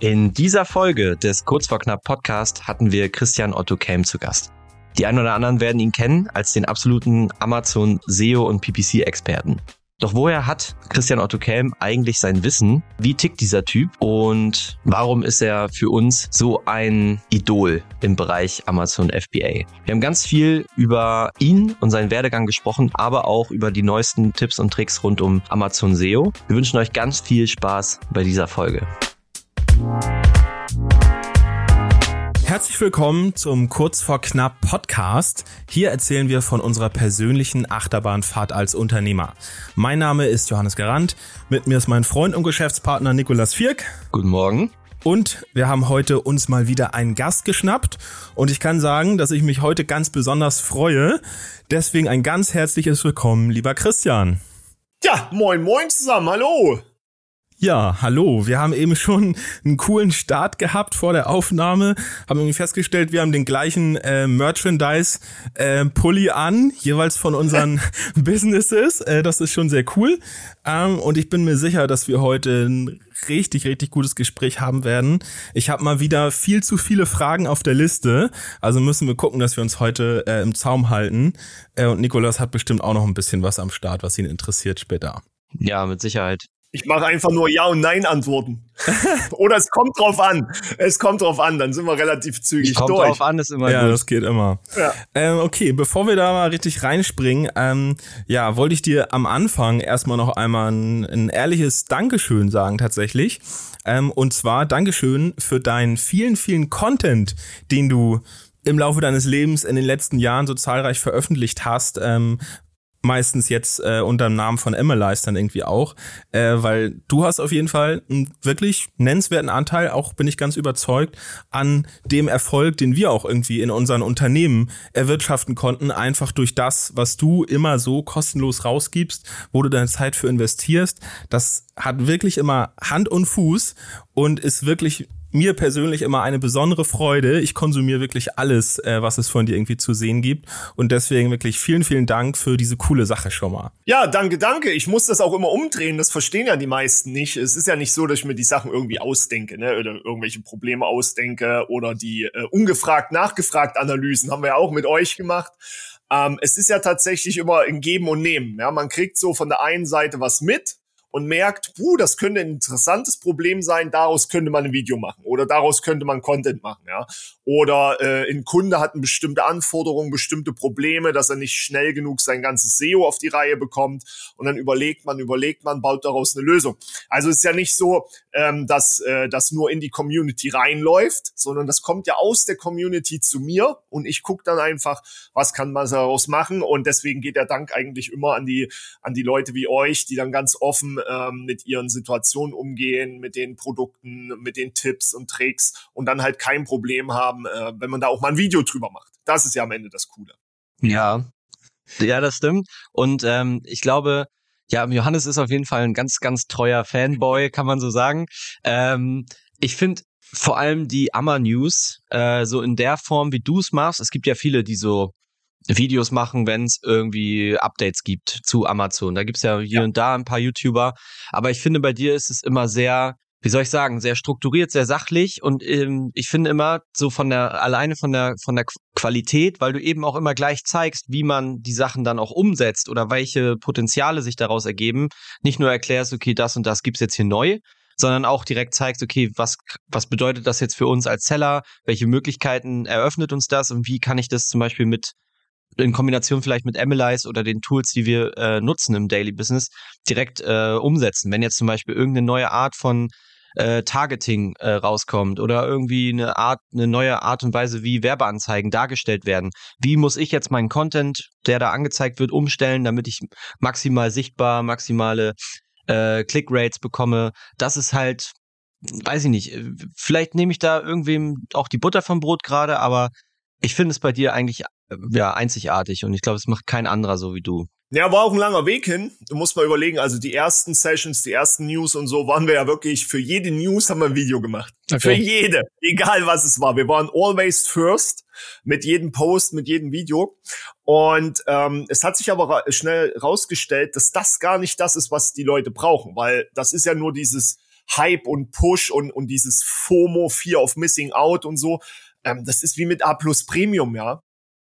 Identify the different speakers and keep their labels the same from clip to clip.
Speaker 1: In dieser Folge des Kurz vor Knapp Podcast hatten wir Christian Otto Kelm zu Gast. Die einen oder anderen werden ihn kennen als den absoluten Amazon SEO und PPC Experten. Doch woher hat Christian Otto Kelm eigentlich sein Wissen? Wie tickt dieser Typ? Und warum ist er für uns so ein Idol im Bereich Amazon FBA? Wir haben ganz viel über ihn und seinen Werdegang gesprochen, aber auch über die neuesten Tipps und Tricks rund um Amazon SEO. Wir wünschen euch ganz viel Spaß bei dieser Folge.
Speaker 2: Herzlich willkommen zum Kurz vor knapp Podcast. Hier erzählen wir von unserer persönlichen Achterbahnfahrt als Unternehmer. Mein Name ist Johannes Garant. Mit mir ist mein Freund und Geschäftspartner Nikolas Vierk.
Speaker 1: Guten Morgen.
Speaker 2: Und wir haben heute uns mal wieder einen Gast geschnappt. Und ich kann sagen, dass ich mich heute ganz besonders freue. Deswegen ein ganz herzliches Willkommen, lieber Christian.
Speaker 3: Ja, moin, moin zusammen, hallo.
Speaker 2: Ja, hallo. Wir haben eben schon einen coolen Start gehabt vor der Aufnahme. Haben irgendwie festgestellt, wir haben den gleichen äh, Merchandise-Pulli äh, an, jeweils von unseren Businesses. Äh, das ist schon sehr cool. Ähm, und ich bin mir sicher, dass wir heute ein richtig, richtig gutes Gespräch haben werden. Ich habe mal wieder viel zu viele Fragen auf der Liste. Also müssen wir gucken, dass wir uns heute äh, im Zaum halten. Äh, und Nikolas hat bestimmt auch noch ein bisschen was am Start, was ihn interessiert später.
Speaker 1: Ja, mit Sicherheit.
Speaker 3: Ich mache einfach nur Ja und Nein Antworten. Oder es kommt drauf an. Es kommt drauf an, dann sind wir relativ zügig
Speaker 1: kommt
Speaker 3: durch.
Speaker 1: drauf an, ist immer
Speaker 2: ja,
Speaker 1: gut.
Speaker 2: das geht immer. Ja. Ähm, okay, bevor wir da mal richtig reinspringen, ähm, ja, wollte ich dir am Anfang erstmal noch einmal ein, ein ehrliches Dankeschön sagen tatsächlich. Ähm, und zwar Dankeschön für deinen vielen, vielen Content, den du im Laufe deines Lebens in den letzten Jahren so zahlreich veröffentlicht hast, ähm, meistens jetzt äh, unter dem Namen von Emmelize dann irgendwie auch, äh, weil du hast auf jeden Fall einen wirklich nennenswerten Anteil, auch bin ich ganz überzeugt, an dem Erfolg, den wir auch irgendwie in unseren Unternehmen erwirtschaften konnten, einfach durch das, was du immer so kostenlos rausgibst, wo du deine Zeit für investierst. Das hat wirklich immer Hand und Fuß und ist wirklich mir persönlich immer eine besondere Freude. Ich konsumiere wirklich alles, äh, was es von dir irgendwie zu sehen gibt. Und deswegen wirklich vielen, vielen Dank für diese coole Sache schon mal.
Speaker 3: Ja, danke, danke. Ich muss das auch immer umdrehen. Das verstehen ja die meisten nicht. Es ist ja nicht so, dass ich mir die Sachen irgendwie ausdenke, ne? Oder irgendwelche Probleme ausdenke oder die äh, ungefragt, nachgefragt Analysen haben wir ja auch mit euch gemacht. Ähm, es ist ja tatsächlich immer ein Geben und Nehmen. Ja, man kriegt so von der einen Seite was mit und merkt, puh, das könnte ein interessantes Problem sein, daraus könnte man ein Video machen oder daraus könnte man Content machen, ja. Oder äh, ein Kunde hat eine bestimmte Anforderung, bestimmte Probleme, dass er nicht schnell genug sein ganzes SEO auf die Reihe bekommt und dann überlegt man, überlegt man, baut daraus eine Lösung. Also es ist ja nicht so, ähm, dass äh, das nur in die Community reinläuft, sondern das kommt ja aus der Community zu mir und ich gucke dann einfach, was kann man daraus machen und deswegen geht der Dank eigentlich immer an die an die Leute wie euch, die dann ganz offen ähm, mit ihren Situationen umgehen, mit den Produkten, mit den Tipps und Tricks und dann halt kein Problem haben, äh, wenn man da auch mal ein Video drüber macht. Das ist ja am Ende das Coole.
Speaker 1: Ja, ja, das stimmt. Und ähm, ich glaube, ja, Johannes ist auf jeden Fall ein ganz, ganz treuer Fanboy, kann man so sagen. Ähm, ich finde vor allem die Amma News äh, so in der Form, wie du es machst. Es gibt ja viele, die so Videos machen, wenn es irgendwie Updates gibt zu Amazon. Da gibt's ja hier ja. und da ein paar YouTuber. Aber ich finde, bei dir ist es immer sehr, wie soll ich sagen, sehr strukturiert, sehr sachlich. Und ähm, ich finde immer so von der, alleine von der, von der Qualität, weil du eben auch immer gleich zeigst, wie man die Sachen dann auch umsetzt oder welche Potenziale sich daraus ergeben. Nicht nur erklärst, okay, das und das gibt's jetzt hier neu, sondern auch direkt zeigst, okay, was, was bedeutet das jetzt für uns als Seller? Welche Möglichkeiten eröffnet uns das und wie kann ich das zum Beispiel mit in Kombination vielleicht mit Emily's oder den Tools, die wir äh, nutzen im Daily Business, direkt äh, umsetzen. Wenn jetzt zum Beispiel irgendeine neue Art von äh, Targeting äh, rauskommt oder irgendwie eine Art, eine neue Art und Weise, wie Werbeanzeigen dargestellt werden. Wie muss ich jetzt meinen Content, der da angezeigt wird, umstellen, damit ich maximal sichtbar, maximale äh, Click-Rates bekomme? Das ist halt, weiß ich nicht, vielleicht nehme ich da irgendwem auch die Butter vom Brot gerade, aber ich finde es bei dir eigentlich ja einzigartig und ich glaube, es macht kein anderer so wie du.
Speaker 3: Ja, war auch ein langer Weg hin. Du musst mal überlegen, also die ersten Sessions, die ersten News und so waren wir ja wirklich, für jede News haben wir ein Video gemacht. Okay. Für jede. Egal was es war. Wir waren always first mit jedem Post, mit jedem Video. Und ähm, es hat sich aber ra schnell rausgestellt, dass das gar nicht das ist, was die Leute brauchen, weil das ist ja nur dieses Hype und Push und, und dieses FOMO, Fear of Missing Out und so. Ähm, das ist wie mit A Plus Premium, ja.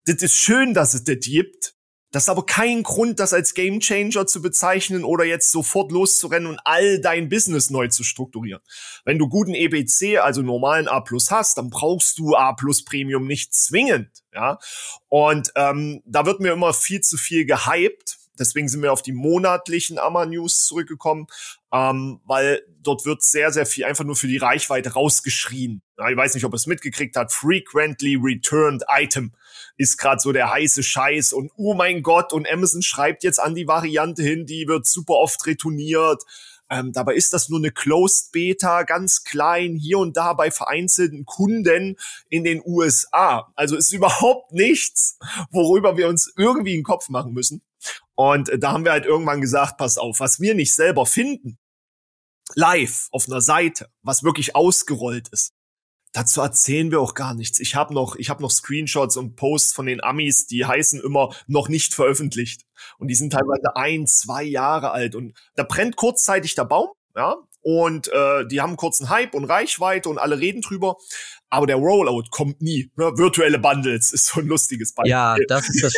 Speaker 3: Das ist schön, dass es das gibt. Das ist aber kein Grund, das als Gamechanger zu bezeichnen oder jetzt sofort loszurennen und all dein Business neu zu strukturieren. Wenn du guten EBC, also normalen A Plus hast, dann brauchst du A Plus Premium nicht zwingend, ja. Und ähm, da wird mir immer viel zu viel gehypt Deswegen sind wir auf die monatlichen Amma-News zurückgekommen, ähm, weil dort wird sehr, sehr viel einfach nur für die Reichweite rausgeschrien. Ja, ich weiß nicht, ob es mitgekriegt hat. Frequently Returned Item ist gerade so der heiße Scheiß und oh mein Gott, und Amazon schreibt jetzt an die Variante hin, die wird super oft retourniert. Ähm, dabei ist das nur eine Closed Beta, ganz klein, hier und da bei vereinzelten Kunden in den USA. Also ist überhaupt nichts, worüber wir uns irgendwie einen Kopf machen müssen. Und da haben wir halt irgendwann gesagt, pass auf, was wir nicht selber finden, live auf einer Seite, was wirklich ausgerollt ist, dazu erzählen wir auch gar nichts. Ich habe noch, ich habe noch Screenshots und Posts von den Amis, die heißen immer noch nicht veröffentlicht. Und die sind teilweise ein, zwei Jahre alt. Und da brennt kurzzeitig der Baum, ja, und äh, die haben kurzen Hype und Reichweite und alle reden drüber aber der Rollout kommt nie. Ne? Virtuelle Bundles ist so ein lustiges
Speaker 1: Beispiel. Ja, das ist das,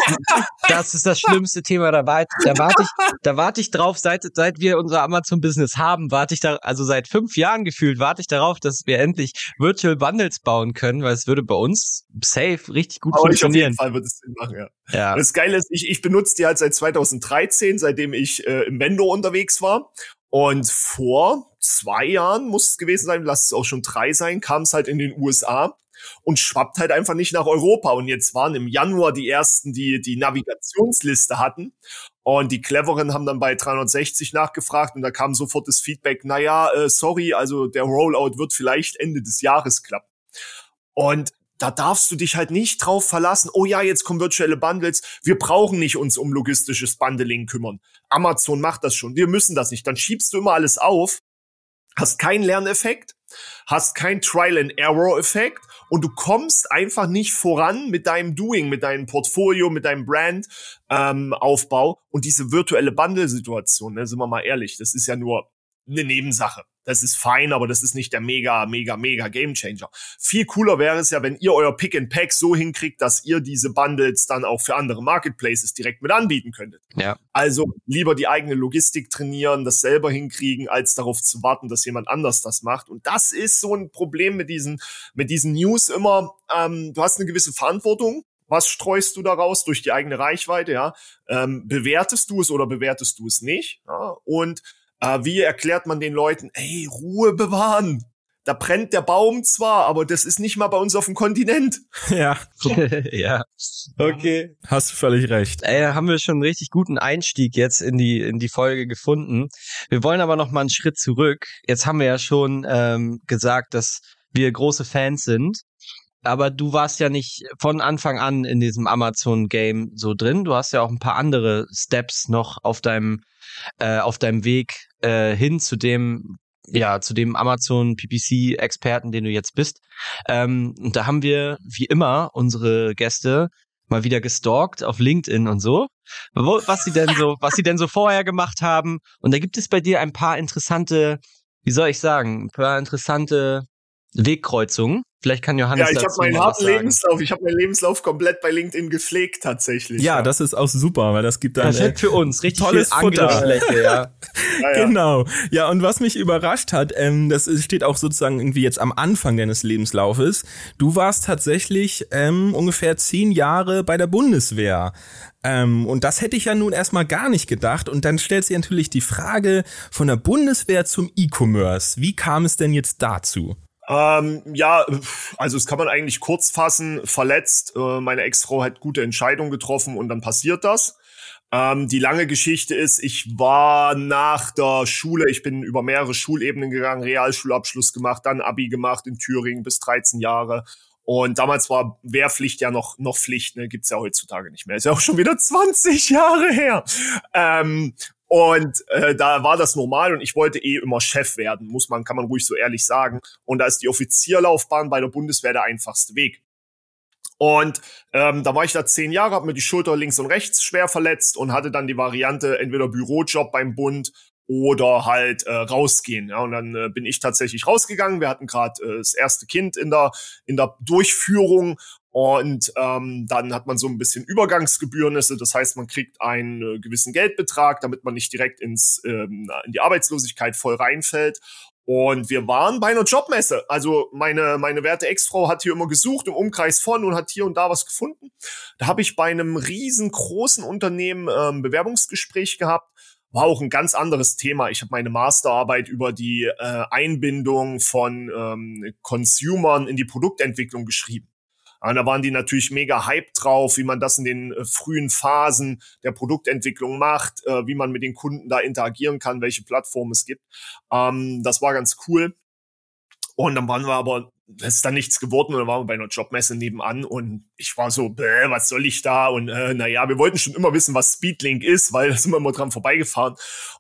Speaker 1: das, ist das schlimmste Thema. Da, warte, da warte ich, da warte ich drauf, seit, seit wir unser Amazon-Business haben, warte ich da, also seit fünf Jahren gefühlt, warte ich darauf, dass wir endlich Virtual Bundles bauen können, weil es würde bei uns safe richtig gut aber funktionieren.
Speaker 3: Auf jeden Fall wird es Sinn machen, ja. ja. das Geile ist, ich, ich benutze die halt seit 2013, seitdem ich äh, im Vendor unterwegs war. Und vor zwei Jahren muss es gewesen sein, lass es auch schon drei sein, kam es halt in den USA und schwappt halt einfach nicht nach Europa. Und jetzt waren im Januar die ersten, die die Navigationsliste hatten. Und die Cleveren haben dann bei 360 nachgefragt und da kam sofort das Feedback, naja, äh, sorry, also der Rollout wird vielleicht Ende des Jahres klappen. Und da darfst du dich halt nicht drauf verlassen, oh ja, jetzt kommen virtuelle Bundles, wir brauchen nicht uns um logistisches Bundling kümmern. Amazon macht das schon, wir müssen das nicht. Dann schiebst du immer alles auf, hast keinen Lerneffekt, hast keinen Trial-and-Error-Effekt und du kommst einfach nicht voran mit deinem Doing, mit deinem Portfolio, mit deinem Brand-Aufbau ähm, und diese virtuelle Bundle-Situation, ne, sind wir mal ehrlich, das ist ja nur eine Nebensache. Das ist fein, aber das ist nicht der mega, mega, mega Gamechanger. Viel cooler wäre es ja, wenn ihr euer Pick and Pack so hinkriegt, dass ihr diese Bundles dann auch für andere Marketplaces direkt mit anbieten könntet.
Speaker 1: Ja.
Speaker 3: Also lieber die eigene Logistik trainieren, das selber hinkriegen, als darauf zu warten, dass jemand anders das macht. Und das ist so ein Problem mit diesen, mit diesen News immer. Ähm, du hast eine gewisse Verantwortung was streust du daraus durch die eigene Reichweite, ja? Ähm, bewertest du es oder bewertest du es nicht? Ja? Und äh, wie erklärt man den Leuten, ey, Ruhe bewahren? Da brennt der Baum zwar, aber das ist nicht mal bei uns auf dem Kontinent.
Speaker 2: Ja.
Speaker 1: ja. Okay.
Speaker 2: Hast du völlig recht.
Speaker 1: Ey, da haben wir schon einen richtig guten Einstieg jetzt in die, in die Folge gefunden. Wir wollen aber noch mal einen Schritt zurück. Jetzt haben wir ja schon ähm, gesagt, dass wir große Fans sind. Aber du warst ja nicht von Anfang an in diesem Amazon-Game so drin. Du hast ja auch ein paar andere Steps noch auf deinem, äh, auf deinem Weg äh, hin zu dem, ja, zu dem Amazon PPC-Experten, den du jetzt bist. Ähm, und da haben wir, wie immer, unsere Gäste mal wieder gestalkt auf LinkedIn und so, was sie denn so, was sie denn so vorher gemacht haben. Und da gibt es bei dir ein paar interessante, wie soll ich sagen, ein paar interessante Wegkreuzungen. Vielleicht kann Johannes.
Speaker 3: Ja, ich habe meinen harten Lebenslauf, ich habe meinen Lebenslauf komplett bei LinkedIn gepflegt tatsächlich.
Speaker 2: Ja, ja, das ist auch super, weil das gibt dann
Speaker 1: perfekt für uns, richtig tolles Futter. ja.
Speaker 2: ja, ja. Genau. Ja, und was mich überrascht hat, ähm, das steht auch sozusagen irgendwie jetzt am Anfang deines Lebenslaufes. Du warst tatsächlich ähm, ungefähr zehn Jahre bei der Bundeswehr. Ähm, und das hätte ich ja nun erstmal gar nicht gedacht. Und dann stellt sich natürlich die Frage von der Bundeswehr zum E-Commerce. Wie kam es denn jetzt dazu?
Speaker 3: Ähm, ja, also es kann man eigentlich kurz fassen. Verletzt, äh, meine Ex-Frau hat gute Entscheidungen getroffen und dann passiert das. Ähm, die lange Geschichte ist, ich war nach der Schule, ich bin über mehrere Schulebenen gegangen, Realschulabschluss gemacht, dann Abi gemacht in Thüringen bis 13 Jahre. Und damals war Wehrpflicht ja noch, noch Pflicht, ne? Gibt's ja heutzutage nicht mehr. Ist ja auch schon wieder 20 Jahre her. Ähm, und äh, da war das normal und ich wollte eh immer Chef werden, muss man, kann man ruhig so ehrlich sagen. Und da ist die Offizierlaufbahn bei der Bundeswehr der einfachste Weg. Und ähm, da war ich da zehn Jahre, habe mir die Schulter links und rechts schwer verletzt und hatte dann die Variante entweder Bürojob beim Bund oder halt äh, rausgehen. Ja, und dann äh, bin ich tatsächlich rausgegangen. Wir hatten gerade äh, das erste Kind in der in der Durchführung und ähm, dann hat man so ein bisschen Übergangsgebühren. Das heißt, man kriegt einen äh, gewissen Geldbetrag, damit man nicht direkt ins ähm, in die Arbeitslosigkeit voll reinfällt. Und wir waren bei einer Jobmesse. Also meine, meine werte Ex-Frau hat hier immer gesucht im Umkreis von und hat hier und da was gefunden. Da habe ich bei einem riesengroßen Unternehmen ähm, Bewerbungsgespräch gehabt. War auch ein ganz anderes Thema. Ich habe meine Masterarbeit über die äh, Einbindung von ähm, Consumern in die Produktentwicklung geschrieben. Und da waren die natürlich mega hype drauf, wie man das in den äh, frühen Phasen der Produktentwicklung macht, äh, wie man mit den Kunden da interagieren kann, welche Plattformen es gibt. Ähm, das war ganz cool. Und dann waren wir aber, das ist dann nichts geworden und dann waren wir bei einer Jobmesse nebenan und ich war so, bäh, was soll ich da? Und äh, naja, wir wollten schon immer wissen, was Speedlink ist, weil da sind wir immer dran vorbeigefahren.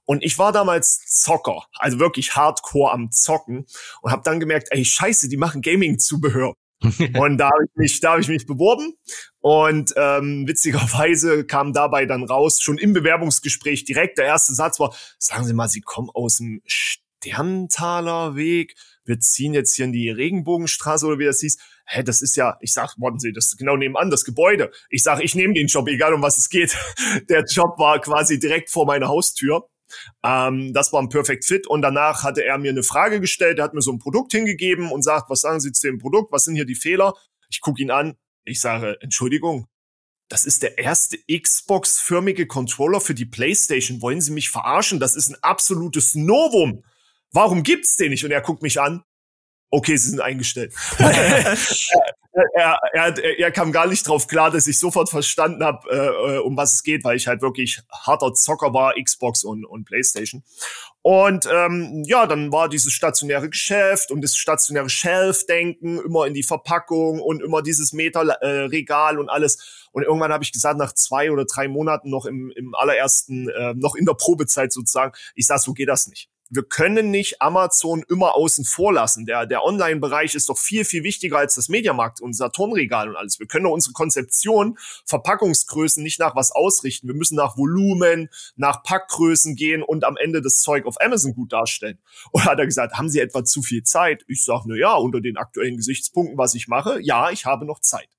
Speaker 3: Und ich war damals Zocker, also wirklich hardcore am Zocken und habe dann gemerkt, ey, scheiße, die machen Gaming-Zubehör. und da habe ich mich, da habe ich mich beworben und ähm, witzigerweise kam dabei dann raus, schon im Bewerbungsgespräch direkt der erste Satz war: Sagen Sie mal, Sie kommen aus dem Sterntaler Weg. Wir ziehen jetzt hier in die Regenbogenstraße oder wie das hieß. Hä, das ist ja, ich sag, warten Sie, das ist genau nebenan, das Gebäude. Ich sag, ich nehme den Job, egal um was es geht. Der Job war quasi direkt vor meiner Haustür. Ähm, das war ein Perfect Fit und danach hatte er mir eine Frage gestellt, er hat mir so ein Produkt hingegeben und sagt, was sagen Sie zu dem Produkt, was sind hier die Fehler? Ich gucke ihn an, ich sage, Entschuldigung, das ist der erste Xbox-förmige Controller für die PlayStation. Wollen Sie mich verarschen? Das ist ein absolutes Novum. Warum gibt's den nicht? Und er guckt mich an. Okay, Sie sind eingestellt. er, er, er kam gar nicht drauf klar, dass ich sofort verstanden habe, äh, äh, um was es geht, weil ich halt wirklich harter Zocker war, Xbox und, und PlayStation. Und ähm, ja, dann war dieses stationäre Geschäft und das stationäre Shelf-Denken immer in die Verpackung und immer dieses Meterregal äh, und alles. Und irgendwann habe ich gesagt, nach zwei oder drei Monaten noch im, im allerersten, äh, noch in der Probezeit sozusagen, ich sag, so geht das nicht wir können nicht Amazon immer außen vor lassen. Der, der Online-Bereich ist doch viel, viel wichtiger als das Mediamarkt und Saturnregal und alles. Wir können doch unsere Konzeption, Verpackungsgrößen nicht nach was ausrichten. Wir müssen nach Volumen, nach Packgrößen gehen und am Ende das Zeug auf Amazon gut darstellen. Oder hat er gesagt, haben Sie etwa zu viel Zeit? Ich sage, na ja, unter den aktuellen Gesichtspunkten, was ich mache, ja, ich habe noch Zeit.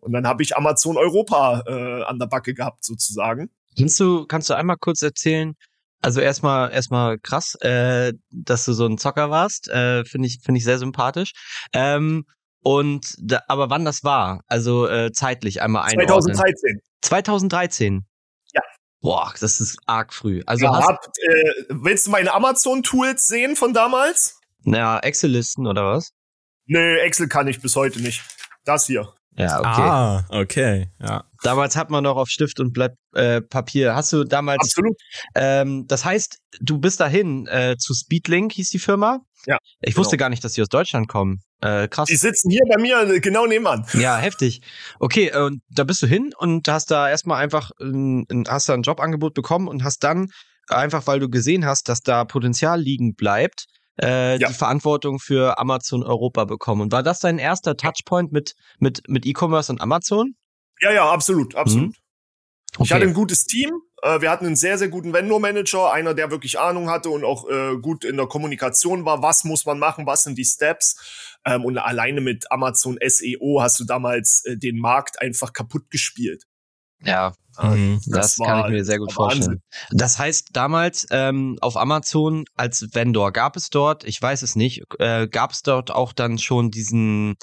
Speaker 3: Und dann habe ich Amazon Europa äh, an der Backe gehabt, sozusagen.
Speaker 1: Kannst du, kannst du einmal kurz erzählen, also erstmal erstmal krass, äh, dass du so ein Zocker warst, äh, finde ich finde ich sehr sympathisch. Ähm, und da, aber wann das war? Also äh, zeitlich einmal ein.
Speaker 3: 2013.
Speaker 1: 2013.
Speaker 3: Ja.
Speaker 1: Boah, das ist arg früh. Also
Speaker 3: ja, hab, äh, willst du meine Amazon Tools sehen von damals?
Speaker 1: Na, Excel-Listen oder was?
Speaker 3: Nö, Excel kann ich bis heute nicht. Das hier.
Speaker 1: Ja, okay.
Speaker 2: Ah, okay, ja.
Speaker 1: Damals hat man noch auf Stift und Blatt äh, Papier. Hast du damals?
Speaker 3: Absolut.
Speaker 1: Ähm, das heißt, du bist dahin äh, zu Speedlink hieß die Firma.
Speaker 3: Ja.
Speaker 1: Ich wusste genau. gar nicht, dass die aus Deutschland kommen. Äh, krass.
Speaker 3: Die sitzen hier bei mir äh, genau nebenan.
Speaker 1: Ja, heftig. Okay, äh, und da bist du hin und hast da erstmal einfach ein, hast da ein Jobangebot bekommen und hast dann einfach, weil du gesehen hast, dass da Potenzial liegen bleibt, äh, ja. die Verantwortung für Amazon Europa bekommen. Und war das dein erster Touchpoint mit, mit, mit E-Commerce und Amazon?
Speaker 3: Ja, ja, absolut, absolut. Mhm. Okay. Ich hatte ein gutes Team. Äh, wir hatten einen sehr, sehr guten Vendor-Manager, einer, der wirklich Ahnung hatte und auch äh, gut in der Kommunikation war. Was muss man machen? Was sind die Steps? Ähm, und alleine mit Amazon SEO hast du damals äh, den Markt einfach kaputt gespielt.
Speaker 1: Ja, mhm. das, das kann ich mir sehr gut vorstellen. Das heißt, damals ähm, auf Amazon als Vendor gab es dort, ich weiß es nicht, äh, gab es dort auch dann schon diesen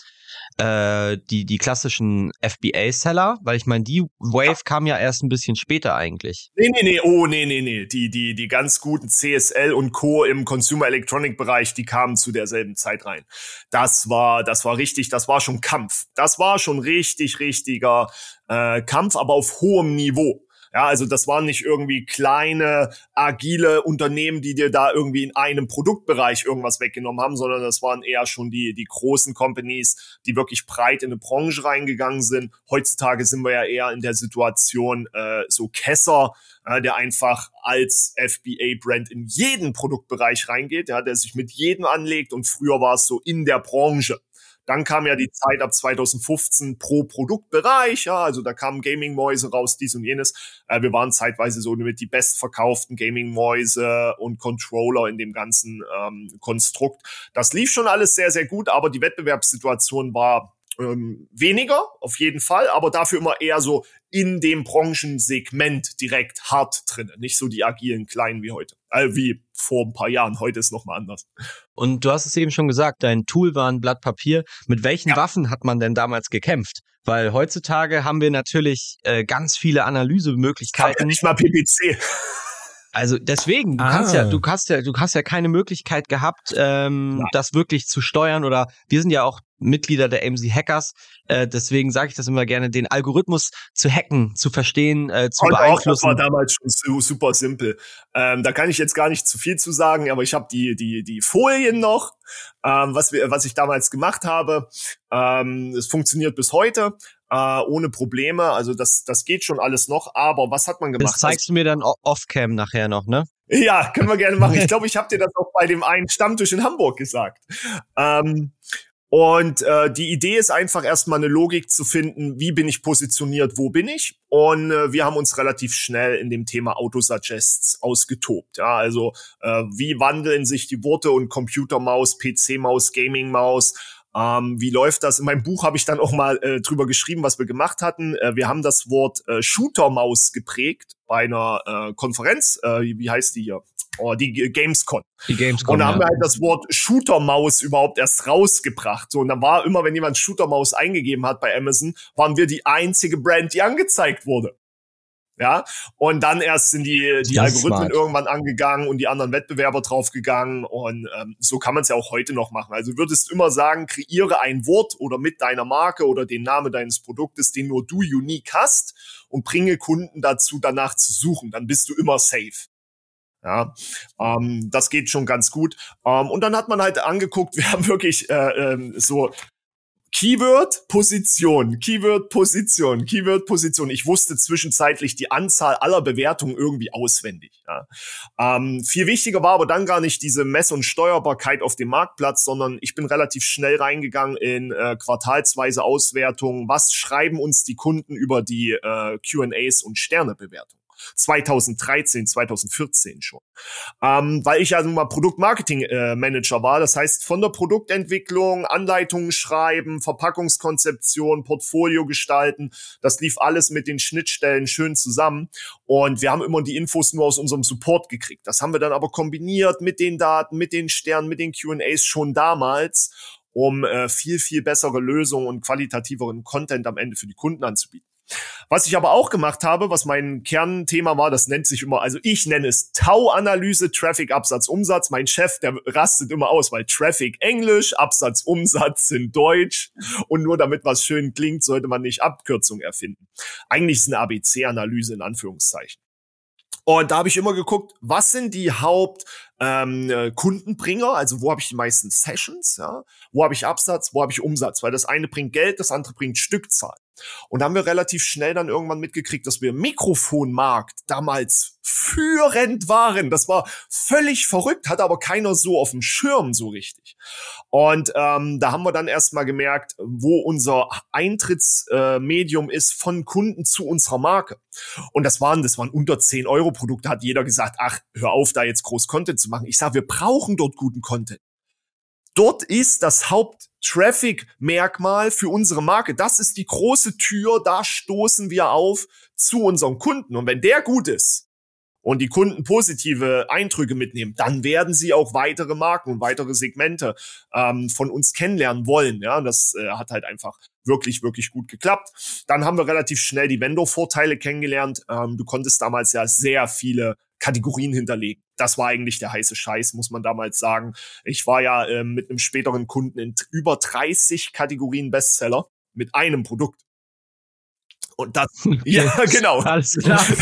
Speaker 1: äh, die, die klassischen FBA-Seller, weil ich meine, die Wave ja. kam ja erst ein bisschen später eigentlich.
Speaker 3: Nee, nee, nee, oh, nee, nee, nee. Die, die, die ganz guten CSL und Co. im Consumer Electronic Bereich, die kamen zu derselben Zeit rein. Das war, das war richtig, das war schon Kampf. Das war schon richtig, richtiger äh, Kampf, aber auf hohem Niveau. Ja, also das waren nicht irgendwie kleine, agile Unternehmen, die dir da irgendwie in einem Produktbereich irgendwas weggenommen haben, sondern das waren eher schon die, die großen Companies, die wirklich breit in eine Branche reingegangen sind. Heutzutage sind wir ja eher in der Situation, äh, so Kesser, äh, der einfach als FBA-Brand in jeden Produktbereich reingeht, ja, der sich mit jedem anlegt und früher war es so in der Branche Dann kam ja die Zeit ab 2015 pro Produktbereich, ja, also da kamen Gaming-Mäuse raus, dies und jenes. Äh, wir waren zeitweise so mit die bestverkauften Gaming-Mäuse und Controller in dem ganzen ähm, Konstrukt. Das lief schon alles sehr, sehr gut, aber die Wettbewerbssituation war ähm, weniger, auf jeden Fall, aber dafür immer eher so in dem Branchensegment direkt hart drin. Nicht so die agilen Kleinen wie heute. Äh, wie vor ein paar Jahren. Heute ist noch mal anders.
Speaker 1: Und du hast es eben schon gesagt, dein Tool war ein Blatt Papier. Mit welchen ja. Waffen hat man denn damals gekämpft? Weil heutzutage haben wir natürlich äh, ganz viele Analysemöglichkeiten. Ja
Speaker 3: nicht mal PPC.
Speaker 1: Also deswegen, du ah. kannst ja, du hast ja, du hast ja keine Möglichkeit gehabt, ähm, das wirklich zu steuern. Oder wir sind ja auch Mitglieder der AMC Hackers. Äh, deswegen sage ich das immer gerne, den Algorithmus zu hacken, zu verstehen, äh, zu Und beeinflussen.
Speaker 3: Auch, das war damals schon super simpel. Ähm, da kann ich jetzt gar nicht zu viel zu sagen, aber ich habe die die die Folien noch, ähm, was wir was ich damals gemacht habe. Ähm, es funktioniert bis heute äh, ohne Probleme. Also das, das geht schon alles noch. Aber was hat man gemacht?
Speaker 1: Das zeigst du mir dann off-cam nachher noch, ne?
Speaker 3: Ja, können wir gerne machen. Ich glaube, ich habe dir das auch bei dem einen Stammtisch in Hamburg gesagt. Ähm, und äh, die Idee ist einfach erstmal eine Logik zu finden, wie bin ich positioniert, wo bin ich. Und äh, wir haben uns relativ schnell in dem Thema Autosuggests ausgetobt. Ja, also äh, wie wandeln sich die Worte und Computermaus, PC-Maus, Gaming-Maus ähm, wie läuft das? In meinem Buch habe ich dann auch mal äh, drüber geschrieben, was wir gemacht hatten. Äh, wir haben das Wort äh, Shooter-Maus geprägt bei einer äh, Konferenz. Äh, wie heißt die hier? Oh, die Gamescom.
Speaker 1: Die Gamescom.
Speaker 3: Und da haben wir halt das Wort Shooter-Maus überhaupt erst rausgebracht. So, und dann war immer, wenn jemand Shooter-Maus eingegeben hat bei Amazon, waren wir die einzige Brand, die angezeigt wurde. Ja, und dann erst sind die, die Algorithmen smart. irgendwann angegangen und die anderen Wettbewerber draufgegangen. Und ähm, so kann man es ja auch heute noch machen. Also würdest immer sagen, kreiere ein Wort oder mit deiner Marke oder den Namen deines Produktes, den nur du unique hast und bringe Kunden dazu, danach zu suchen. Dann bist du immer safe. Ja, ähm, das geht schon ganz gut. Ähm, und dann hat man halt angeguckt, wir haben wirklich äh, ähm, so Keyword Position, Keyword Position, Keyword Position. Ich wusste zwischenzeitlich die Anzahl aller Bewertungen irgendwie auswendig. Ja. Ähm, viel wichtiger war aber dann gar nicht diese Mess- und Steuerbarkeit auf dem Marktplatz, sondern ich bin relativ schnell reingegangen in äh, quartalsweise Auswertungen. Was schreiben uns die Kunden über die äh, Q&As und Sternebewertungen? 2013, 2014 schon. Ähm, weil ich ja nun mal Produktmarketing-Manager äh, war. Das heißt, von der Produktentwicklung, Anleitungen schreiben, Verpackungskonzeption, Portfolio gestalten, das lief alles mit den Schnittstellen schön zusammen. Und wir haben immer die Infos nur aus unserem Support gekriegt. Das haben wir dann aber kombiniert mit den Daten, mit den Sternen, mit den QAs schon damals um äh, viel, viel bessere Lösungen und qualitativeren Content am Ende für die Kunden anzubieten. Was ich aber auch gemacht habe, was mein Kernthema war, das nennt sich immer, also ich nenne es Tau-Analyse, Traffic, Absatz, Umsatz. Mein Chef, der rastet immer aus, weil Traffic Englisch, Absatz, Umsatz sind Deutsch. Und nur damit was schön klingt, sollte man nicht Abkürzung erfinden. Eigentlich ist eine ABC-Analyse in Anführungszeichen. Und da habe ich immer geguckt, was sind die Haupt ähm, äh, Kundenbringer, also wo habe ich die meisten Sessions, ja? wo habe ich Absatz, wo habe ich Umsatz, weil das eine bringt Geld, das andere bringt Stückzahl. Und da haben wir relativ schnell dann irgendwann mitgekriegt, dass wir im Mikrofonmarkt damals führend waren. Das war völlig verrückt, hatte aber keiner so auf dem Schirm so richtig. Und ähm, da haben wir dann erstmal gemerkt, wo unser Eintrittsmedium äh, ist von Kunden zu unserer Marke. Und das waren, das waren unter 10 Euro Produkte, hat jeder gesagt, ach, hör auf, da jetzt groß Content zu machen. Ich sage, wir brauchen dort guten Content. Dort ist das Haupt-Traffic-Merkmal für unsere Marke. Das ist die große Tür, da stoßen wir auf zu unserem Kunden. Und wenn der gut ist, und die Kunden positive Eindrücke mitnehmen, dann werden sie auch weitere Marken und weitere Segmente ähm, von uns kennenlernen wollen. Ja, das äh, hat halt einfach wirklich, wirklich gut geklappt. Dann haben wir relativ schnell die Vendor-Vorteile kennengelernt. Ähm, du konntest damals ja sehr viele Kategorien hinterlegen. Das war eigentlich der heiße Scheiß, muss man damals sagen. Ich war ja äh, mit einem späteren Kunden in über 30 Kategorien Bestseller mit einem Produkt. Und das, ja, genau. Alles klar.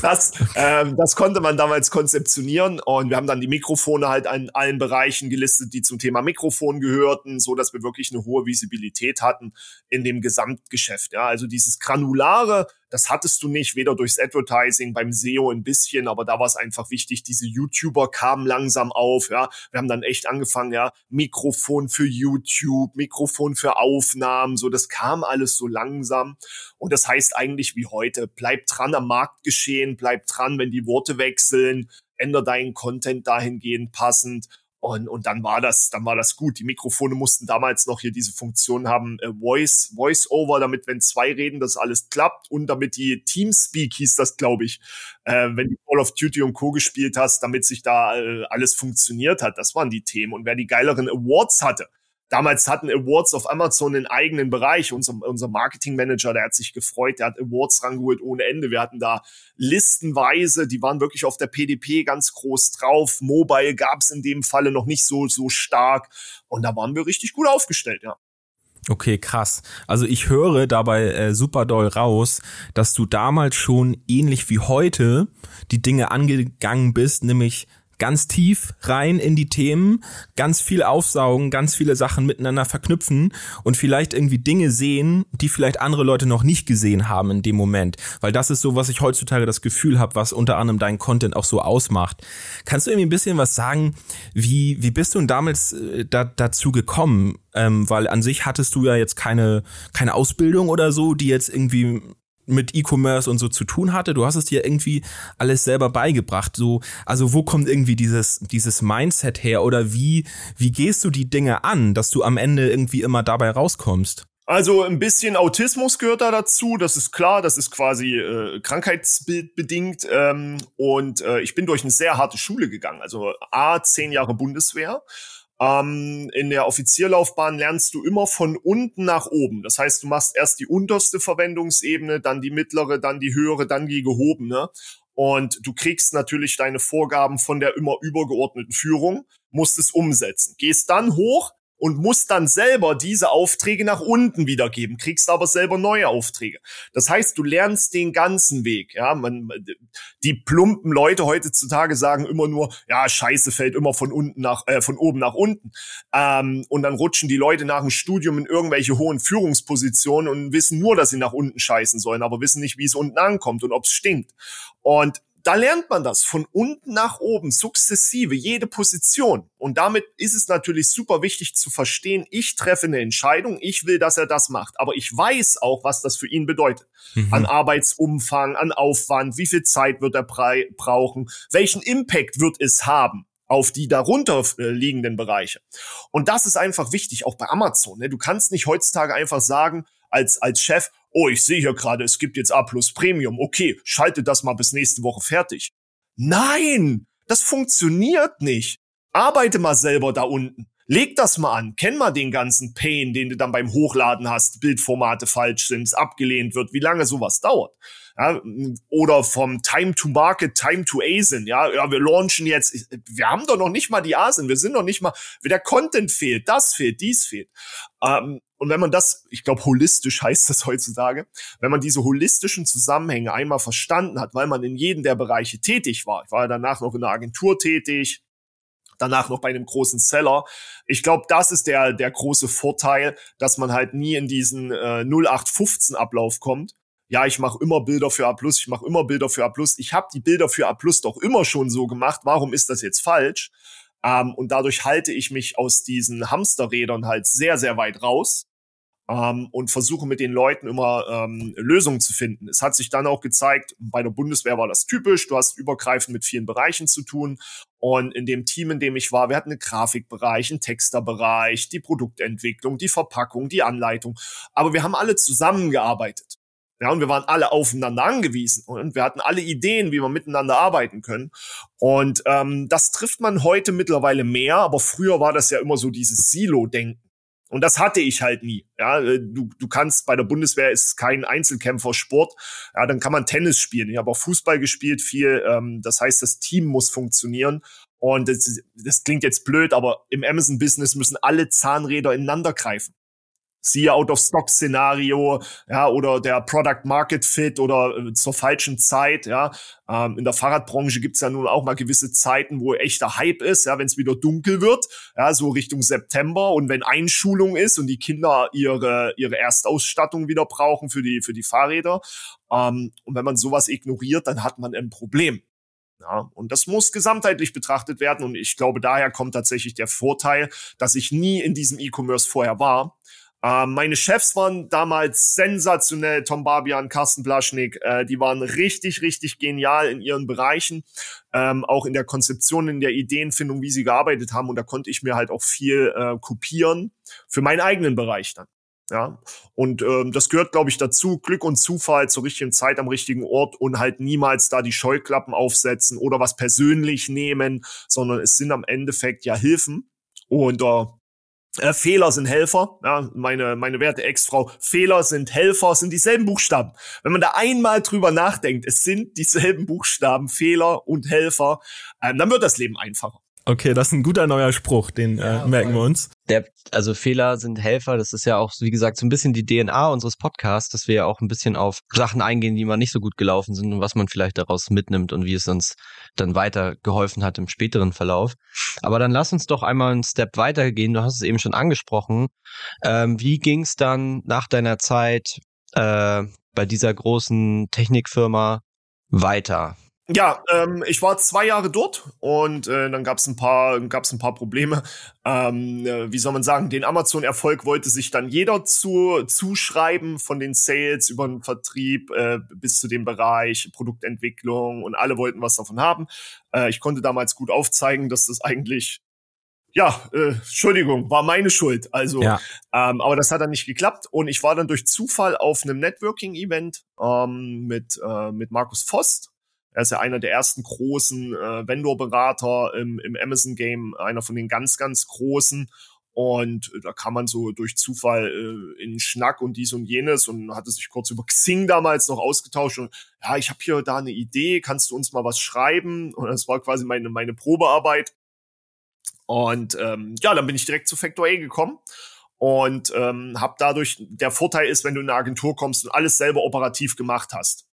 Speaker 3: Das, ähm, das konnte man damals konzeptionieren und wir haben dann die Mikrofone halt an allen Bereichen gelistet, die zum Thema Mikrofon gehörten, so dass wir wirklich eine hohe Visibilität hatten in dem Gesamtgeschäft. Ja, also dieses granulare Das hattest du nicht, weder durchs Advertising, beim SEO ein bisschen, aber da war es einfach wichtig, diese YouTuber kamen langsam auf, ja. Wir haben dann echt angefangen, ja, Mikrofon für YouTube, Mikrofon für Aufnahmen, so, das kam alles so langsam. Und das heißt eigentlich wie heute, bleib dran am Marktgeschehen, bleib dran, wenn die Worte wechseln, änder deinen Content dahingehend passend und, und dann war das, dann war das gut. Die Mikrofone mussten damals noch hier diese Funktion haben, äh, Voice, Voice Over, damit, wenn zwei reden, das alles klappt und damit die Teamspeak hieß das, glaube ich, äh, wenn du Call of Duty und Co. gespielt hast, damit sich da äh, alles funktioniert hat. Das waren die Themen. Und wer die geileren Awards hatte, Damals hatten Awards auf Amazon einen eigenen Bereich. Unser, unser Marketingmanager, der hat sich gefreut, der hat Awards rangeholt ohne Ende. Wir hatten da listenweise, die waren wirklich auf der PDP ganz groß drauf. Mobile gab's in dem Falle noch nicht so, so stark. Und da waren wir richtig gut aufgestellt, ja.
Speaker 2: Okay, krass. Also ich höre dabei äh, super doll raus, dass du damals schon ähnlich wie heute die Dinge angegangen bist, nämlich ganz tief rein in die Themen, ganz viel aufsaugen, ganz viele Sachen miteinander verknüpfen und vielleicht irgendwie Dinge sehen, die vielleicht andere Leute noch nicht gesehen haben in dem Moment. Weil das ist so, was ich heutzutage das Gefühl habe, was unter anderem deinen Content auch so ausmacht. Kannst du irgendwie ein bisschen was sagen, wie, wie bist du denn damals äh, da, dazu gekommen? Ähm, weil an sich hattest du ja jetzt keine, keine Ausbildung oder so, die jetzt irgendwie mit E-Commerce und so zu tun hatte. Du hast es dir irgendwie alles selber beigebracht. So, also wo kommt irgendwie dieses, dieses Mindset her oder wie, wie gehst du die Dinge an, dass du am Ende irgendwie immer dabei rauskommst?
Speaker 3: Also ein bisschen Autismus gehört da dazu, das ist klar, das ist quasi äh, krankheitsbedingt. Ähm, und äh, ich bin durch eine sehr harte Schule gegangen. Also A, zehn Jahre Bundeswehr ähm, in der Offizierlaufbahn lernst du immer von unten nach oben. Das heißt, du machst erst die unterste Verwendungsebene, dann die mittlere, dann die höhere, dann die gehobene. Und du kriegst natürlich deine Vorgaben von der immer übergeordneten Führung, musst es umsetzen. Gehst dann hoch und musst dann selber diese Aufträge nach unten wiedergeben, kriegst aber selber neue Aufträge. Das heißt, du lernst den ganzen Weg. Ja, man, die plumpen Leute heutzutage sagen immer nur, ja, Scheiße fällt immer von unten nach, äh, von oben nach unten. Ähm, und dann rutschen die Leute nach dem Studium in irgendwelche hohen Führungspositionen und wissen nur, dass sie nach unten scheißen sollen, aber wissen nicht, wie es unten ankommt und ob es stinkt. Und da lernt man das von unten nach oben, sukzessive, jede Position. Und damit ist es natürlich super wichtig zu verstehen, ich treffe eine Entscheidung, ich will, dass er das macht. Aber ich weiß auch, was das für ihn bedeutet. Mhm. An Arbeitsumfang, an Aufwand, wie viel Zeit wird er brauchen, welchen Impact wird es haben auf die darunter äh, liegenden Bereiche. Und das ist einfach wichtig, auch bei Amazon. Ne? Du kannst nicht heutzutage einfach sagen, als, als Chef, oh, ich sehe hier gerade, es gibt jetzt A plus Premium, okay, schalte das mal bis nächste Woche fertig. Nein, das funktioniert nicht. Arbeite mal selber da unten. Leg das mal an, kenn mal den ganzen Pain, den du dann beim Hochladen hast, Bildformate falsch sind, abgelehnt wird, wie lange sowas dauert. Ja, oder vom Time to Market, Time to ASIN. Ja, ja, wir launchen jetzt. Wir haben doch noch nicht mal die ASIN. Wir sind noch nicht mal. Der Content fehlt, das fehlt, dies fehlt. Ähm, und wenn man das, ich glaube, holistisch heißt das heutzutage, wenn man diese holistischen Zusammenhänge einmal verstanden hat, weil man in jedem der Bereiche tätig war. Ich war ja danach noch in einer Agentur tätig, danach noch bei einem großen Seller. Ich glaube, das ist der, der große Vorteil, dass man halt nie in diesen äh, 0815-Ablauf kommt, ja, ich mache immer Bilder für A+, ich mache immer Bilder für A+. Ich habe die Bilder für A+, doch immer schon so gemacht. Warum ist das jetzt falsch? Ähm, und dadurch halte ich mich aus diesen Hamsterrädern halt sehr, sehr weit raus ähm, und versuche mit den Leuten immer ähm, Lösungen zu finden. Es hat sich dann auch gezeigt, bei der Bundeswehr war das typisch, du hast übergreifend mit vielen Bereichen zu tun. Und in dem Team, in dem ich war, wir hatten einen Grafikbereich, einen Texterbereich, die Produktentwicklung, die Verpackung, die Anleitung. Aber wir haben alle zusammengearbeitet. Ja, und wir waren alle aufeinander angewiesen und wir hatten alle Ideen, wie wir miteinander arbeiten können. Und ähm, das trifft man heute mittlerweile mehr, aber früher war das ja immer so dieses Silo-Denken. Und das hatte ich halt nie. Ja, äh, du, du kannst bei der Bundeswehr ist kein Einzelkämpfersport. Ja, dann kann man Tennis spielen. Ich habe auch Fußball gespielt viel. Ähm, das heißt, das Team muss funktionieren. Und das, das klingt jetzt blöd, aber im Amazon-Business müssen alle Zahnräder ineinander greifen. Siehe Out-of-Stock-Szenario, ja, oder der Product-Market-Fit oder äh, zur falschen Zeit, ja. Ähm, in der Fahrradbranche gibt's ja nun auch mal gewisse Zeiten, wo echter Hype ist, ja, wenn es wieder dunkel wird, ja, so Richtung September und wenn Einschulung ist und die Kinder ihre, ihre Erstausstattung wieder brauchen für die, für die Fahrräder. Ähm, und wenn man sowas ignoriert, dann hat man ein Problem. Ja, und das muss gesamtheitlich betrachtet werden. Und ich glaube, daher kommt tatsächlich der Vorteil, dass ich nie in diesem E-Commerce vorher war. Ähm, meine Chefs waren damals sensationell, Tom Barbian, Carsten Blaschnik, äh, die waren richtig, richtig genial in ihren Bereichen, ähm, auch in der Konzeption, in der Ideenfindung, wie sie gearbeitet haben. Und da konnte ich mir halt auch viel äh, kopieren für meinen eigenen Bereich dann. Ja, und ähm, das gehört, glaube ich, dazu. Glück und Zufall zur richtigen Zeit am richtigen Ort und halt niemals da die Scheuklappen aufsetzen oder was persönlich nehmen, sondern es sind am Endeffekt ja Hilfen. Und äh, äh, Fehler sind Helfer. Ja, meine, meine werte Ex-Frau, Fehler sind Helfer, sind dieselben Buchstaben. Wenn man da einmal drüber nachdenkt, es sind dieselben Buchstaben, Fehler und Helfer, ähm, dann wird das Leben einfacher.
Speaker 2: Okay, das ist ein guter neuer Spruch, den äh, ja, merken wir uns.
Speaker 1: Der, also Fehler sind Helfer, das ist ja auch, wie gesagt, so ein bisschen die DNA unseres Podcasts, dass wir ja auch ein bisschen auf Sachen eingehen, die mal nicht so gut gelaufen sind und was man vielleicht daraus mitnimmt und wie es uns dann weiter geholfen hat im späteren Verlauf. Aber dann lass uns doch einmal einen Step weitergehen. Du hast es eben schon angesprochen. Ähm, wie ging es dann nach deiner Zeit äh, bei dieser großen Technikfirma weiter?
Speaker 3: Ja, ähm, ich war zwei Jahre dort und äh, dann gab es ein paar, gab's ein paar Probleme. Ähm, äh, wie soll man sagen? Den Amazon-Erfolg wollte sich dann jeder zu zuschreiben, von den Sales über den Vertrieb äh, bis zu dem Bereich Produktentwicklung und alle wollten was davon haben. Äh, ich konnte damals gut aufzeigen, dass das eigentlich ja, äh, Entschuldigung, war meine Schuld. Also, ja. ähm, aber das hat dann nicht geklappt und ich war dann durch Zufall auf einem Networking-Event ähm, mit äh, mit Markus Vost er ist ja einer der ersten großen äh, Vendor-Berater im, im Amazon-Game, einer von den ganz, ganz großen. Und da kann man so durch Zufall äh, in Schnack und dies und jenes und hatte sich kurz über Xing damals noch ausgetauscht und ja, ich habe hier da eine Idee, kannst du uns mal was schreiben? Und das war quasi meine, meine Probearbeit. Und ähm, ja, dann bin ich direkt zu Factor A gekommen und ähm, habe dadurch, der Vorteil ist, wenn du in eine Agentur kommst und alles selber operativ gemacht hast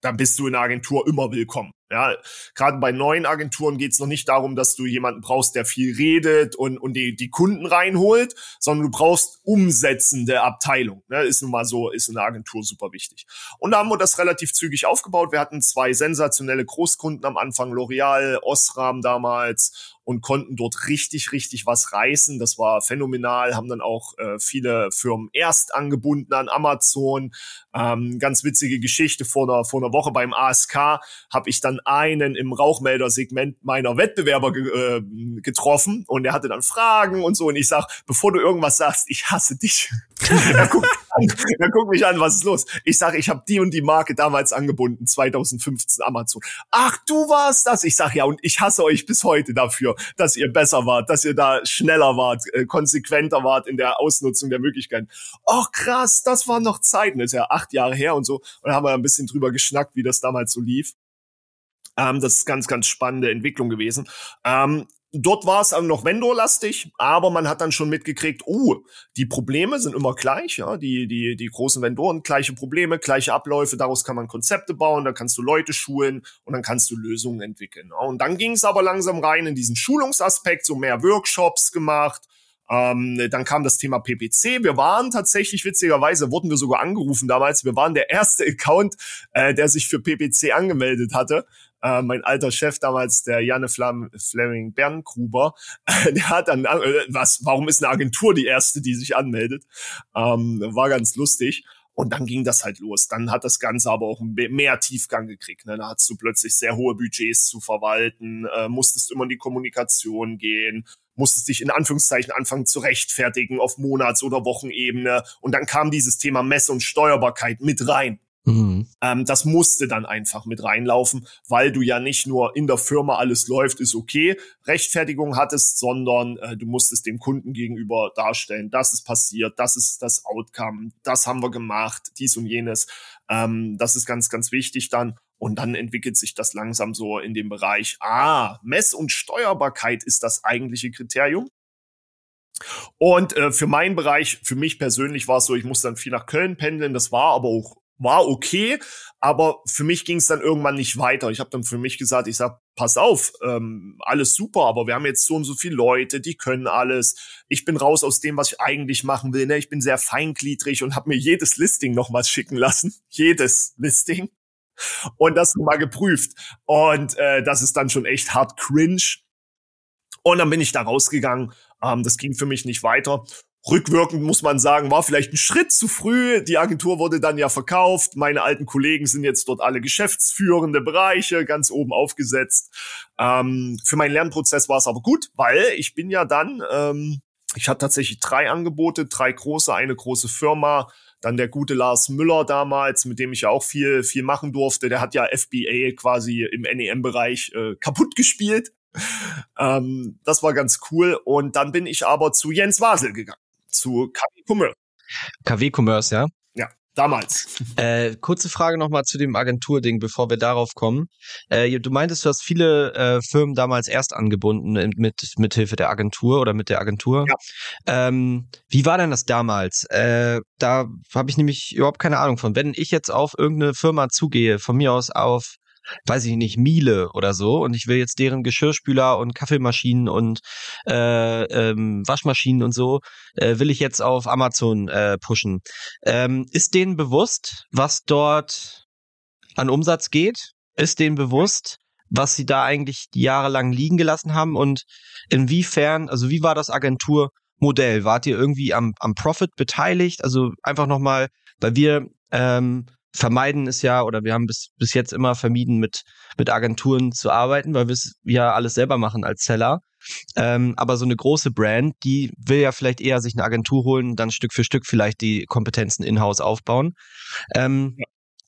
Speaker 3: dann bist du in der Agentur immer willkommen. Ja, gerade bei neuen Agenturen geht es noch nicht darum, dass du jemanden brauchst, der viel redet und, und die, die Kunden reinholt, sondern du brauchst umsetzende Abteilung. Ne? Ist nun mal so, ist in der Agentur super wichtig. Und da haben wir das relativ zügig aufgebaut. Wir hatten zwei sensationelle Großkunden am Anfang, L'Oreal, Osram damals und konnten dort richtig, richtig was reißen. Das war phänomenal, haben dann auch äh, viele Firmen erst angebunden an Amazon. Ähm, ganz witzige Geschichte vor einer, vor einer Woche beim ASK habe ich dann einen im Rauchmeldersegment meiner Wettbewerber ge äh, getroffen und er hatte dann Fragen und so und ich sag, bevor du irgendwas sagst, ich hasse dich. er, guckt an, er guckt mich an, was ist los? Ich sag, ich habe die und die Marke damals angebunden, 2015 Amazon. Ach, du warst das? Ich sag ja und ich hasse euch bis heute dafür, dass ihr besser wart, dass ihr da schneller wart, äh, konsequenter wart in der Ausnutzung der Möglichkeiten. Ach krass, das waren noch Zeiten, das ist ja acht Jahre her und so. Und da haben wir ein bisschen drüber geschnackt, wie das damals so lief. Ähm, das ist ganz, ganz spannende Entwicklung gewesen. Ähm, Dort war es noch Vendor-lastig, aber man hat dann schon mitgekriegt, oh, die Probleme sind immer gleich, ja, die, die, die großen Vendoren, gleiche Probleme, gleiche Abläufe, daraus kann man Konzepte bauen, da kannst du Leute schulen und dann kannst du Lösungen entwickeln. Ja. Und dann ging es aber langsam rein in diesen Schulungsaspekt, so mehr Workshops gemacht, ähm, dann kam das Thema PPC. Wir waren tatsächlich, witzigerweise, wurden wir sogar angerufen damals. Wir waren der erste Account, äh, der sich für PPC angemeldet hatte äh, mein alter Chef damals, der Janne Flam Fleming Berngruber, der hat dann, äh, was, warum ist eine Agentur die erste, die sich anmeldet? Ähm, war ganz lustig. Und dann ging das halt los. Dann hat das Ganze aber auch mehr Tiefgang gekriegt. Ne? Da hattest du plötzlich sehr hohe Budgets zu verwalten, äh, musstest immer in die Kommunikation gehen, musstest dich in Anführungszeichen anfangen zu rechtfertigen auf Monats- oder Wochenebene. Und dann kam dieses Thema Messe- und Steuerbarkeit mit rein. Mhm. Ähm, das musste dann einfach mit reinlaufen, weil du ja nicht nur in der Firma alles läuft, ist okay, Rechtfertigung hattest, sondern äh, du musstest dem Kunden gegenüber darstellen, das ist passiert, das ist das Outcome, das haben wir gemacht, dies und jenes. Ähm, das ist ganz, ganz wichtig dann. Und dann entwickelt sich das langsam so in dem Bereich, ah, Mess- und Steuerbarkeit ist das eigentliche Kriterium. Und äh, für meinen Bereich, für mich persönlich war es so, ich musste dann viel nach Köln pendeln. Das war aber auch war okay, aber für mich ging es dann irgendwann nicht weiter. Ich habe dann für mich gesagt, ich sag, pass auf, ähm, alles super, aber wir haben jetzt so und so viele Leute, die können alles. Ich bin raus aus dem, was ich eigentlich machen will. Ne? Ich bin sehr feingliedrig und habe mir jedes Listing nochmals schicken lassen, jedes Listing und das mal geprüft. Und äh, das ist dann schon echt hart cringe. Und dann bin ich da rausgegangen. Ähm, das ging für mich nicht weiter. Rückwirkend muss man sagen, war vielleicht ein Schritt zu früh. Die Agentur wurde dann ja verkauft. Meine alten Kollegen sind jetzt dort alle geschäftsführende Bereiche ganz oben aufgesetzt. Ähm, für meinen Lernprozess war es aber gut, weil ich bin ja dann, ähm, ich hatte tatsächlich drei Angebote, drei große, eine große Firma, dann der gute Lars Müller damals, mit dem ich ja auch viel, viel machen durfte. Der hat ja FBA quasi im NEM-Bereich äh, kaputt gespielt. Ähm, das war ganz cool. Und dann bin ich aber zu Jens Wasel gegangen zu KW Commerce.
Speaker 1: KW Commerce, ja?
Speaker 3: Ja, damals.
Speaker 1: Äh, kurze Frage nochmal zu dem Agenturding, bevor wir darauf kommen. Äh, du meintest, du hast viele äh, Firmen damals erst angebunden mit, mit Hilfe der Agentur oder mit der Agentur. Ja. Ähm, wie war denn das damals? Äh, da habe ich nämlich überhaupt keine Ahnung von. Wenn ich jetzt auf irgendeine Firma zugehe, von mir aus auf weiß ich nicht, Miele oder so und ich will jetzt deren Geschirrspüler und Kaffeemaschinen und äh, ähm, Waschmaschinen und so, äh, will ich jetzt auf Amazon äh, pushen. Ähm, ist denen bewusst, was dort an Umsatz geht? Ist denen bewusst, was sie da eigentlich jahrelang liegen gelassen haben und inwiefern, also wie war das Agenturmodell? Wart ihr irgendwie am, am Profit beteiligt? Also einfach nochmal, weil wir ähm, vermeiden es ja, oder wir haben bis, bis jetzt immer vermieden, mit, mit Agenturen zu arbeiten, weil wir es ja alles selber machen als Seller. Ähm, aber so eine große Brand, die will ja vielleicht eher sich eine Agentur holen, dann Stück für Stück vielleicht die Kompetenzen in-house aufbauen. Ähm, ja.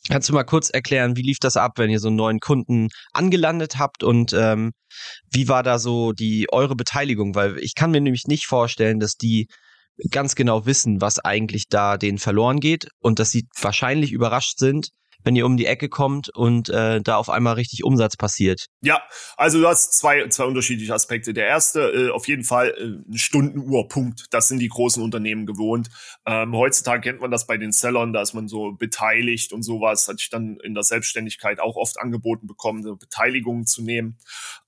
Speaker 1: Kannst du mal kurz erklären, wie lief das ab, wenn ihr so einen neuen Kunden angelandet habt und ähm, wie war da so die eure Beteiligung? Weil ich kann mir nämlich nicht vorstellen, dass die ganz genau wissen, was eigentlich da denen verloren geht und dass sie wahrscheinlich überrascht sind, wenn ihr um die Ecke kommt und äh, da auf einmal richtig Umsatz passiert.
Speaker 3: Ja, also du hast zwei, zwei unterschiedliche Aspekte. Der erste, äh, auf jeden Fall äh, Stundenuhr, Punkt. Das sind die großen Unternehmen gewohnt. Ähm, heutzutage kennt man das bei den Sellern, da ist man so beteiligt und sowas. Hatte ich dann in der Selbstständigkeit auch oft angeboten bekommen, so Beteiligungen zu nehmen.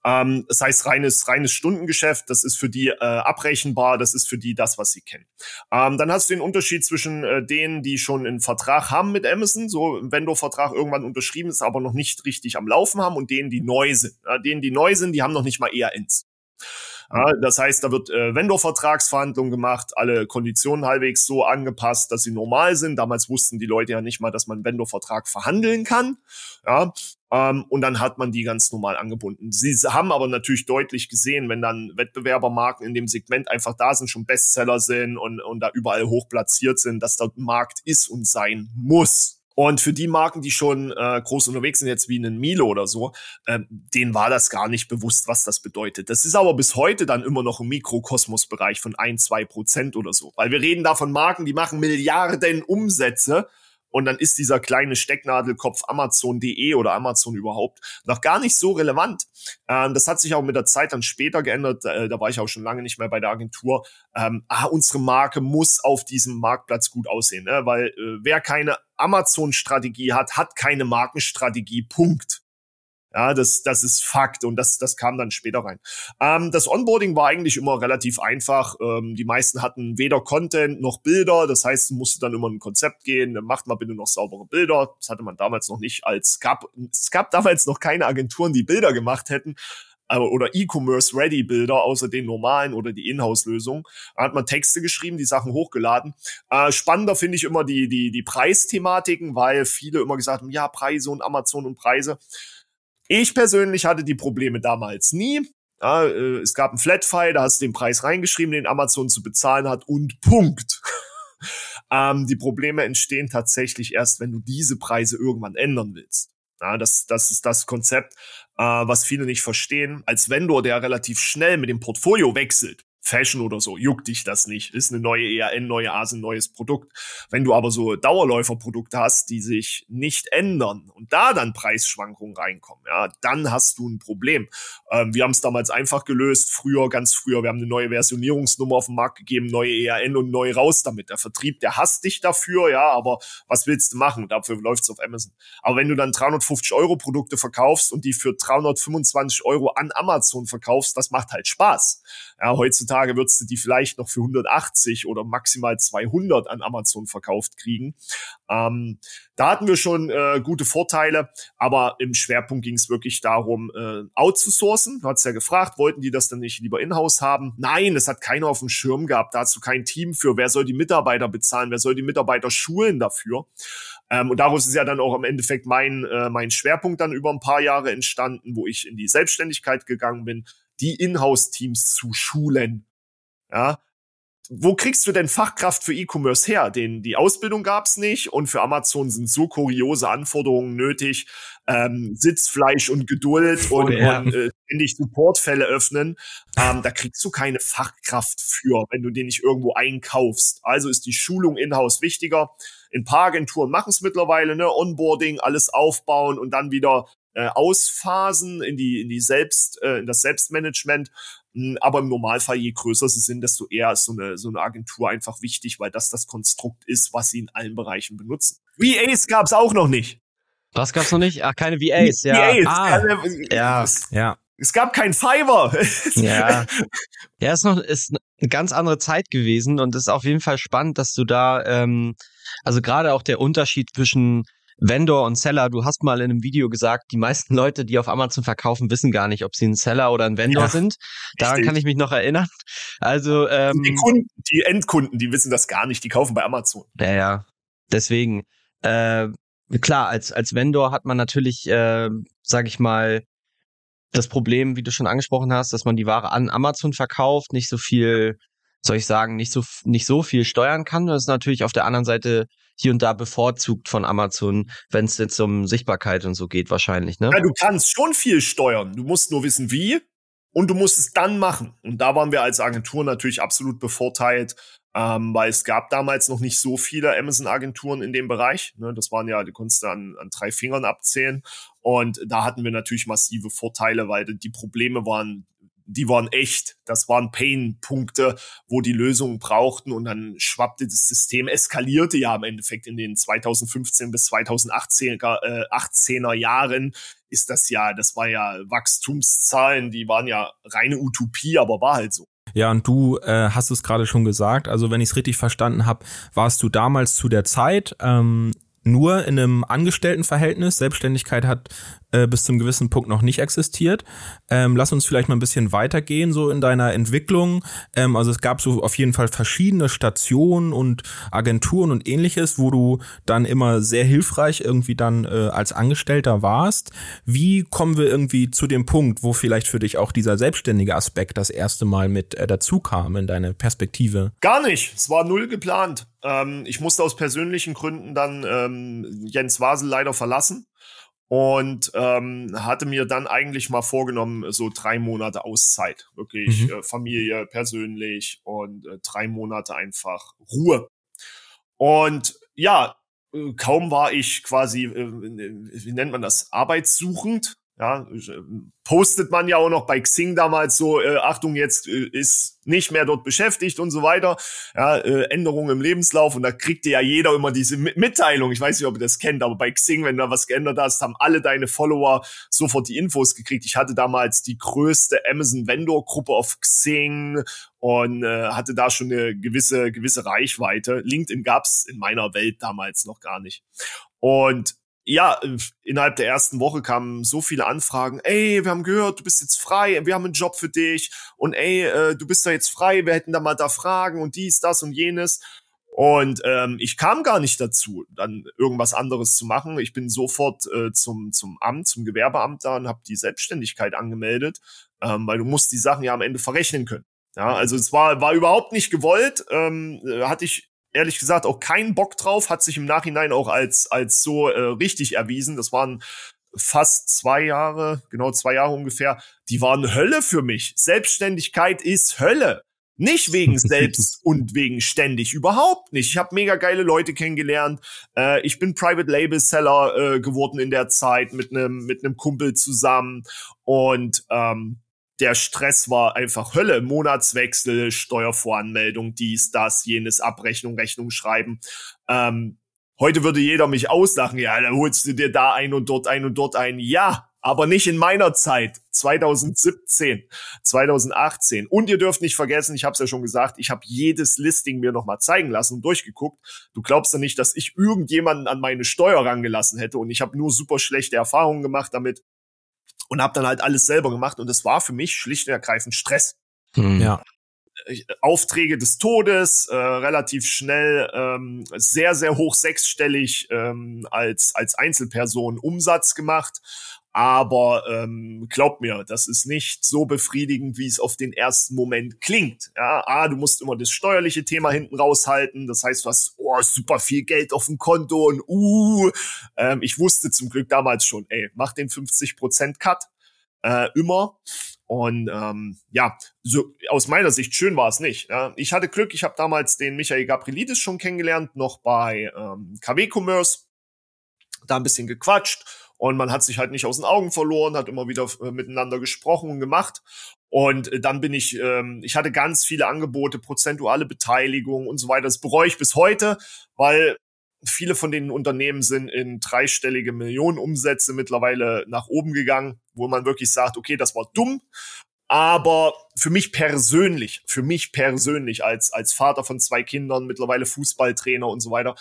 Speaker 3: Ähm, das heißt, reines, reines Stundengeschäft, das ist für die äh, abrechenbar, das ist für die das, was sie kennen. Ähm, dann hast du den Unterschied zwischen äh, denen, die schon einen Vertrag haben mit Amazon, so ein Vendor-Vertrag irgendwann unterschrieben ist, aber noch nicht richtig am Laufen haben und denen, die neu sind. Ja, denen, die neu sind, die haben noch nicht mal eher ins. Ja, das heißt, da wird äh, Vendor-Vertragsverhandlungen gemacht, alle Konditionen halbwegs so angepasst, dass sie normal sind. Damals wussten die Leute ja nicht mal, dass man Vendor-Vertrag verhandeln kann. Ja, ähm, und dann hat man die ganz normal angebunden. Sie haben aber natürlich deutlich gesehen, wenn dann Wettbewerbermarken in dem Segment einfach da sind, schon Bestseller sind und, und da überall hoch platziert sind, dass dort Markt ist und sein muss. Und für die Marken, die schon äh, groß unterwegs sind, jetzt wie einen Milo oder so, äh, denen war das gar nicht bewusst, was das bedeutet. Das ist aber bis heute dann immer noch im Mikrokosmosbereich von ein, zwei Prozent oder so. Weil wir reden da von Marken, die machen Milliarden Umsätze und dann ist dieser kleine Stecknadelkopf Amazon.de oder Amazon überhaupt noch gar nicht so relevant. Ähm, das hat sich auch mit der Zeit dann später geändert. Äh, da war ich auch schon lange nicht mehr bei der Agentur. Ähm, ah, unsere Marke muss auf diesem Marktplatz gut aussehen, ne? weil äh, wer keine Amazon-Strategie hat, hat keine Markenstrategie. Punkt. Ja, das, das ist Fakt und das, das kam dann später rein. Ähm, das Onboarding war eigentlich immer relativ einfach. Ähm, die meisten hatten weder Content noch Bilder. Das heißt, musste dann immer ein Konzept gehen. Macht mal bitte noch saubere Bilder. Das hatte man damals noch nicht als, gab, es gab damals noch keine Agenturen, die Bilder gemacht hätten äh, oder E-Commerce-Ready-Bilder, außer den normalen oder die Inhouse-Lösung. Da hat man Texte geschrieben, die Sachen hochgeladen. Äh, spannender finde ich immer die, die, die Preisthematiken, weil viele immer gesagt haben, ja, Preise und Amazon und Preise. Ich persönlich hatte die Probleme damals nie. Ja, äh, es gab einen Flat-File, da hast du den Preis reingeschrieben, den Amazon zu bezahlen hat und Punkt. ähm, die Probleme entstehen tatsächlich erst, wenn du diese Preise irgendwann ändern willst. Ja, das, das ist das Konzept, äh, was viele nicht verstehen. Als Vendor, der relativ schnell mit dem Portfolio wechselt, Fashion oder so, juckt dich das nicht. Ist eine neue ERN, neue ASIN, neues Produkt. Wenn du aber so Dauerläuferprodukte hast, die sich nicht ändern und da dann Preisschwankungen reinkommen, ja, dann hast du ein Problem. Ähm, wir haben es damals einfach gelöst, früher, ganz früher, wir haben eine neue Versionierungsnummer auf den Markt gegeben, neue ERN und neu raus damit. Der Vertrieb, der hasst dich dafür, ja, aber was willst du machen? Dafür läuft's auf Amazon. Aber wenn du dann 350 Euro Produkte verkaufst und die für 325 Euro an Amazon verkaufst, das macht halt Spaß. Ja, heutzutage würdest du die vielleicht noch für 180 oder maximal 200 an Amazon verkauft kriegen. Ähm, da hatten wir schon äh, gute Vorteile, aber im Schwerpunkt ging es wirklich darum, äh, outzusourcen. Du hast ja gefragt, wollten die das dann nicht lieber in-house haben? Nein, es hat keiner auf dem Schirm gehabt, dazu kein Team für. Wer soll die Mitarbeiter bezahlen? Wer soll die Mitarbeiter schulen dafür? Ähm, und daraus ist ja dann auch im Endeffekt mein, äh, mein Schwerpunkt dann über ein paar Jahre entstanden, wo ich in die Selbstständigkeit gegangen bin, die Inhouse-Teams zu schulen. Ja, wo kriegst du denn Fachkraft für E-Commerce her? Den, die Ausbildung gab's nicht und für Amazon sind so kuriose Anforderungen nötig. Ähm, Sitzfleisch und Geduld oh, und, ja. und äh, ständig Supportfälle öffnen. Ähm, da kriegst du keine Fachkraft für, wenn du den nicht irgendwo einkaufst. Also ist die Schulung in-house wichtiger. In paar Agenturen machen es mittlerweile, ne? Onboarding, alles aufbauen und dann wieder äh, ausphasen in die in die selbst äh, in das Selbstmanagement hm, aber im Normalfall, je größer sie sind, desto eher ist so eine, so eine Agentur einfach wichtig, weil das das Konstrukt ist, was sie in allen Bereichen benutzen. VAs gab's auch noch nicht.
Speaker 1: Was gab's noch nicht? Ach, keine VAs, ja. VAs. Ah,
Speaker 3: ja. ja. Es gab kein Fiverr.
Speaker 1: ja. Ja, ist noch, ist eine ganz andere Zeit gewesen und es ist auf jeden Fall spannend, dass du da, ähm, also gerade auch der Unterschied zwischen Vendor und Seller. Du hast mal in einem Video gesagt, die meisten Leute, die auf Amazon verkaufen, wissen gar nicht, ob sie ein Seller oder ein Vendor ja, sind. Daran richtig. kann ich mich noch erinnern. Also ähm,
Speaker 3: die, Kunden, die Endkunden, die wissen das gar nicht. Die kaufen bei Amazon.
Speaker 1: Ja, ja. Deswegen äh, klar, als als Vendor hat man natürlich, äh, sag ich mal, das Problem, wie du schon angesprochen hast, dass man die Ware an Amazon verkauft, nicht so viel, soll ich sagen, nicht so nicht so viel steuern kann. Das ist natürlich auf der anderen Seite hier und da bevorzugt von Amazon, wenn es jetzt um Sichtbarkeit und so geht, wahrscheinlich, ne?
Speaker 3: Ja, du kannst schon viel steuern. Du musst nur wissen, wie. Und du musst es dann machen. Und da waren wir als Agentur natürlich absolut bevorteilt, ähm, weil es gab damals noch nicht so viele Amazon-Agenturen in dem Bereich. Ne, das waren ja, die konntest du an, an drei Fingern abzählen. Und da hatten wir natürlich massive Vorteile, weil die Probleme waren die waren echt. Das waren Pain-Punkte, wo die Lösungen brauchten und dann schwappte das System, eskalierte ja im Endeffekt in den 2015 bis 2018er äh, 18er Jahren ist das ja, das war ja Wachstumszahlen, die waren ja reine Utopie, aber war halt so.
Speaker 2: Ja, und du äh, hast es gerade schon gesagt, also wenn ich es richtig verstanden habe, warst du damals zu der Zeit ähm, nur in einem Angestelltenverhältnis. Selbstständigkeit hat äh, bis zum gewissen Punkt noch nicht existiert. Ähm, lass uns vielleicht mal ein bisschen weitergehen, so in deiner Entwicklung. Ähm, also es gab so auf jeden Fall verschiedene Stationen und Agenturen und ähnliches, wo du dann immer sehr hilfreich irgendwie dann äh, als Angestellter warst. Wie kommen wir irgendwie zu dem Punkt, wo vielleicht für dich auch dieser selbstständige Aspekt das erste Mal mit äh, dazu kam in deine Perspektive?
Speaker 3: Gar nicht. Es war null geplant. Ähm, ich musste aus persönlichen Gründen dann ähm, Jens Wasel leider verlassen und ähm, hatte mir dann eigentlich mal vorgenommen, so drei Monate Auszeit, wirklich mhm. äh, Familie, persönlich und äh, drei Monate einfach Ruhe. Und ja, äh, kaum war ich quasi, äh, wie nennt man das, arbeitssuchend, ja, äh, postet man ja auch noch bei Xing damals so, äh, Achtung, jetzt äh, ist nicht mehr dort beschäftigt und so weiter. Ja, äh, Änderungen im Lebenslauf und da kriegt ja jeder immer diese Mitteilung. Ich weiß nicht, ob ihr das kennt, aber bei Xing, wenn du da was geändert hast, haben alle deine Follower sofort die Infos gekriegt. Ich hatte damals die größte Amazon Vendor Gruppe auf Xing und äh, hatte da schon eine gewisse gewisse Reichweite. LinkedIn gab's in meiner Welt damals noch gar nicht. Und ja, innerhalb der ersten Woche kamen so viele Anfragen. Ey, wir haben gehört, du bist jetzt frei, wir haben einen Job für dich. Und ey, äh, du bist da jetzt frei, wir hätten da mal da Fragen und dies, das und jenes. Und ähm, ich kam gar nicht dazu, dann irgendwas anderes zu machen. Ich bin sofort äh, zum, zum Amt, zum Gewerbeamt da und habe die Selbstständigkeit angemeldet, ähm, weil du musst die Sachen ja am Ende verrechnen können. Ja, also es war, war überhaupt nicht gewollt, ähm, äh, hatte ich ehrlich gesagt auch keinen Bock drauf, hat sich im Nachhinein auch als, als so äh, richtig erwiesen. Das waren fast zwei Jahre, genau zwei Jahre ungefähr, die waren Hölle für mich. Selbstständigkeit ist Hölle. Nicht wegen selbst und wegen ständig, überhaupt nicht. Ich habe mega geile Leute kennengelernt. Äh, ich bin Private Label Seller äh, geworden in der Zeit mit einem mit einem Kumpel zusammen und ähm, der Stress war einfach Hölle. Monatswechsel, Steuervoranmeldung, dies, das, jenes, Abrechnung, Rechnung schreiben. Ähm, heute würde jeder mich auslachen. Ja, da holst du dir da ein und dort ein und dort ein. Ja, aber nicht in meiner Zeit, 2017, 2018. Und ihr dürft nicht vergessen, ich habe es ja schon gesagt, ich habe jedes Listing mir nochmal zeigen lassen und durchgeguckt. Du glaubst ja nicht, dass ich irgendjemanden an meine Steuer rangelassen hätte und ich habe nur super schlechte Erfahrungen gemacht damit und habe dann halt alles selber gemacht und es war für mich schlicht und ergreifend Stress.
Speaker 2: Hm. Ja.
Speaker 3: Aufträge des Todes, äh, relativ schnell, ähm, sehr, sehr hoch sechsstellig ähm, als, als Einzelperson Umsatz gemacht aber ähm, glaub mir, das ist nicht so befriedigend, wie es auf den ersten Moment klingt. Ja, ah, du musst immer das steuerliche Thema hinten raushalten. Das heißt, du hast oh, super viel Geld auf dem Konto und uh, ähm, ich wusste zum Glück damals schon, ey, mach den 50% Cut äh, immer. Und ähm, ja, so aus meiner Sicht schön war es nicht. Ja. Ich hatte Glück, ich habe damals den Michael Gabrilidis schon kennengelernt, noch bei ähm, KW Commerce, da ein bisschen gequatscht und man hat sich halt nicht aus den Augen verloren, hat immer wieder äh, miteinander gesprochen und gemacht. Und äh, dann bin ich, ähm, ich hatte ganz viele Angebote, prozentuale Beteiligung und so weiter. Das bereue ich bis heute, weil viele von den Unternehmen sind in dreistellige Millionenumsätze mittlerweile nach oben gegangen, wo man wirklich sagt, okay, das war dumm. Aber für mich persönlich, für mich persönlich als, als Vater von zwei Kindern, mittlerweile Fußballtrainer und so weiter,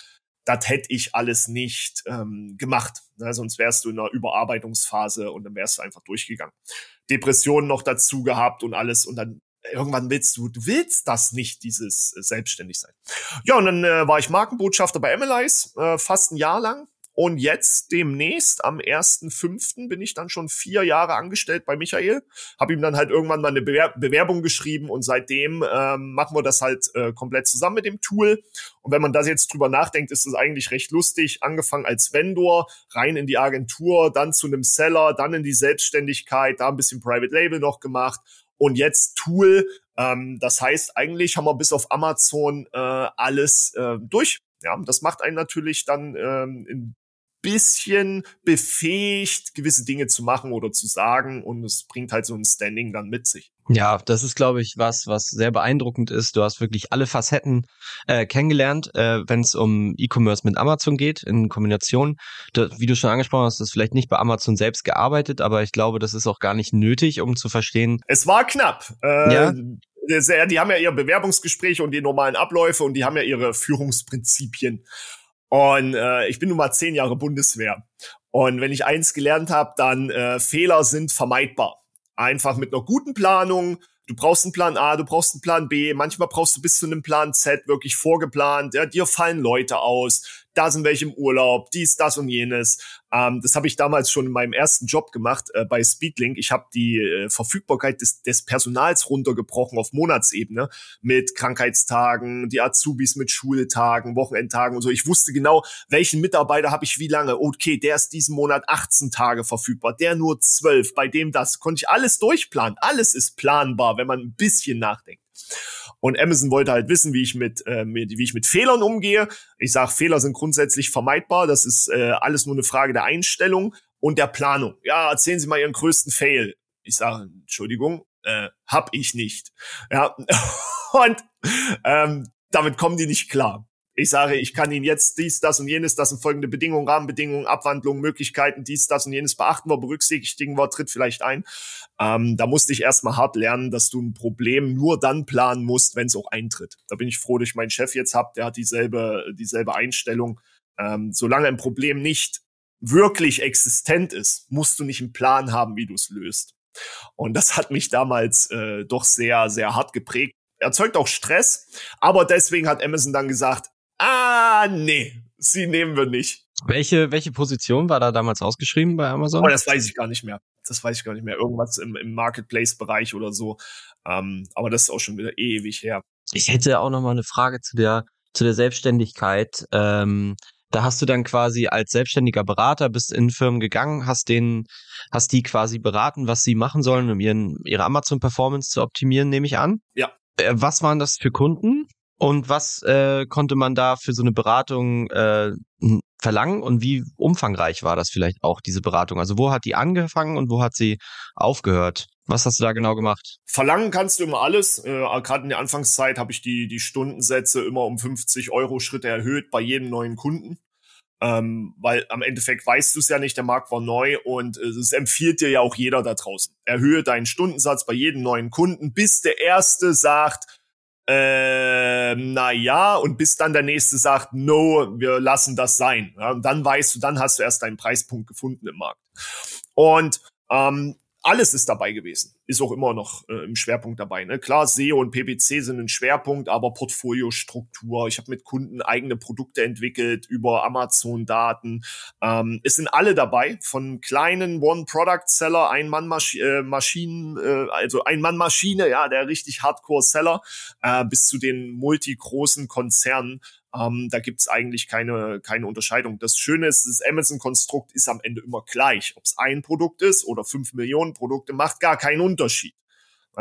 Speaker 3: das hätte ich alles nicht ähm, gemacht. Ne? Sonst wärst du in einer Überarbeitungsphase und dann wärst du einfach durchgegangen. Depressionen noch dazu gehabt und alles und dann irgendwann willst du, du willst das nicht, dieses äh, Selbstständigsein. Ja, und dann äh, war ich Markenbotschafter bei MLIs, äh, fast ein Jahr lang. Und jetzt demnächst am 1.5. bin ich dann schon vier Jahre angestellt bei Michael. Habe ihm dann halt irgendwann mal eine Bewer Bewerbung geschrieben und seitdem ähm, machen wir das halt äh, komplett zusammen mit dem Tool. Und wenn man das jetzt drüber nachdenkt, ist es eigentlich recht lustig. Angefangen als Vendor, rein in die Agentur, dann zu einem Seller, dann in die Selbstständigkeit, da ein bisschen Private Label noch gemacht und jetzt Tool. Ähm, das heißt, eigentlich haben wir bis auf Amazon äh, alles äh, durch. Ja, das macht einen natürlich dann ähm, in bisschen befähigt, gewisse Dinge zu machen oder zu sagen und es bringt halt so ein Standing dann mit sich.
Speaker 1: Ja, das ist, glaube ich, was, was sehr beeindruckend ist. Du hast wirklich alle Facetten äh, kennengelernt, äh, wenn es um E-Commerce mit Amazon geht, in Kombination. Da, wie du schon angesprochen hast, ist vielleicht nicht bei Amazon selbst gearbeitet, aber ich glaube, das ist auch gar nicht nötig, um zu verstehen.
Speaker 3: Es war knapp. Äh, ja die haben ja ihr Bewerbungsgespräche und die normalen Abläufe und die haben ja ihre Führungsprinzipien. Und äh, ich bin nun mal zehn Jahre Bundeswehr. Und wenn ich eins gelernt habe, dann äh, Fehler sind vermeidbar. Einfach mit einer guten Planung. Du brauchst einen Plan A, du brauchst einen Plan B. Manchmal brauchst du bis zu einem Plan Z wirklich vorgeplant. Ja, dir fallen Leute aus da sind welche im Urlaub, dies, das und jenes. Ähm, das habe ich damals schon in meinem ersten Job gemacht äh, bei Speedlink. Ich habe die äh, Verfügbarkeit des, des Personals runtergebrochen auf Monatsebene mit Krankheitstagen, die Azubis mit Schultagen, Wochenendtagen und so. Ich wusste genau, welchen Mitarbeiter habe ich wie lange. Okay, der ist diesen Monat 18 Tage verfügbar, der nur 12, bei dem das. Konnte ich alles durchplanen. Alles ist planbar, wenn man ein bisschen nachdenkt. Und Amazon wollte halt wissen, wie ich mit, äh, wie ich mit Fehlern umgehe. Ich sage, Fehler sind grundsätzlich vermeidbar. Das ist äh, alles nur eine Frage der Einstellung und der Planung. Ja, erzählen Sie mal Ihren größten Fail. Ich sage, Entschuldigung, äh, hab ich nicht. Ja, und ähm, damit kommen die nicht klar ich sage, ich kann Ihnen jetzt dies, das und jenes, das sind folgende Bedingungen, Rahmenbedingungen, Abwandlungen, Möglichkeiten, dies, das und jenes beachten wir, berücksichtigen wir, tritt vielleicht ein. Ähm, da musste ich erstmal hart lernen, dass du ein Problem nur dann planen musst, wenn es auch eintritt. Da bin ich froh, dass ich meinen Chef jetzt habe, der hat dieselbe, dieselbe Einstellung. Ähm, solange ein Problem nicht wirklich existent ist, musst du nicht einen Plan haben, wie du es löst. Und das hat mich damals äh, doch sehr, sehr hart geprägt erzeugt auch Stress, aber deswegen hat Amazon dann gesagt, ah, nee, sie nehmen wir nicht.
Speaker 1: Welche, welche Position war da damals ausgeschrieben bei Amazon?
Speaker 3: Oh, das weiß ich gar nicht mehr. Das weiß ich gar nicht mehr. Irgendwas im, im Marketplace-Bereich oder so. Ähm, aber das ist auch schon wieder ewig her.
Speaker 1: Ich hätte auch noch mal eine Frage zu der, zu der Selbstständigkeit. Ähm, da hast du dann quasi als selbstständiger Berater bist in Firmen gegangen, hast den, hast die quasi beraten, was sie machen sollen, um ihren, ihre Amazon Performance zu optimieren, nehme ich an.
Speaker 3: Ja,
Speaker 1: Äh, was waren das für Kunden? Und was äh, konnte man da für so eine Beratung äh, verlangen und wie umfangreich war das vielleicht auch, diese Beratung? Also wo hat die angefangen und wo hat sie aufgehört? Was hast du da genau gemacht?
Speaker 3: Verlangen kannst du immer alles. Äh, Gerade in der Anfangszeit habe ich die, die Stundensätze immer um 50 Euro Schritte erhöht bei jedem neuen Kunden. Ähm, weil am Endeffekt weißt du es ja nicht, der Markt war neu und äh, es empfiehlt dir ja auch jeder da draußen. Erhöhe deinen Stundensatz bei jedem neuen Kunden, bis der erste sagt, äh, na ja, und bis dann der nächste sagt, no, wir lassen das sein. Ja, und dann weißt du, dann hast du erst deinen Preispunkt gefunden im Markt. Und ähm, alles ist dabei gewesen. Ist auch immer noch äh, im Schwerpunkt dabei. Ne? Klar, SEO und PPC sind ein Schwerpunkt, aber Portfoliostruktur. Ich habe mit Kunden eigene Produkte entwickelt über Amazon-Daten. Ähm, es sind alle dabei, von kleinen One-Product-Seller, Ein-Mann-Maschinen, äh, äh, also Ein-Mann-Maschine, ja, der richtig Hardcore-Seller, äh, bis zu den multi-großen Konzernen. Ähm, da gibt's eigentlich keine, keine Unterscheidung. Das Schöne ist, das Amazon-Konstrukt ist am Ende immer gleich. Ob es ein Produkt ist oder fünf Millionen Produkte, macht gar keinen Unterschied.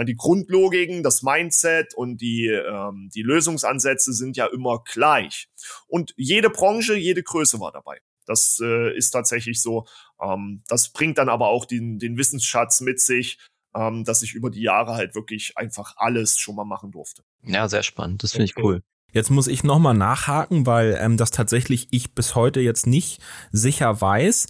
Speaker 3: Die Grundlogiken, das Mindset und die, ähm, die Lösungsansätze sind ja immer gleich. Und jede Branche, jede Größe war dabei. Das äh, ist tatsächlich so. Ähm, das bringt dann aber auch den, den Wissensschatz mit sich, ähm, dass ich über die Jahre halt wirklich einfach alles schon mal machen durfte.
Speaker 1: Ja, sehr spannend. Das finde ich cool.
Speaker 2: Jetzt muss ich nochmal nachhaken, weil ähm, das tatsächlich ich bis heute jetzt nicht sicher weiß.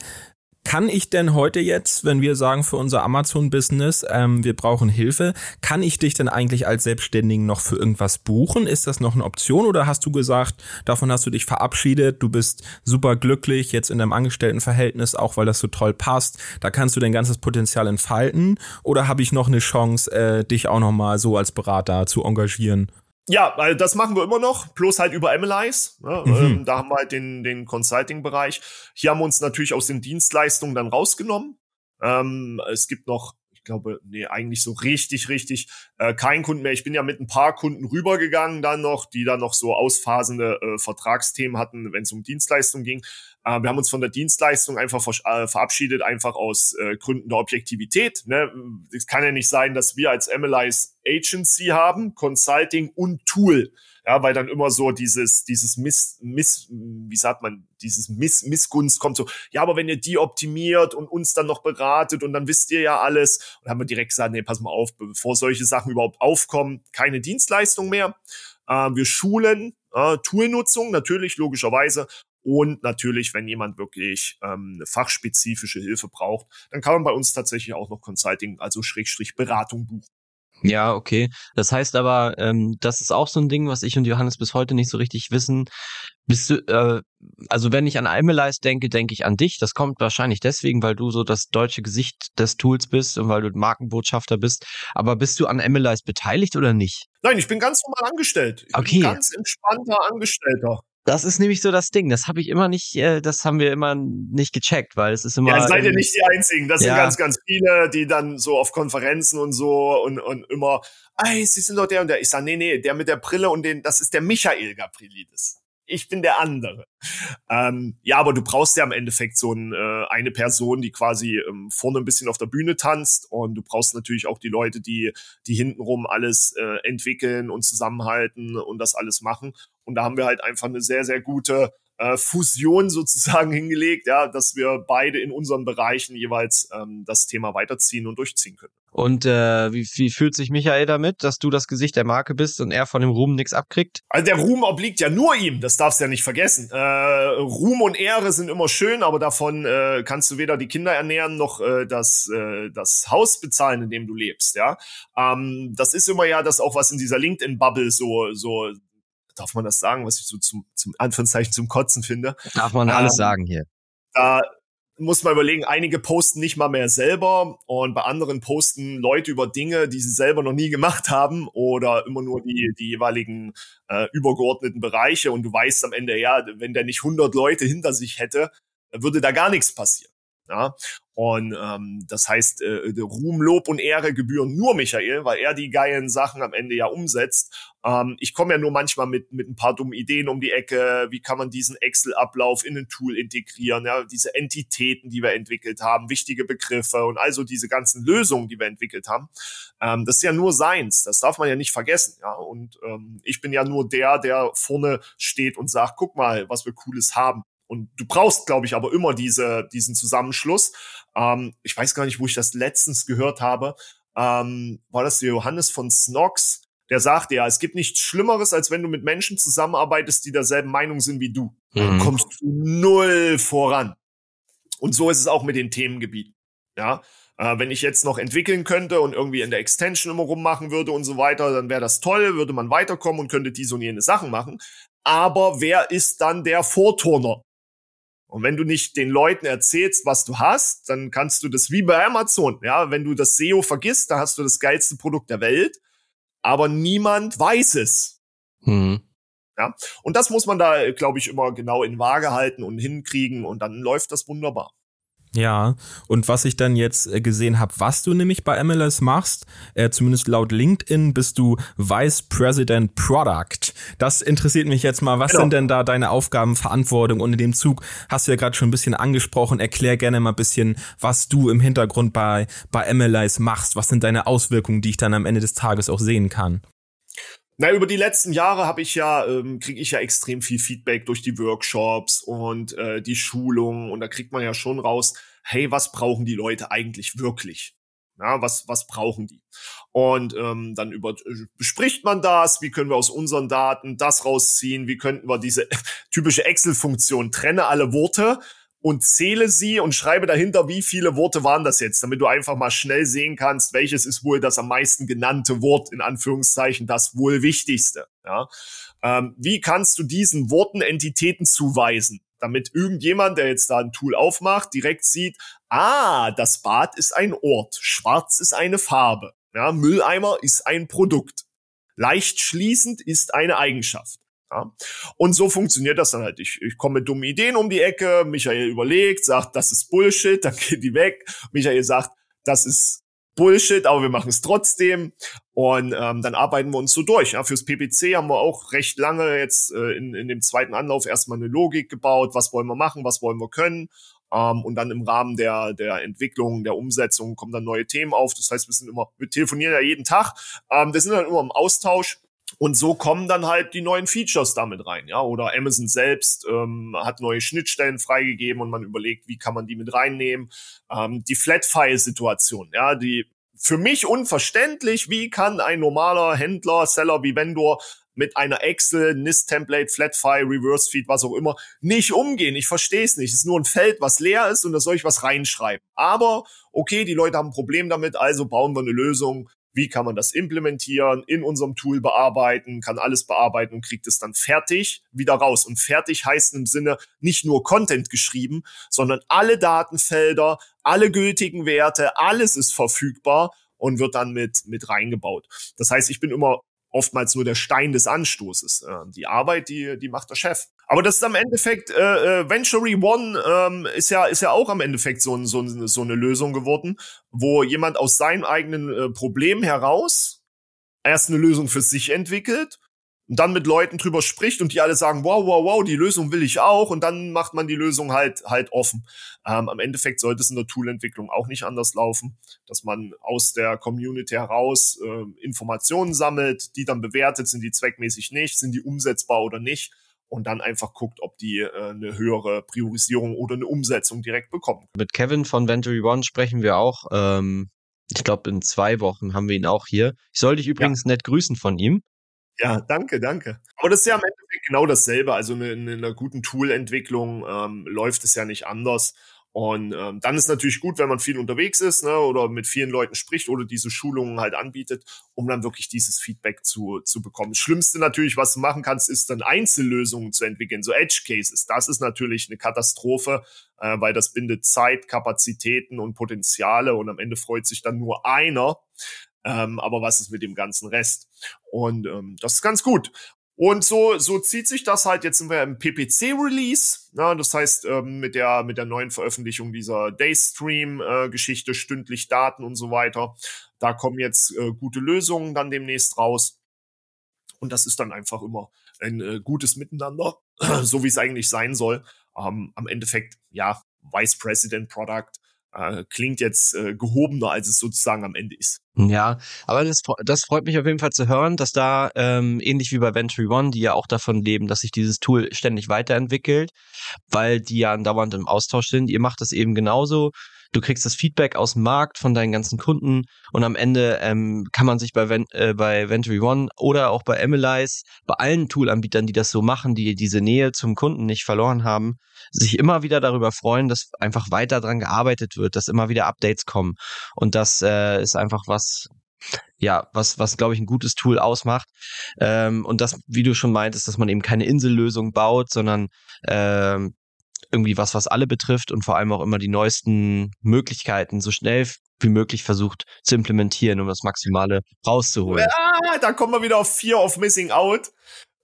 Speaker 2: Kann ich denn heute jetzt, wenn wir sagen für unser Amazon-Business, ähm, wir brauchen Hilfe, kann ich dich denn eigentlich als Selbstständigen noch für irgendwas buchen? Ist das noch eine Option oder hast du gesagt, davon hast du dich verabschiedet, du bist super glücklich jetzt in deinem Angestelltenverhältnis, auch weil das so toll passt, da kannst du dein ganzes Potenzial entfalten? Oder habe ich noch eine Chance, äh, dich auch nochmal so als Berater zu engagieren?
Speaker 3: Ja, weil das machen wir immer noch, bloß halt über MLIs. Ne? Mhm. Ähm, da haben wir halt den, den Consulting-Bereich. Hier haben wir uns natürlich aus den Dienstleistungen dann rausgenommen. Ähm, es gibt noch, ich glaube, nee, eigentlich so richtig, richtig äh, kein Kunden mehr. Ich bin ja mit ein paar Kunden rübergegangen dann noch, die dann noch so ausphasende äh, Vertragsthemen hatten, wenn es um Dienstleistungen ging. Äh, wir haben uns von der Dienstleistung einfach ver äh, verabschiedet, einfach aus äh, Gründen der Objektivität. Ne? Es kann ja nicht sein, dass wir als MLIs Agency haben, Consulting und Tool. Ja, weil dann immer so dieses, dieses Miss, Miss, wie sagt man, dieses Miss, Missgunst kommt so, ja, aber wenn ihr die optimiert und uns dann noch beratet und dann wisst ihr ja alles. Und haben wir direkt gesagt, nee, pass mal auf, bevor solche Sachen überhaupt aufkommen, keine Dienstleistung mehr. Äh, wir schulen äh, Toolnutzung, natürlich, logischerweise, und natürlich, wenn jemand wirklich ähm, eine fachspezifische Hilfe braucht, dann kann man bei uns tatsächlich auch noch Consulting, also Schrägstrich Beratung buchen.
Speaker 1: Ja, okay. Das heißt aber, ähm, das ist auch so ein Ding, was ich und Johannes bis heute nicht so richtig wissen. Bist du, äh, also wenn ich an Imelize denke, denke ich an dich. Das kommt wahrscheinlich deswegen, weil du so das deutsche Gesicht des Tools bist und weil du Markenbotschafter bist. Aber bist du an Imelize beteiligt oder nicht?
Speaker 3: Nein, ich bin ganz normal angestellt. Ich
Speaker 1: okay.
Speaker 3: bin ganz entspannter Angestellter.
Speaker 1: Das ist nämlich so das Ding. Das habe ich immer nicht, äh, das haben wir immer nicht gecheckt, weil es ist immer.
Speaker 3: Ja, seid ihr nicht die Einzigen. Das ja. sind ganz, ganz viele, die dann so auf Konferenzen und so und, und immer, ey, sie sind doch der und der. Ich sage, nee, nee, der mit der Brille und den, das ist der Michael Gabrilidis ich bin der andere. Ähm, ja, aber du brauchst ja im Endeffekt so ein, äh, eine Person, die quasi ähm, vorne ein bisschen auf der Bühne tanzt und du brauchst natürlich auch die Leute, die, die hintenrum alles äh, entwickeln und zusammenhalten und das alles machen. Und da haben wir halt einfach eine sehr, sehr gute äh, Fusion sozusagen hingelegt, ja, dass wir beide in unseren Bereichen jeweils ähm, das Thema weiterziehen und durchziehen können.
Speaker 1: Und äh, wie, wie fühlt sich Michael damit, dass du das Gesicht der Marke bist und er von dem Ruhm nichts abkriegt?
Speaker 3: Also der Ruhm obliegt ja nur ihm, das darfst du ja nicht vergessen. Äh, Ruhm und Ehre sind immer schön, aber davon äh, kannst du weder die Kinder ernähren noch äh, das, äh, das Haus bezahlen, in dem du lebst. Ja, ähm, das ist immer ja das auch was in dieser LinkedIn-Bubble so so darf man das sagen, was ich so zum, zum Anführungszeichen zum Kotzen finde.
Speaker 1: Darf man alles ähm, sagen hier.
Speaker 3: Da muss man überlegen, einige posten nicht mal mehr selber und bei anderen posten Leute über Dinge, die sie selber noch nie gemacht haben oder immer nur die, die jeweiligen äh, übergeordneten Bereiche und du weißt am Ende, ja, wenn der nicht 100 Leute hinter sich hätte, würde da gar nichts passieren. Ja? Und ähm, das heißt, äh, Ruhm, Lob und Ehre gebühren nur Michael, weil er die geilen Sachen am Ende ja umsetzt. Ähm, ich komme ja nur manchmal mit, mit ein paar dummen Ideen um die Ecke. Wie kann man diesen Excel-Ablauf in ein Tool integrieren? Ja, diese Entitäten, die wir entwickelt haben, wichtige Begriffe und also diese ganzen Lösungen, die wir entwickelt haben. Ähm, das ist ja nur seins. Das darf man ja nicht vergessen. Ja, und ähm, ich bin ja nur der, der vorne steht und sagt, guck mal, was wir Cooles haben. Und du brauchst, glaube ich, aber immer diese, diesen Zusammenschluss. Ähm, ich weiß gar nicht, wo ich das letztens gehört habe. Ähm, war das der Johannes von Snox? Der sagte ja, es gibt nichts Schlimmeres, als wenn du mit Menschen zusammenarbeitest, die derselben Meinung sind wie du. Mhm. Dann kommst du null voran. Und so ist es auch mit den Themengebieten. Ja, äh, wenn ich jetzt noch entwickeln könnte und irgendwie in der Extension immer rummachen würde und so weiter, dann wäre das toll, würde man weiterkommen und könnte diese und jene Sachen machen. Aber wer ist dann der Vorturner? Und wenn du nicht den Leuten erzählst, was du hast, dann kannst du das wie bei Amazon. Ja, wenn du das SEO vergisst, da hast du das geilste Produkt der Welt, aber niemand weiß es. Mhm. Ja, und das muss man da, glaube ich, immer genau in Waage halten und hinkriegen und dann läuft das wunderbar.
Speaker 2: Ja, und was ich dann jetzt äh, gesehen habe, was du nämlich bei MLS machst, äh, zumindest laut LinkedIn bist du Vice President Product. Das interessiert mich jetzt mal. Was genau. sind denn da deine Aufgaben, Verantwortung? Und in dem Zug hast du ja gerade schon ein bisschen angesprochen. Erklär gerne mal ein bisschen, was du im Hintergrund bei, bei MLS machst. Was sind deine Auswirkungen, die ich dann am Ende des Tages auch sehen kann?
Speaker 3: Na, über die letzten Jahre habe ich ja, ähm, kriege ich ja extrem viel Feedback durch die Workshops und äh, die Schulungen und da kriegt man ja schon raus, hey, was brauchen die Leute eigentlich wirklich? Ja, was, was brauchen die? Und ähm, dann über, äh, bespricht man das, wie können wir aus unseren Daten das rausziehen, wie könnten wir diese typische Excel-Funktion, trenne alle Worte, und zähle sie und schreibe dahinter, wie viele Worte waren das jetzt, damit du einfach mal schnell sehen kannst, welches ist wohl das am meisten genannte Wort, in Anführungszeichen, das wohl wichtigste. Ja? Ähm, wie kannst du diesen Worten Entitäten zuweisen, damit irgendjemand, der jetzt da ein Tool aufmacht, direkt sieht, ah, das Bad ist ein Ort, schwarz ist eine Farbe, ja? Mülleimer ist ein Produkt. Leicht schließend ist eine Eigenschaft. Ja? Und so funktioniert das dann halt. Ich, ich komme mit dummen Ideen um die Ecke, Michael überlegt, sagt, das ist Bullshit, dann geht die weg. Michael sagt, das ist Bullshit, aber wir machen es trotzdem. Und ähm, dann arbeiten wir uns so durch. Ja. Fürs PPC haben wir auch recht lange jetzt äh, in, in dem zweiten Anlauf erstmal eine Logik gebaut. Was wollen wir machen, was wollen wir können? Ähm, und dann im Rahmen der, der Entwicklung, der Umsetzung kommen dann neue Themen auf. Das heißt, wir sind immer, wir telefonieren ja jeden Tag. Ähm, wir sind dann immer im Austausch und so kommen dann halt die neuen Features damit rein, ja. Oder Amazon selbst ähm, hat neue Schnittstellen freigegeben und man überlegt, wie kann man die mit reinnehmen. Ähm, die Flat-File-Situation, ja, die für mich unverständlich, wie kann ein normaler Händler, Seller wie Vendor mit einer Excel, NIST-Template, Flat-File, Reverse-Feed, was auch immer, nicht umgehen. Ich verstehe es nicht. Es ist nur ein Feld, was leer ist und da soll ich was reinschreiben. Aber okay, die Leute haben ein Problem damit, also bauen wir eine Lösung, wie kann man das implementieren, in unserem Tool bearbeiten, kann alles bearbeiten und kriegt es dann fertig wieder raus. Und fertig heißt im Sinne nicht nur Content geschrieben, sondern alle Datenfelder, alle gültigen Werte, alles ist verfügbar und wird dann mit, mit reingebaut. Das heißt, ich bin immer oftmals nur der Stein des Anstoßes. Äh, die Arbeit, die, die macht der Chef. Aber das ist am Endeffekt, äh, äh, Ventury One ähm, ist ja ist ja auch am Endeffekt so, so, so eine Lösung geworden, wo jemand aus seinem eigenen äh, Problem heraus erst eine Lösung für sich entwickelt und dann mit Leuten drüber spricht und die alle sagen, wow, wow, wow, die Lösung will ich auch und dann macht man die Lösung halt halt offen. Ähm, am Endeffekt sollte es in der Toolentwicklung auch nicht anders laufen, dass man aus der Community heraus äh, Informationen sammelt, die dann bewertet, sind die zweckmäßig nicht, sind die umsetzbar oder nicht und dann einfach guckt, ob die äh, eine höhere Priorisierung oder eine Umsetzung direkt bekommen.
Speaker 1: Mit Kevin von Ventury One sprechen wir auch. Ähm, ich glaube, in zwei Wochen haben wir ihn auch hier. Ich soll dich übrigens ja. nett grüßen von ihm.
Speaker 3: Ja, danke, danke. Aber das ist ja am Endeffekt genau dasselbe. Also in, in einer guten Toolentwicklung ähm, läuft es ja nicht anders. Und ähm, dann ist natürlich gut, wenn man viel unterwegs ist ne, oder mit vielen Leuten spricht oder diese Schulungen halt anbietet, um dann wirklich dieses Feedback zu, zu bekommen. Das Schlimmste natürlich, was du machen kannst, ist dann Einzellösungen zu entwickeln, so Edge Cases. Das ist natürlich eine Katastrophe, äh, weil das bindet Zeit, Kapazitäten und Potenziale und am Ende freut sich dann nur einer. Ähm, aber was ist mit dem ganzen Rest? Und ähm, das ist ganz gut. Und so, so zieht sich das halt. Jetzt sind wir im PPC-Release. Ja, das heißt, ähm, mit, der, mit der neuen Veröffentlichung dieser Daystream-Geschichte, stündlich Daten und so weiter. Da kommen jetzt äh, gute Lösungen dann demnächst raus. Und das ist dann einfach immer ein äh, gutes Miteinander, so wie es eigentlich sein soll. Ähm, am Endeffekt, ja, Vice President Product äh, klingt jetzt äh, gehobener, als es sozusagen am Ende ist.
Speaker 1: Ja, aber das, das freut mich auf jeden Fall zu hören, dass da ähm, ähnlich wie bei Venturi One, die ja auch davon leben, dass sich dieses Tool ständig weiterentwickelt, weil die ja andauernd im Austausch sind. Ihr macht das eben genauso du kriegst das Feedback aus dem Markt von deinen ganzen Kunden und am Ende ähm, kann man sich bei, Ven äh, bei Venturi One oder auch bei Emily's, bei allen Toolanbietern, die das so machen, die diese Nähe zum Kunden nicht verloren haben, sich immer wieder darüber freuen, dass einfach weiter dran gearbeitet wird, dass immer wieder Updates kommen. Und das äh, ist einfach was, ja, was, was glaube ich ein gutes Tool ausmacht. Ähm, und das, wie du schon meintest, dass man eben keine Insellösung baut, sondern ähm, irgendwie was, was alle betrifft und vor allem auch immer die neuesten Möglichkeiten so schnell wie möglich versucht zu implementieren, um das Maximale rauszuholen.
Speaker 3: Ja, da kommen wir wieder auf Fear of Missing Out.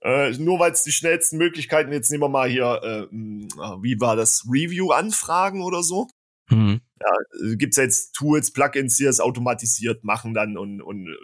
Speaker 3: Äh, nur weil es die schnellsten Möglichkeiten, jetzt nehmen wir mal hier, äh, wie war das, Review-Anfragen oder so? Mhm. Ja, äh, gibt's jetzt Tools, Plugins, die das automatisiert machen dann und, und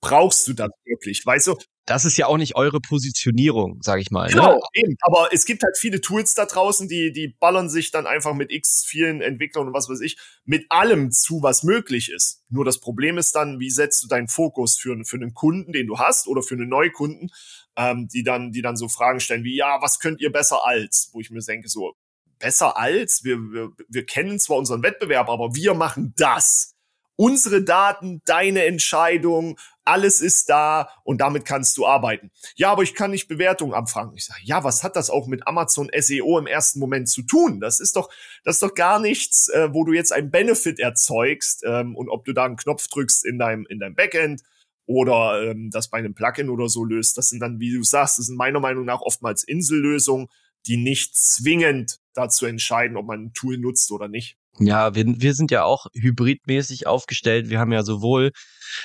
Speaker 3: brauchst du das wirklich? Weißt du,
Speaker 1: das ist ja auch nicht eure Positionierung, sag ich mal.
Speaker 3: Ne? Genau, ne? eben. Aber es gibt halt viele Tools da draußen, die, die ballern sich dann einfach mit x vielen Entwicklern und was weiß ich, mit allem zu, was möglich ist. Nur das Problem ist dann, wie setzt du deinen Fokus für, für einen Kunden, den du hast, oder für einen Neukunden, ähm, die dann, die dann so Fragen stellen wie, ja, was könnt ihr besser als? Wo ich mir denke, so, besser als? Wir, wir, wir kennen zwar unseren Wettbewerb, aber wir machen das unsere Daten, deine Entscheidung, alles ist da und damit kannst du arbeiten. Ja, aber ich kann nicht Bewertungen abfragen. Ich sage, ja, was hat das auch mit Amazon SEO im ersten Moment zu tun? Das ist doch, das ist doch gar nichts, äh, wo du jetzt einen Benefit erzeugst ähm, und ob du da einen Knopf drückst in deinem in deinem Backend oder ähm, das bei einem Plugin oder so löst. Das sind dann, wie du sagst, das sind meiner Meinung nach oftmals Insellösungen, die nicht zwingend dazu entscheiden, ob man ein Tool nutzt oder nicht.
Speaker 1: Ja, wir, wir sind ja auch hybridmäßig aufgestellt. Wir haben ja sowohl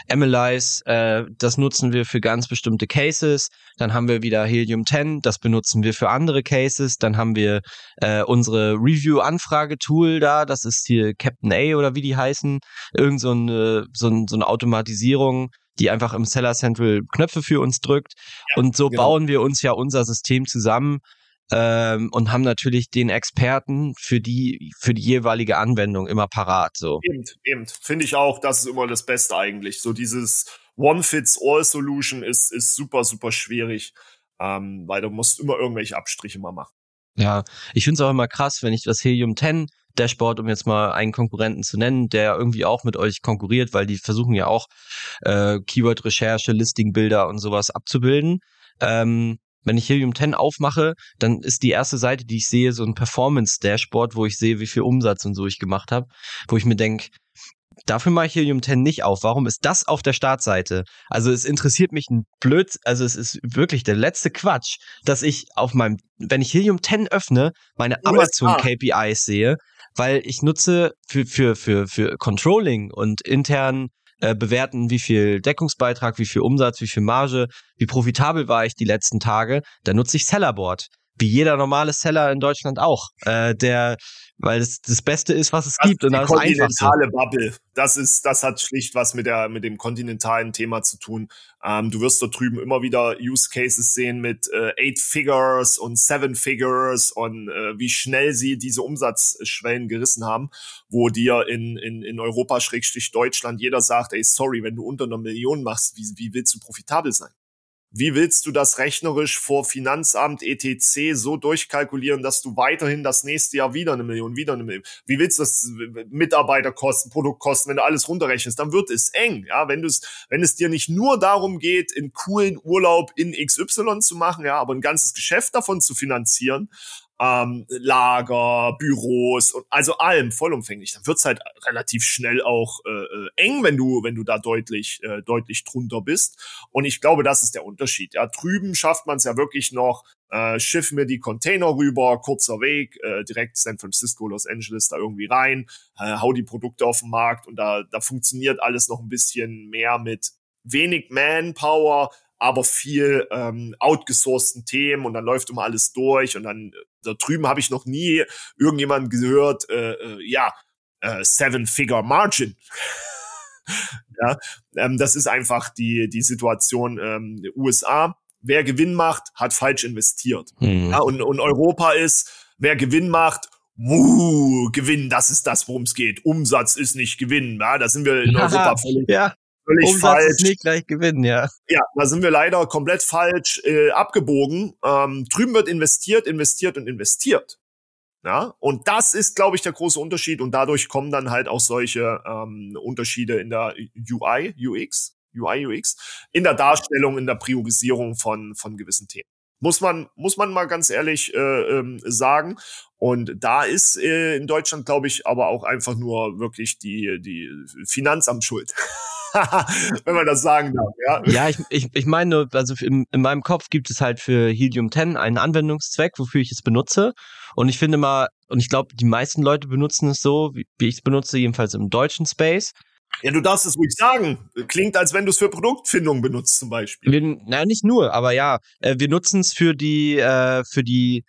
Speaker 1: Analyze, äh, das nutzen wir für ganz bestimmte Cases. Dann haben wir wieder Helium 10, das benutzen wir für andere Cases. Dann haben wir äh, unsere Review-Anfrage-Tool da, das ist hier Captain A oder wie die heißen. Irgend so eine, so, ein, so eine Automatisierung, die einfach im Seller Central Knöpfe für uns drückt. Ja, und so genau. bauen wir uns ja unser System zusammen ähm, und haben natürlich den Experten für die für die jeweilige Anwendung immer parat. So.
Speaker 3: Eben, eben. Finde ich auch, das ist immer das Beste eigentlich. So dieses One-Fits-All-Solution ist, ist super, super schwierig, ähm, weil du musst immer irgendwelche Abstriche mal machen.
Speaker 1: Ja, ich finde es auch immer krass, wenn ich das Helium 10 Dashboard, um jetzt mal einen Konkurrenten zu nennen, der irgendwie auch mit euch konkurriert, weil die versuchen ja auch äh, Keyword-Recherche, Listing-Bilder und sowas abzubilden. Ähm, wenn ich Helium 10 aufmache, dann ist die erste Seite, die ich sehe, so ein Performance-Dashboard, wo ich sehe, wie viel Umsatz und so ich gemacht habe, wo ich mir denke, dafür mache ich Helium 10 nicht auf. Warum ist das auf der Startseite? Also es interessiert mich ein Blöd, also es ist wirklich der letzte Quatsch, dass ich auf meinem, wenn ich Helium 10 öffne, meine Amazon KPIs sehe, weil ich nutze für, für, für, für Controlling und intern äh, bewerten, wie viel Deckungsbeitrag, wie viel Umsatz, wie viel Marge, wie profitabel war ich die letzten Tage, dann nutze ich Sellerboard. Wie jeder normale Seller in Deutschland auch. Äh, der weil es das Beste ist, was es das gibt.
Speaker 3: Und das ist kontinentale Bubble. Das ist, das hat schlicht was mit der, mit dem kontinentalen Thema zu tun. Ähm, du wirst dort drüben immer wieder Use Cases sehen mit äh, Eight Figures und Seven Figures und äh, wie schnell sie diese Umsatzschwellen gerissen haben, wo dir in, in, in Europa Schrägstrich Deutschland jeder sagt, ey, sorry, wenn du unter einer Million machst, wie, wie willst du profitabel sein? Wie willst du das rechnerisch vor Finanzamt etc. so durchkalkulieren, dass du weiterhin das nächste Jahr wieder eine Million, wieder eine Million? Wie willst du das Mitarbeiterkosten, Produktkosten, wenn du alles runterrechnest, dann wird es eng. Ja, wenn du es, wenn es dir nicht nur darum geht, in coolen Urlaub in XY zu machen, ja, aber ein ganzes Geschäft davon zu finanzieren, ähm, Lager, Büros und also allem vollumfänglich, dann wird's halt relativ schnell auch äh, äh, eng, wenn du, wenn du da deutlich, äh, deutlich drunter bist. Und ich glaube, das ist der Unterschied. Ja, drüben schafft man es ja wirklich noch, äh, schiff mir die Container rüber, kurzer Weg, äh, direkt San Francisco, Los Angeles da irgendwie rein, äh, hau die Produkte auf den Markt und da, da funktioniert alles noch ein bisschen mehr mit wenig Manpower, aber viel ähm, outgesourcten Themen und dann läuft immer alles durch und dann da drüben habe ich noch nie irgendjemanden gehört, äh, äh, ja, äh, Seven-Figure Margin. ja, ähm, das ist einfach die, die Situation ähm, USA. Wer Gewinn macht, hat falsch investiert. Mhm. Ja, und, und Europa ist, wer Gewinn macht, Wuh, Gewinn, das ist das, worum es geht. Umsatz ist nicht Gewinn. Ja, da sind wir in Europa völlig,
Speaker 1: ja. Völlig Umsatz falsch. Ist nicht gleich Gewinn, ja.
Speaker 3: Ja, da sind wir leider komplett falsch äh, abgebogen. Ähm, drüben wird investiert, investiert und investiert. Ja, und das ist, glaube ich, der große Unterschied und dadurch kommen dann halt auch solche ähm, Unterschiede in der UI, UX, UI, UX, in der Darstellung, in der Priorisierung von, von gewissen Themen. Muss man, muss man mal ganz ehrlich äh, ähm, sagen. Und da ist äh, in Deutschland, glaube ich, aber auch einfach nur wirklich die, die Finanzamt schuld. wenn man das sagen darf. Ja,
Speaker 1: ja ich, ich, ich meine, also in, in meinem Kopf gibt es halt für Helium 10 einen Anwendungszweck, wofür ich es benutze. Und ich finde mal, und ich glaube, die meisten Leute benutzen es so, wie, wie ich es benutze, jedenfalls im deutschen Space.
Speaker 3: Ja, du darfst es ruhig sagen. Klingt, als wenn du es für Produktfindung benutzt, zum Beispiel.
Speaker 1: Wir, naja, nicht nur, aber ja, äh, wir nutzen es für die, äh, für die,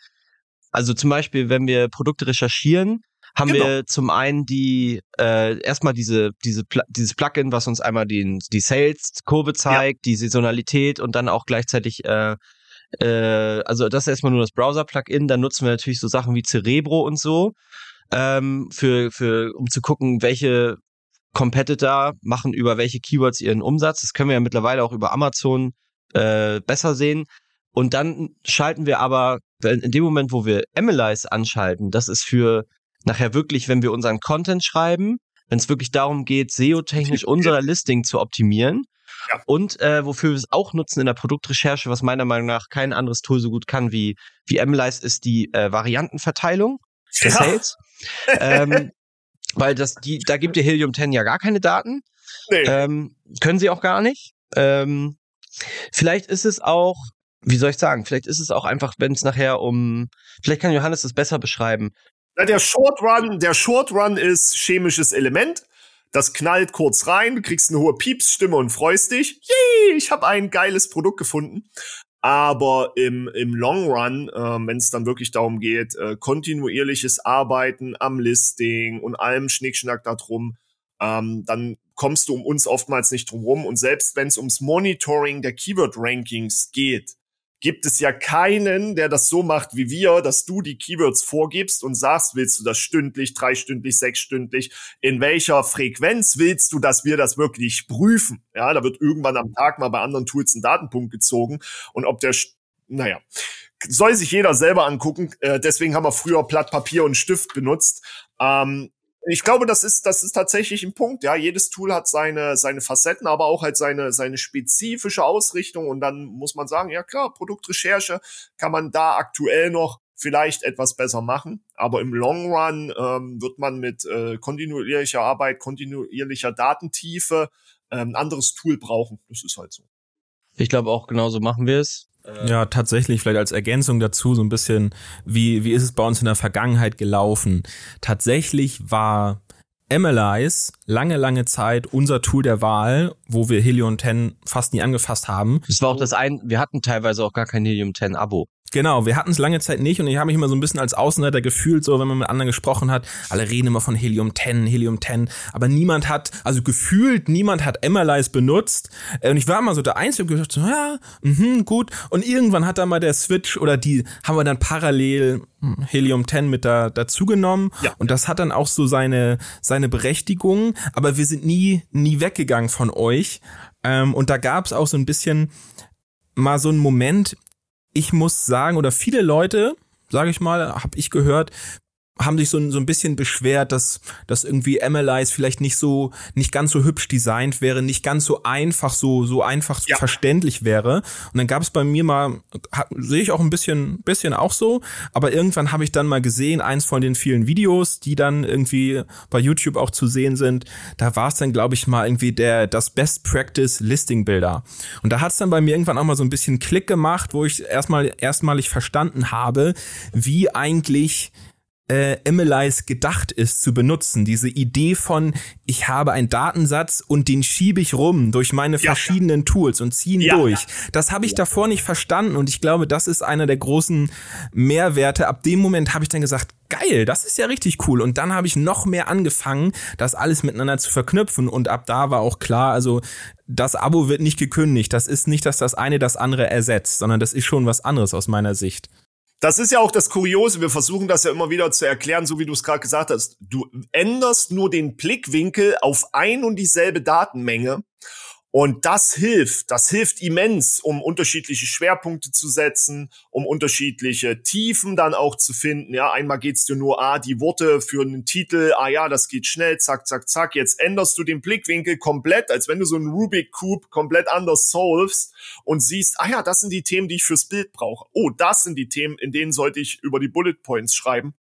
Speaker 1: also zum Beispiel, wenn wir Produkte recherchieren, haben genau. wir zum einen die äh, erstmal diese diese Pl dieses Plugin, was uns einmal den die Sales Kurve zeigt, ja. die Saisonalität und dann auch gleichzeitig äh, äh, also das ist erstmal nur das Browser Plugin, dann nutzen wir natürlich so Sachen wie Cerebro und so ähm, für für um zu gucken, welche Competitor machen über welche Keywords ihren Umsatz. Das können wir ja mittlerweile auch über Amazon äh, besser sehen. Und dann schalten wir aber in dem Moment, wo wir Analyze anschalten, das ist für nachher wirklich, wenn wir unseren Content schreiben, wenn es wirklich darum geht, SEO-technisch unser Listing zu optimieren. Ja. Und äh, wofür wir es auch nutzen in der Produktrecherche, was meiner Meinung nach kein anderes Tool so gut kann wie, wie Analyze, ist die äh, Variantenverteilung der ja. Sales. ähm, weil das, die, da gibt ihr Helium 10 ja gar keine Daten. Nee. Ähm, können sie auch gar nicht. Ähm, vielleicht ist es auch, wie soll ich sagen, vielleicht ist es auch einfach, wenn es nachher um, vielleicht kann Johannes das besser beschreiben,
Speaker 3: der Short Run, der Short Run ist chemisches Element. Das knallt kurz rein, du kriegst eine hohe Piepsstimme und freust dich. Yay, ich habe ein geiles Produkt gefunden. Aber im, im Long Run, äh, wenn es dann wirklich darum geht, äh, kontinuierliches Arbeiten am Listing und allem Schnickschnack da drum, ähm, dann kommst du um uns oftmals nicht drum rum. Und selbst wenn es ums Monitoring der Keyword Rankings geht, gibt es ja keinen, der das so macht wie wir, dass du die Keywords vorgibst und sagst, willst du das stündlich, dreistündlich, sechsstündlich, in welcher Frequenz willst du, dass wir das wirklich prüfen? Ja, da wird irgendwann am Tag mal bei anderen Tools ein Datenpunkt gezogen und ob der, naja, soll sich jeder selber angucken. Äh, deswegen haben wir früher Blatt Papier und Stift benutzt. Ähm, ich glaube, das ist, das ist tatsächlich ein Punkt. Ja, jedes Tool hat seine, seine Facetten, aber auch halt seine, seine spezifische Ausrichtung. Und dann muss man sagen, ja klar, Produktrecherche kann man da aktuell noch vielleicht etwas besser machen. Aber im Long Run ähm, wird man mit äh, kontinuierlicher Arbeit, kontinuierlicher Datentiefe äh, ein anderes Tool brauchen. Das ist halt so.
Speaker 1: Ich glaube auch genauso machen wir es.
Speaker 2: Äh, ja, tatsächlich, vielleicht als Ergänzung dazu so ein bisschen, wie, wie ist es bei uns in der Vergangenheit gelaufen? Tatsächlich war Analyze lange, lange Zeit unser Tool der Wahl, wo wir Helium 10 fast nie angefasst haben.
Speaker 1: Das war auch das ein, wir hatten teilweise auch gar kein Helium 10 Abo.
Speaker 2: Genau, wir hatten es lange Zeit nicht und ich habe mich immer so ein bisschen als Außenseiter gefühlt, so wenn man mit anderen gesprochen hat. Alle reden immer von Helium 10, Helium 10, aber niemand hat, also gefühlt niemand hat Analyze benutzt. Und ich war immer so der Einzige, der gesagt so, ja, mh, gut. Und irgendwann hat da mal der Switch oder die haben wir dann parallel hm, Helium 10 mit da dazu genommen ja. und das hat dann auch so seine seine Berechtigung, aber wir sind nie nie weggegangen von euch. Ähm, und da gab es auch so ein bisschen mal so einen Moment, ich muss sagen, oder viele Leute, sage ich mal, habe ich gehört, haben sich so, so ein bisschen beschwert, dass, dass irgendwie MLIs vielleicht nicht so, nicht ganz so hübsch designt wäre, nicht ganz so einfach, so, so einfach ja. verständlich wäre. Und dann gab es bei mir mal, sehe ich auch ein bisschen, bisschen auch so, aber irgendwann habe ich dann mal gesehen, eins von den vielen Videos, die dann irgendwie bei YouTube auch zu sehen sind, da war es dann, glaube ich, mal irgendwie der, das Best Practice Listing Builder. Und da hat es dann bei mir irgendwann auch mal so ein bisschen Klick gemacht, wo ich erstmal, erstmalig verstanden habe, wie eigentlich äh, Emily's gedacht ist zu benutzen. Diese Idee von, ich habe einen Datensatz und den schiebe ich rum durch meine ja, verschiedenen ja. Tools und ziehe ihn ja, durch. Das habe ich davor nicht verstanden und ich glaube, das ist einer der großen Mehrwerte. Ab dem Moment habe ich dann gesagt, geil, das ist ja richtig cool. Und dann habe ich noch mehr angefangen, das alles miteinander zu verknüpfen. Und ab da war auch klar, also das Abo wird nicht gekündigt. Das ist nicht, dass das eine das andere ersetzt, sondern das ist schon was anderes aus meiner Sicht.
Speaker 3: Das ist ja auch das Kuriose. Wir versuchen das ja immer wieder zu erklären, so wie du es gerade gesagt hast. Du änderst nur den Blickwinkel auf ein und dieselbe Datenmenge und das hilft, das hilft immens, um unterschiedliche Schwerpunkte zu setzen, um unterschiedliche Tiefen dann auch zu finden. Ja, einmal geht's dir nur, ah, die Worte für einen Titel, ah ja, das geht schnell, zack, zack, zack. Jetzt änderst du den Blickwinkel komplett, als wenn du so einen Rubik Cube komplett anders solvest und siehst, ah ja, das sind die Themen, die ich fürs Bild brauche. Oh, das sind die Themen, in denen sollte ich über die Bullet Points schreiben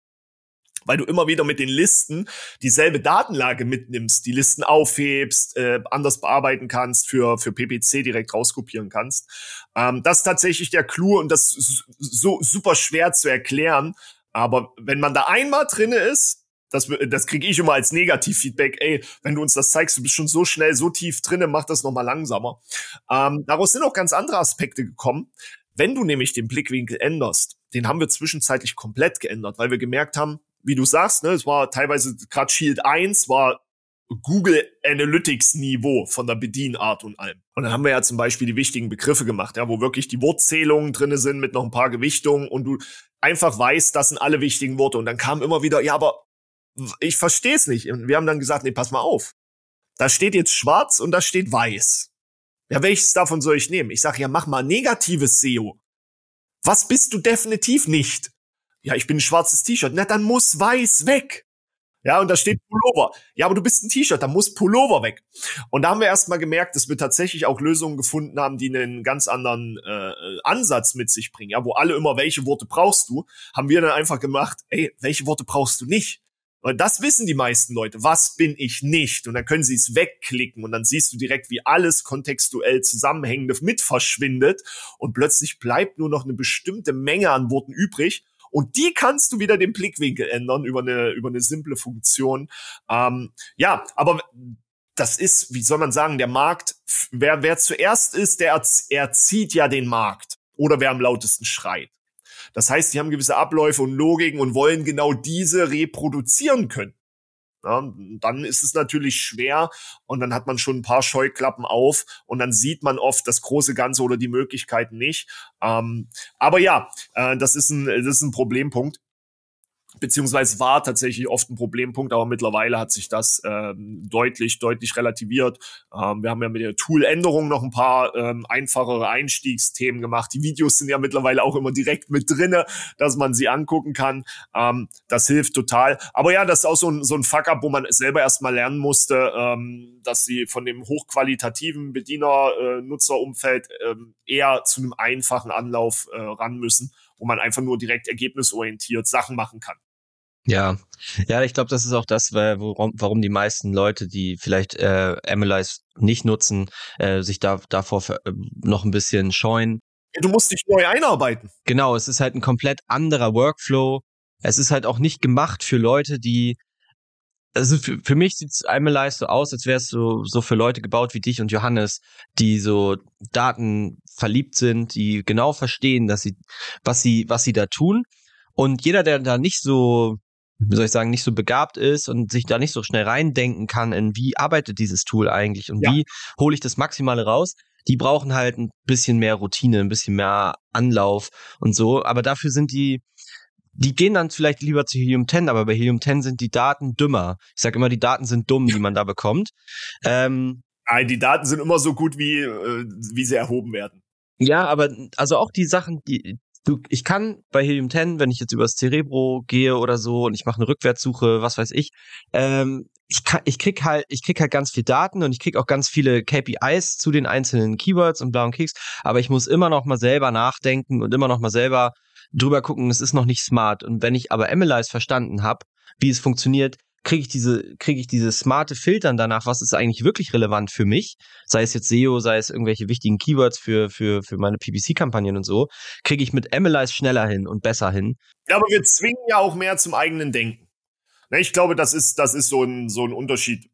Speaker 3: weil du immer wieder mit den Listen dieselbe Datenlage mitnimmst, die Listen aufhebst, äh, anders bearbeiten kannst, für, für PPC direkt rauskopieren kannst. Ähm, das ist tatsächlich der Clou und das ist so super schwer zu erklären. Aber wenn man da einmal drinne ist, das, das kriege ich immer als Negativfeedback, ey, wenn du uns das zeigst, du bist schon so schnell, so tief drinne, mach das nochmal langsamer. Ähm, daraus sind auch ganz andere Aspekte gekommen. Wenn du nämlich den Blickwinkel änderst, den haben wir zwischenzeitlich komplett geändert, weil wir gemerkt haben, wie du sagst, ne, es war teilweise gerade Shield 1 war Google Analytics Niveau von der Bedienart und allem. Und dann haben wir ja zum Beispiel die wichtigen Begriffe gemacht, ja, wo wirklich die Wortzählungen drinne sind mit noch ein paar Gewichtungen und du einfach weißt, das sind alle wichtigen Worte. Und dann kam immer wieder, ja, aber ich verstehe es nicht. Und wir haben dann gesagt, nee, pass mal auf. Da steht jetzt schwarz und da steht weiß. Ja, welches davon soll ich nehmen? Ich sage, ja, mach mal negatives SEO. Was bist du definitiv nicht? Ja, ich bin ein schwarzes T-Shirt. Na, dann muss weiß weg. Ja, und da steht Pullover. Ja, aber du bist ein T-Shirt, da muss Pullover weg. Und da haben wir erstmal gemerkt, dass wir tatsächlich auch Lösungen gefunden haben, die einen ganz anderen äh, Ansatz mit sich bringen. Ja, wo alle immer, welche Worte brauchst du, haben wir dann einfach gemacht, ey, welche Worte brauchst du nicht? Und das wissen die meisten Leute. Was bin ich nicht? Und dann können sie es wegklicken und dann siehst du direkt, wie alles kontextuell zusammenhängende mit verschwindet und plötzlich bleibt nur noch eine bestimmte Menge an Worten übrig und die kannst du wieder den Blickwinkel ändern über eine, über eine simple Funktion. Ähm, ja, aber das ist, wie soll man sagen, der Markt, wer, wer zuerst ist, der erzieht ja den Markt. Oder wer am lautesten schreit. Das heißt, die haben gewisse Abläufe und Logiken und wollen genau diese reproduzieren können. Ja, dann ist es natürlich schwer und dann hat man schon ein paar Scheuklappen auf und dann sieht man oft das große Ganze oder die Möglichkeiten nicht. Ähm, aber ja, äh, das ist ein, das ist ein Problempunkt beziehungsweise war tatsächlich oft ein Problempunkt, aber mittlerweile hat sich das ähm, deutlich, deutlich relativiert. Ähm, wir haben ja mit der Tool-Änderung noch ein paar ähm, einfachere Einstiegsthemen gemacht. Die Videos sind ja mittlerweile auch immer direkt mit drinne, dass man sie angucken kann. Ähm, das hilft total. Aber ja, das ist auch so ein, so ein Fuck-up, wo man selber erstmal lernen musste, ähm, dass sie von dem hochqualitativen Bediener-Nutzerumfeld äh, ähm, eher zu einem einfachen Anlauf äh, ran müssen wo man einfach nur direkt ergebnisorientiert Sachen machen kann.
Speaker 1: Ja, ja, ich glaube, das ist auch das, warum, warum die meisten Leute, die vielleicht äh, MLIs nicht nutzen, äh, sich da davor äh, noch ein bisschen scheuen.
Speaker 3: Du musst dich neu einarbeiten.
Speaker 1: Genau, es ist halt ein komplett anderer Workflow. Es ist halt auch nicht gemacht für Leute, die also für, für mich sieht's einmal so aus, als wäre es so, so für Leute gebaut wie dich und Johannes, die so Daten verliebt sind, die genau verstehen, dass sie, was sie, was sie da tun. Und jeder, der da nicht so, wie soll ich sagen, nicht so begabt ist und sich da nicht so schnell reindenken kann, in wie arbeitet dieses Tool eigentlich und ja. wie hole ich das Maximale raus, die brauchen halt ein bisschen mehr Routine, ein bisschen mehr Anlauf und so. Aber dafür sind die, die gehen dann vielleicht lieber zu Helium 10, aber bei Helium 10 sind die Daten dümmer. Ich sage immer, die Daten sind dumm, die man da bekommt. Ähm,
Speaker 3: Nein, die Daten sind immer so gut, wie, äh, wie sie erhoben werden.
Speaker 1: Ja, aber also auch die Sachen, die du, ich kann bei Helium 10, wenn ich jetzt übers Cerebro gehe oder so und ich mache eine Rückwärtssuche, was weiß ich, ähm, ich, kann, ich krieg halt, ich krieg halt ganz viel Daten und ich krieg auch ganz viele KPIs zu den einzelnen Keywords und blauen Kicks, aber ich muss immer noch mal selber nachdenken und immer noch mal selber drüber gucken, es ist noch nicht smart. Und wenn ich aber MLIs verstanden habe, wie es funktioniert, kriege ich diese, kriege ich diese smarte Filtern danach, was ist eigentlich wirklich relevant für mich, sei es jetzt SEO, sei es irgendwelche wichtigen Keywords für, für, für meine PPC-Kampagnen und so, kriege ich mit Analyze schneller hin und besser hin.
Speaker 3: Ja, aber wir zwingen ja auch mehr zum eigenen Denken. Ne, ich glaube, das ist, das ist so ein, so ein Unterschied.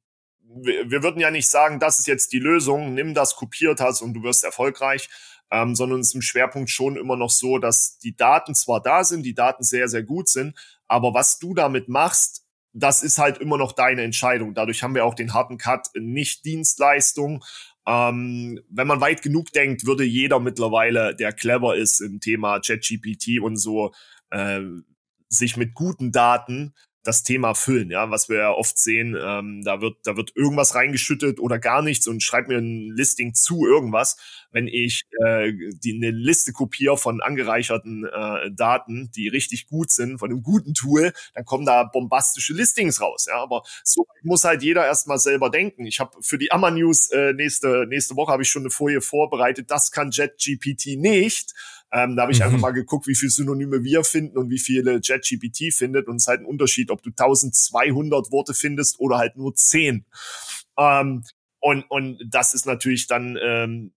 Speaker 3: Wir, würden ja nicht sagen, das ist jetzt die Lösung, nimm das, kopiert hast und du wirst erfolgreich, ähm, sondern es ist im Schwerpunkt schon immer noch so, dass die Daten zwar da sind, die Daten sehr, sehr gut sind, aber was du damit machst, das ist halt immer noch deine Entscheidung. Dadurch haben wir auch den harten Cut, nicht Dienstleistung. Ähm, wenn man weit genug denkt, würde jeder mittlerweile, der clever ist im Thema ChatGPT und so, äh, sich mit guten Daten das Thema füllen, ja, was wir ja oft sehen, ähm, da wird da wird irgendwas reingeschüttet oder gar nichts und schreibt mir ein Listing zu irgendwas. Wenn ich äh, die eine Liste kopiere von angereicherten äh, Daten, die richtig gut sind, von einem guten Tool, dann kommen da bombastische Listings raus, ja, aber so muss halt jeder erstmal selber denken. Ich habe für die Amma News äh, nächste nächste Woche habe ich schon eine Folie vorbereitet, das kann JetGPT nicht ähm, da habe ich mhm. einfach mal geguckt, wie viele Synonyme wir finden und wie viele JetGPT findet. Und es ist halt ein Unterschied, ob du 1200 Worte findest oder halt nur 10. Ähm, und, und das ist natürlich dann, ähm,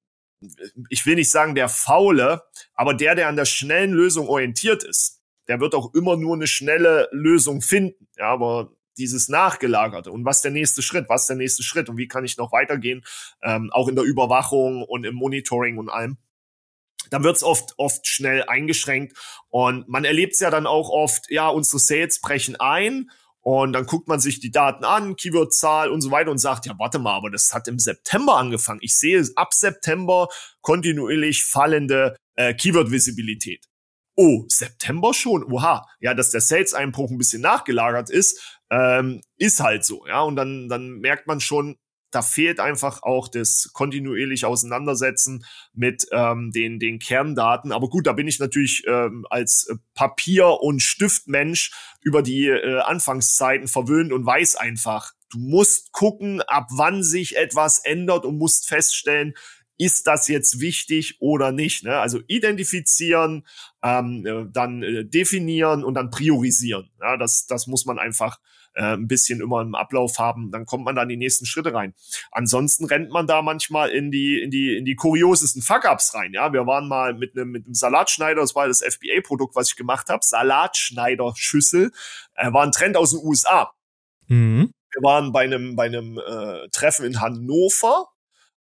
Speaker 3: ich will nicht sagen der Faule, aber der, der an der schnellen Lösung orientiert ist, der wird auch immer nur eine schnelle Lösung finden. Ja, aber dieses Nachgelagerte und was der nächste Schritt, was der nächste Schritt und wie kann ich noch weitergehen, ähm, auch in der Überwachung und im Monitoring und allem dann wird's oft, oft schnell eingeschränkt. Und man erlebt es ja dann auch oft, ja, unsere Sales brechen ein und dann guckt man sich die Daten an, Keywordzahl und so weiter und sagt, ja, warte mal, aber das hat im September angefangen. Ich sehe ab September kontinuierlich fallende äh, Keyword-Visibilität. Oh, September schon? Oha. Ja, dass der Sales-Einbruch ein bisschen nachgelagert ist, ähm, ist halt so. Ja, und dann, dann merkt man schon, da fehlt einfach auch das kontinuierlich Auseinandersetzen mit ähm, den, den Kerndaten. Aber gut, da bin ich natürlich ähm, als Papier- und Stiftmensch über die äh, Anfangszeiten verwöhnt und weiß einfach, du musst gucken, ab wann sich etwas ändert und musst feststellen, ist das jetzt wichtig oder nicht? Ne? Also identifizieren, ähm, äh, dann äh, definieren und dann priorisieren. Ja, das, das muss man einfach äh, ein bisschen immer im Ablauf haben, dann kommt man da in die nächsten Schritte rein. Ansonsten rennt man da manchmal in die, in die, in die kuriosesten Fuck-Ups rein. Ja, wir waren mal mit einem, mit einem Salatschneider, das war das FBA-Produkt, was ich gemacht habe, Salatschneider-Schüssel, äh, war ein Trend aus den USA. Mhm. Wir waren bei einem, bei einem äh, Treffen in Hannover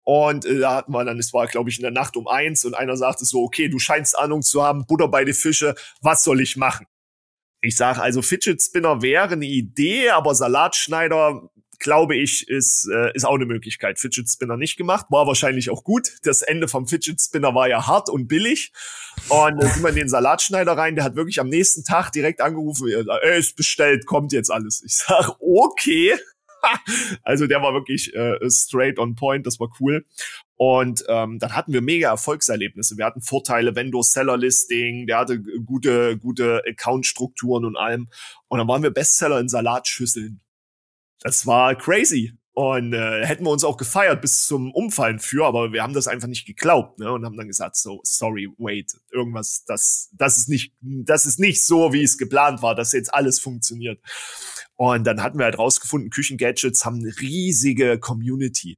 Speaker 3: und äh, da hatten wir dann, es war, glaube ich, in der Nacht um eins und einer sagte so, okay, du scheinst Ahnung zu haben, Butter bei die Fische, was soll ich machen? Ich sage also, Fidget Spinner wäre eine Idee, aber Salatschneider glaube ich, ist, äh, ist auch eine Möglichkeit. Fidget Spinner nicht gemacht, war wahrscheinlich auch gut. Das Ende vom Fidget Spinner war ja hart und billig. Und dann sind wir in den Salatschneider rein, der hat wirklich am nächsten Tag direkt angerufen, er ist bestellt, kommt jetzt alles. Ich sag, okay. also der war wirklich äh, straight on point, das war cool. Und ähm, dann hatten wir mega Erfolgserlebnisse. Wir hatten Vorteile, Vendor-Seller-Listing, der hatte gute, gute Account-Strukturen und allem. Und dann waren wir Bestseller in Salatschüsseln. Das war crazy. Und äh, hätten wir uns auch gefeiert bis zum Umfallen für, aber wir haben das einfach nicht geglaubt, ne? Und haben dann gesagt, so, sorry, wait, irgendwas, das, das ist nicht, das ist nicht so, wie es geplant war, dass jetzt alles funktioniert. Und dann hatten wir halt rausgefunden, Küchengadgets haben eine riesige Community.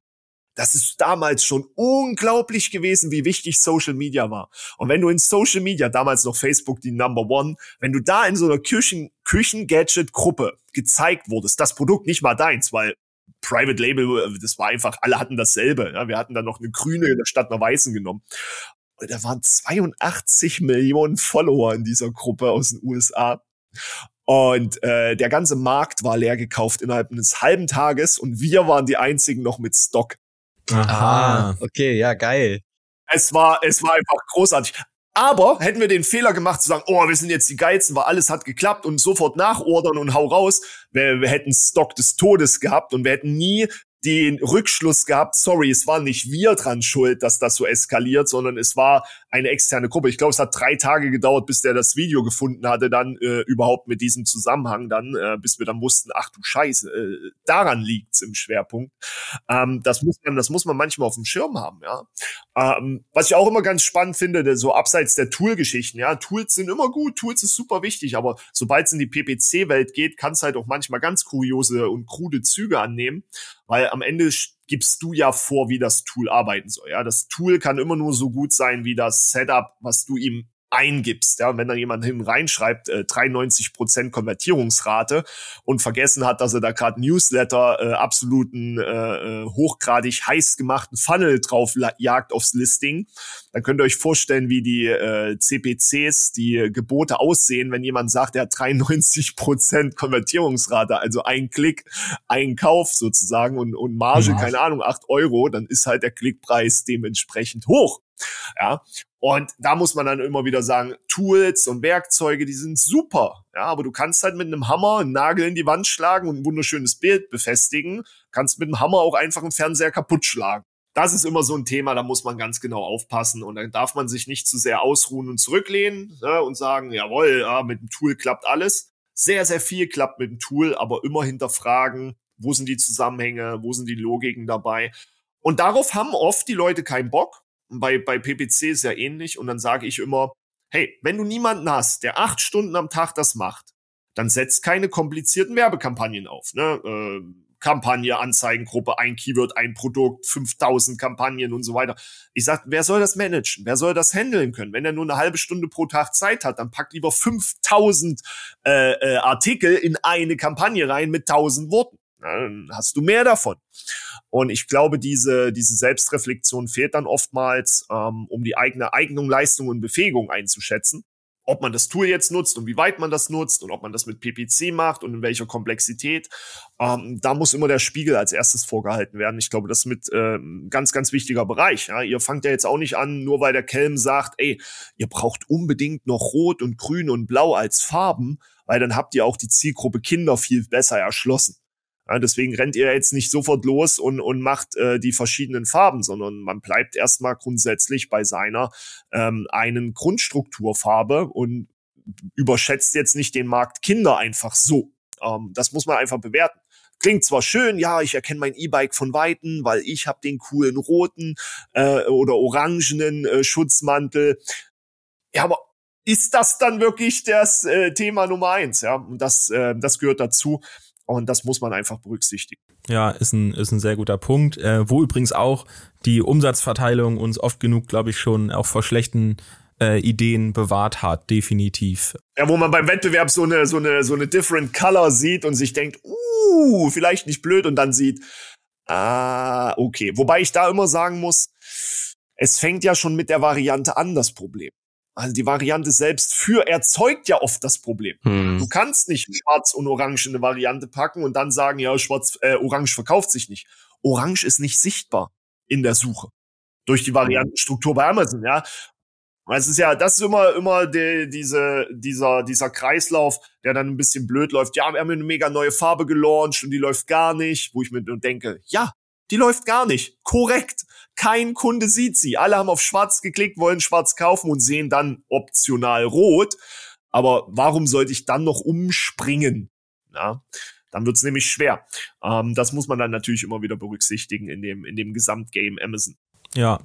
Speaker 3: Das ist damals schon unglaublich gewesen, wie wichtig Social Media war. Und wenn du in Social Media, damals noch Facebook die Number One, wenn du da in so einer Küchen, Küchen-Gadget-Gruppe gezeigt wurdest, das Produkt nicht mal deins, weil Private Label, das war einfach, alle hatten dasselbe. Ja, wir hatten dann noch eine grüne statt einer weißen genommen. Und da waren 82 Millionen Follower in dieser Gruppe aus den USA. Und äh, der ganze Markt war leer gekauft innerhalb eines halben Tages und wir waren die einzigen noch mit Stock.
Speaker 1: Aha, okay, ja, geil.
Speaker 3: Es war, es war einfach großartig. Aber hätten wir den Fehler gemacht zu sagen, oh, wir sind jetzt die Geilsten, weil alles hat geklappt und sofort nachordern und hau raus, wir, wir hätten Stock des Todes gehabt und wir hätten nie den Rückschluss gehabt, sorry, es war nicht wir dran schuld, dass das so eskaliert, sondern es war eine externe Gruppe. Ich glaube, es hat drei Tage gedauert, bis der das Video gefunden hatte, dann äh, überhaupt mit diesem Zusammenhang, dann, äh, bis wir dann wussten, ach du Scheiße, äh, daran liegt's im Schwerpunkt. Ähm, das muss man, das muss man manchmal auf dem Schirm haben, ja. Ähm, was ich auch immer ganz spannend finde, so abseits der Tool-Geschichten, ja, Tools sind immer gut, Tools ist super wichtig, aber sobald es in die PPC-Welt geht, kann es halt auch manchmal ganz kuriose und krude Züge annehmen weil am Ende gibst du ja vor, wie das Tool arbeiten soll. Ja, das Tool kann immer nur so gut sein wie das Setup, was du ihm eingibst. Ja, und wenn da jemand hin reinschreibt, äh, 93 Prozent Konvertierungsrate und vergessen hat, dass er da gerade Newsletter äh, absoluten äh, äh, hochgradig heiß gemachten Funnel drauf jagt aufs Listing, dann könnt ihr euch vorstellen, wie die äh, CPCs, die Gebote aussehen, wenn jemand sagt, er hat 93 Prozent Konvertierungsrate, also ein Klick, ein Kauf sozusagen und, und Marge, ja. keine Ahnung, acht Euro, dann ist halt der Klickpreis dementsprechend hoch. Ja, und da muss man dann immer wieder sagen, Tools und Werkzeuge, die sind super. Ja, aber du kannst halt mit einem Hammer einen Nagel in die Wand schlagen und ein wunderschönes Bild befestigen. Kannst mit einem Hammer auch einfach einen Fernseher kaputt schlagen. Das ist immer so ein Thema, da muss man ganz genau aufpassen und dann darf man sich nicht zu sehr ausruhen und zurücklehnen ja, und sagen, jawohl, ja, mit dem Tool klappt alles. Sehr, sehr viel klappt mit dem Tool, aber immer hinterfragen, wo sind die Zusammenhänge, wo sind die Logiken dabei. Und darauf haben oft die Leute keinen Bock bei, bei PPC ist ja ähnlich. Und dann sage ich immer, hey, wenn du niemanden hast, der acht Stunden am Tag das macht, dann setzt keine komplizierten Werbekampagnen auf. Ne? Äh, Kampagne, Anzeigengruppe, ein Keyword, ein Produkt, 5000 Kampagnen und so weiter. Ich sag, wer soll das managen? Wer soll das handeln können? Wenn er nur eine halbe Stunde pro Tag Zeit hat, dann packt lieber 5000 äh, äh, Artikel in eine Kampagne rein mit 1000 Worten. Dann hast du mehr davon. Und ich glaube, diese, diese Selbstreflexion fehlt dann oftmals, ähm, um die eigene Eignung, Leistung und Befähigung einzuschätzen. Ob man das Tool jetzt nutzt und wie weit man das nutzt und ob man das mit PPC macht und in welcher Komplexität, ähm, da muss immer der Spiegel als erstes vorgehalten werden. Ich glaube, das ist mit äh, ganz, ganz wichtiger Bereich. Ja? Ihr fangt ja jetzt auch nicht an, nur weil der Kelm sagt, ey, ihr braucht unbedingt noch Rot und Grün und Blau als Farben, weil dann habt ihr auch die Zielgruppe Kinder viel besser erschlossen. Ja, deswegen rennt ihr jetzt nicht sofort los und, und macht äh, die verschiedenen Farben, sondern man bleibt erstmal grundsätzlich bei seiner ähm, einen Grundstrukturfarbe und überschätzt jetzt nicht den Markt Kinder einfach so. Ähm, das muss man einfach bewerten. Klingt zwar schön, ja, ich erkenne mein E-Bike von Weitem, weil ich habe den coolen roten äh, oder orangenen äh, Schutzmantel. Ja, aber ist das dann wirklich das äh, Thema Nummer eins? Ja, und das, äh, das gehört dazu. Und das muss man einfach berücksichtigen.
Speaker 2: Ja, ist ein, ist ein sehr guter Punkt. Äh, wo übrigens auch die Umsatzverteilung uns oft genug, glaube ich, schon auch vor schlechten äh, Ideen bewahrt hat, definitiv.
Speaker 3: Ja, wo man beim Wettbewerb so eine, so eine, so eine different color sieht und sich denkt, uh, vielleicht nicht blöd und dann sieht, ah, okay. Wobei ich da immer sagen muss, es fängt ja schon mit der Variante an, das Problem. Also die Variante selbst für erzeugt ja oft das Problem. Hm. Du kannst nicht schwarz und orange in eine Variante packen und dann sagen, ja, schwarz, äh, orange verkauft sich nicht. Orange ist nicht sichtbar in der Suche. Durch die Variantenstruktur bei Amazon, ja. Es ist ja, das ist immer, immer die, diese, dieser, dieser Kreislauf, der dann ein bisschen blöd läuft. Ja, wir haben eine mega neue Farbe gelauncht und die läuft gar nicht, wo ich mir denke, ja, die läuft gar nicht. Korrekt. Kein Kunde sieht sie. Alle haben auf schwarz geklickt, wollen schwarz kaufen und sehen dann optional rot. Aber warum sollte ich dann noch umspringen? Na, dann wird's nämlich schwer. Ähm, das muss man dann natürlich immer wieder berücksichtigen in dem, in dem Gesamtgame Amazon.
Speaker 2: Ja,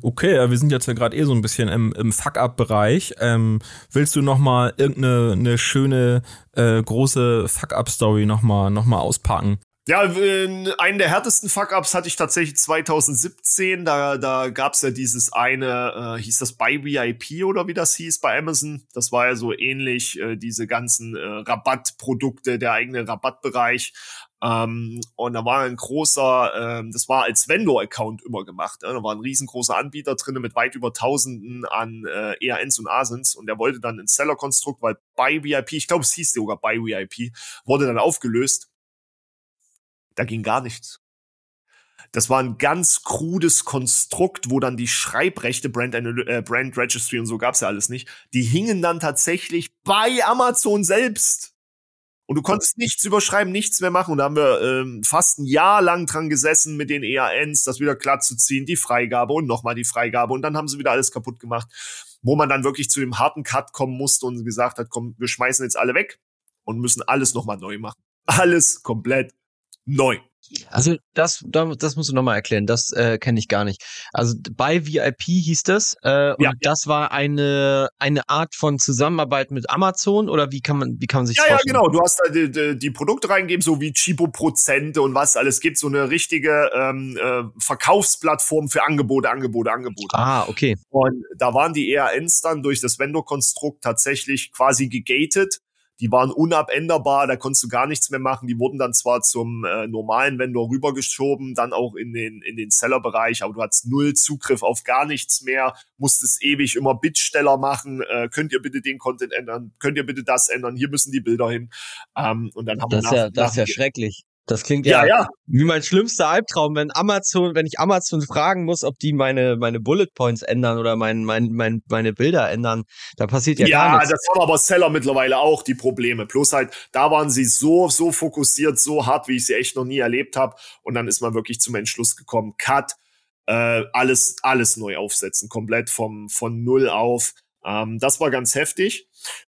Speaker 2: okay, wir sind jetzt ja gerade eh so ein bisschen im, im Fuck-Up-Bereich. Ähm, willst du noch mal irgendeine eine schöne äh, große Fuck-Up-Story noch mal, noch mal auspacken?
Speaker 3: Ja, einen der härtesten Fuck-Ups hatte ich tatsächlich 2017. Da, da gab's ja dieses eine, äh, hieß das Buy VIP oder wie das hieß bei Amazon. Das war ja so ähnlich, äh, diese ganzen äh, Rabattprodukte, der eigene Rabattbereich. Ähm, und da war ein großer, ähm, das war als Vendor-Account immer gemacht. Äh, da war ein riesengroßer Anbieter drin mit weit über Tausenden an äh, ERNs und ASINs und der wollte dann ein Seller-Konstrukt, weil Buy VIP, ich glaube, es hieß sogar Buy VIP, wurde dann aufgelöst da ging gar nichts. Das war ein ganz krudes Konstrukt, wo dann die Schreibrechte, Brand, äh, Brand Registry und so gab's ja alles nicht, die hingen dann tatsächlich bei Amazon selbst. Und du konntest nichts überschreiben, nichts mehr machen. Und da haben wir ähm, fast ein Jahr lang dran gesessen mit den EANs, das wieder glatt zu ziehen, die Freigabe und nochmal die Freigabe. Und dann haben sie wieder alles kaputt gemacht, wo man dann wirklich zu dem harten Cut kommen musste und gesagt hat, komm, wir schmeißen jetzt alle weg und müssen alles nochmal neu machen. Alles komplett neu.
Speaker 1: Also das, das musst du nochmal erklären, das äh, kenne ich gar nicht. Also bei VIP hieß das äh, und ja. das war eine eine Art von Zusammenarbeit mit Amazon oder wie kann man wie kann man sich
Speaker 3: ja, vorstellen? Ja, genau, du hast da die, die, die Produkte reingeben, so wie Chibo Prozente und was alles gibt, so eine richtige ähm, äh, Verkaufsplattform für Angebote, Angebote, Angebote.
Speaker 1: Ah, okay.
Speaker 3: Und da waren die ERNs dann durch das Vendor-Konstrukt tatsächlich quasi gegated die waren unabänderbar, da konntest du gar nichts mehr machen. Die wurden dann zwar zum äh, normalen Vendor rübergeschoben, dann auch in den, in den Seller-Bereich, aber du hattest null Zugriff auf gar nichts mehr, musstest ewig immer Bittsteller machen, äh, könnt ihr bitte den Content ändern, könnt ihr bitte das ändern, hier müssen die Bilder hin. Ähm, und dann haben
Speaker 1: das
Speaker 3: wir
Speaker 1: nach, ja, das ist ja schrecklich. Das klingt ja, ja, wie mein schlimmster Albtraum, wenn Amazon, wenn ich Amazon fragen muss, ob die meine meine Bullet Points ändern oder mein, mein, mein meine Bilder ändern. Da passiert ja, ja gar nichts.
Speaker 3: Ja, das haben aber Seller mittlerweile auch die Probleme. Plus halt, da waren sie so so fokussiert, so hart, wie ich sie echt noch nie erlebt habe. Und dann ist man wirklich zum Entschluss gekommen, Cut, äh, alles alles neu aufsetzen, komplett vom von null auf. Ähm, das war ganz heftig.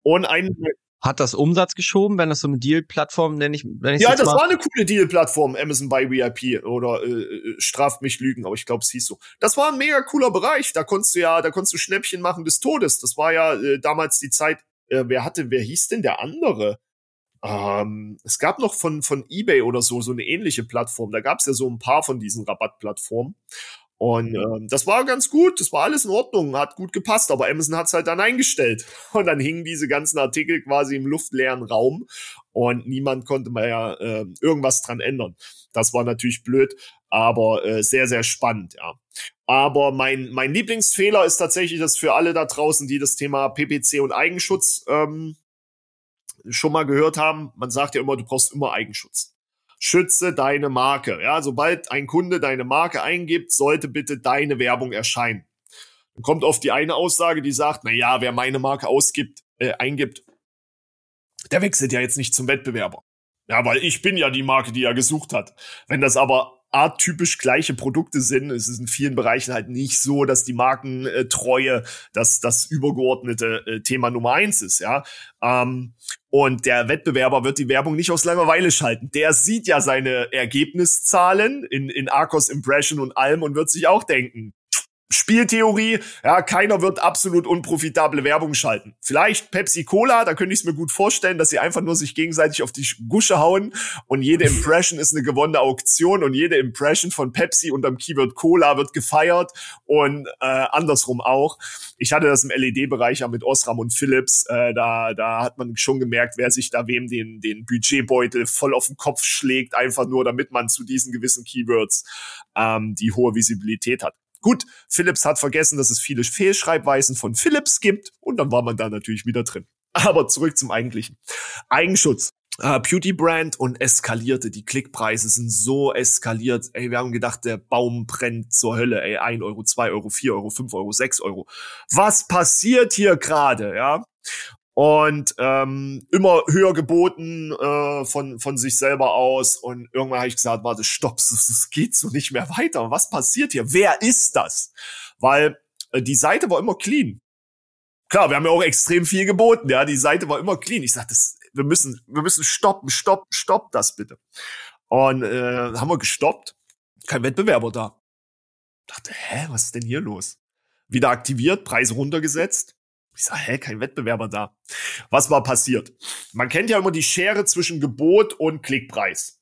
Speaker 3: Und ein
Speaker 1: hat das Umsatz geschoben, wenn das so eine Deal-Plattform, nenne ich, wenn ich
Speaker 3: Ja, das mal. war eine coole Deal-Plattform, Amazon by VIP oder äh, äh, straft mich Lügen, aber ich glaube, es hieß so. Das war ein mega cooler Bereich. Da konntest du ja, da konntest du Schnäppchen machen des Todes. Das war ja äh, damals die Zeit. Äh, wer hatte, wer hieß denn der andere? Ähm, es gab noch von von eBay oder so so eine ähnliche Plattform. Da gab es ja so ein paar von diesen Rabattplattformen. Und ähm, das war ganz gut, das war alles in Ordnung, hat gut gepasst, aber Amazon hat's halt dann eingestellt. Und dann hingen diese ganzen Artikel quasi im luftleeren Raum und niemand konnte mehr äh, irgendwas dran ändern. Das war natürlich blöd, aber äh, sehr, sehr spannend, ja. Aber mein, mein Lieblingsfehler ist tatsächlich, dass für alle da draußen, die das Thema PPC und Eigenschutz ähm, schon mal gehört haben, man sagt ja immer, du brauchst immer Eigenschutz schütze deine Marke. Ja, sobald ein Kunde deine Marke eingibt, sollte bitte deine Werbung erscheinen. Dann kommt oft die eine Aussage, die sagt, na ja, wer meine Marke ausgibt, äh, eingibt, der wechselt ja jetzt nicht zum Wettbewerber. Ja, weil ich bin ja die Marke, die er gesucht hat. Wenn das aber arttypisch gleiche Produkte sind. Es ist in vielen Bereichen halt nicht so, dass die Markentreue das, das übergeordnete äh, Thema Nummer eins ist, ja. Ähm, und der Wettbewerber wird die Werbung nicht aus Langeweile schalten. Der sieht ja seine Ergebniszahlen in, in Arcos Impression und allem und wird sich auch denken, Spieltheorie, ja, keiner wird absolut unprofitable Werbung schalten. Vielleicht Pepsi Cola, da könnte ich es mir gut vorstellen, dass sie einfach nur sich gegenseitig auf die Gusche hauen und jede Impression ist eine gewonnene Auktion und jede Impression von Pepsi unterm Keyword Cola wird gefeiert und äh, andersrum auch. Ich hatte das im LED-Bereich ja mit Osram und Philips, äh, da, da hat man schon gemerkt, wer sich da wem den, den Budgetbeutel voll auf den Kopf schlägt, einfach nur damit man zu diesen gewissen Keywords ähm, die hohe Visibilität hat. Gut, Philips hat vergessen, dass es viele Fehlschreibweisen von Philips gibt und dann war man da natürlich wieder drin. Aber zurück zum eigentlichen. Eigenschutz. Uh, Beauty Brand und eskalierte. Die Klickpreise sind so eskaliert. Ey, wir haben gedacht, der Baum brennt zur Hölle. Ey, 1 Euro, 2 Euro, 4 Euro, 5 Euro, 6 Euro. Was passiert hier gerade, ja? Und ähm, immer höher geboten äh, von, von sich selber aus. Und irgendwann habe ich gesagt, warte, stopp, es geht so nicht mehr weiter. Was passiert hier? Wer ist das? Weil äh, die Seite war immer clean. Klar, wir haben ja auch extrem viel geboten, ja. Die Seite war immer clean. Ich sagte, wir müssen, wir müssen stoppen, stopp, stopp das bitte. Und äh, haben wir gestoppt. Kein Wettbewerber da. dachte, hä, was ist denn hier los? Wieder aktiviert, Preise runtergesetzt ich sage, hä, kein Wettbewerber da. Was war passiert? Man kennt ja immer die Schere zwischen Gebot und Klickpreis.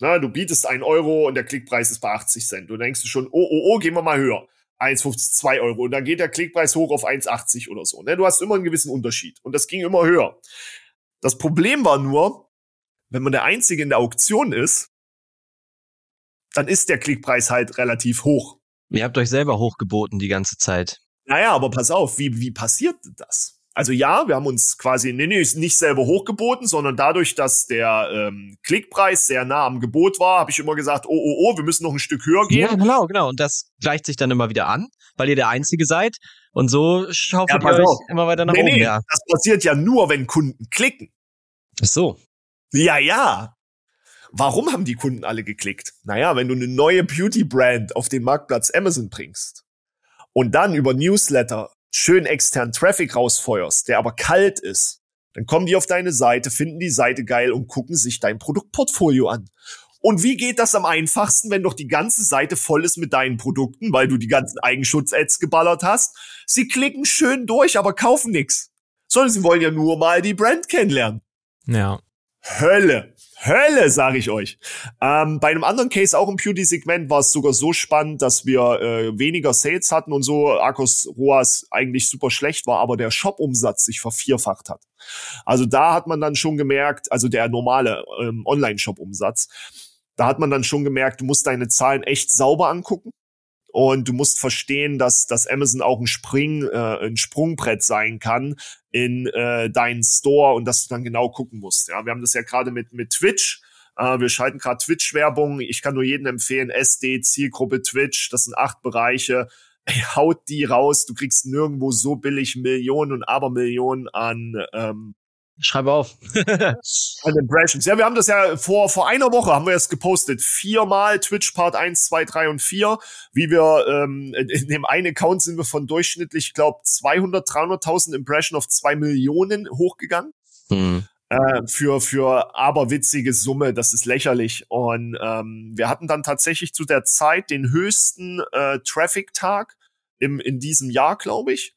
Speaker 3: Na, du bietest einen Euro und der Klickpreis ist bei 80 Cent. Du denkst schon, oh, oh, oh, gehen wir mal höher. 1,50, 2 Euro. Und dann geht der Klickpreis hoch auf 1,80 oder so. Ne? Du hast immer einen gewissen Unterschied. Und das ging immer höher. Das Problem war nur, wenn man der Einzige in der Auktion ist, dann ist der Klickpreis halt relativ hoch.
Speaker 1: Ihr habt euch selber hochgeboten die ganze Zeit.
Speaker 3: Naja, aber pass auf, wie, wie passiert das? Also ja, wir haben uns quasi nee, nee, nicht selber hochgeboten, sondern dadurch, dass der ähm, Klickpreis sehr nah am Gebot war, habe ich immer gesagt, oh, oh, oh, wir müssen noch ein Stück höher gehen. Ja,
Speaker 1: genau, genau. Und das gleicht sich dann immer wieder an, weil ihr der Einzige seid. Und so schaufelt ja, ihr euch immer weiter nach nee, oben. Nee, ja.
Speaker 3: Das passiert ja nur, wenn Kunden klicken.
Speaker 1: Ach so.
Speaker 3: Ja, ja. Warum haben die Kunden alle geklickt? Naja, wenn du eine neue Beauty-Brand auf den Marktplatz Amazon bringst und dann über Newsletter schön externen Traffic rausfeuerst, der aber kalt ist, dann kommen die auf deine Seite, finden die Seite geil und gucken sich dein Produktportfolio an. Und wie geht das am einfachsten, wenn doch die ganze Seite voll ist mit deinen Produkten, weil du die ganzen Eigenschutz-Ads geballert hast? Sie klicken schön durch, aber kaufen nix. Sondern sie wollen ja nur mal die Brand kennenlernen.
Speaker 2: Ja.
Speaker 3: Hölle. Hölle, sage ich euch. Ähm, bei einem anderen Case, auch im Beauty-Segment, war es sogar so spannend, dass wir äh, weniger Sales hatten und so. Arcos ROAS eigentlich super schlecht war, aber der Shop-Umsatz sich vervierfacht hat. Also da hat man dann schon gemerkt, also der normale ähm, Online-Shop-Umsatz, da hat man dann schon gemerkt, du musst deine Zahlen echt sauber angucken. Und du musst verstehen, dass, dass Amazon auch ein Spring, äh, ein Sprungbrett sein kann in äh, deinen Store und dass du dann genau gucken musst. Ja, wir haben das ja gerade mit, mit Twitch. Äh, wir schalten gerade Twitch-Werbung. Ich kann nur jedem empfehlen, SD, Zielgruppe Twitch, das sind acht Bereiche. Ey, haut die raus. Du kriegst nirgendwo so billig Millionen und Abermillionen an ähm,
Speaker 1: Schreibe auf.
Speaker 3: Impressions. Ja, wir haben das ja vor, vor einer Woche haben wir es gepostet. Viermal Twitch Part 1, 2, 3 und 4. Wie wir, ähm, in dem einen Account sind wir von durchschnittlich, ich glaube, 200, 300.000 Impression auf 2 Millionen hochgegangen. Mhm. Äh, für, für aberwitzige Summe, das ist lächerlich. Und ähm, wir hatten dann tatsächlich zu der Zeit den höchsten äh, Traffic-Tag im, in diesem Jahr, glaube ich.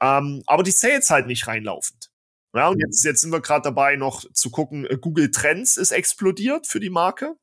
Speaker 3: Ähm, aber die Sales halt nicht reinlaufend. Ja, und jetzt, jetzt sind wir gerade dabei, noch zu gucken, äh, Google Trends ist explodiert für die Marke.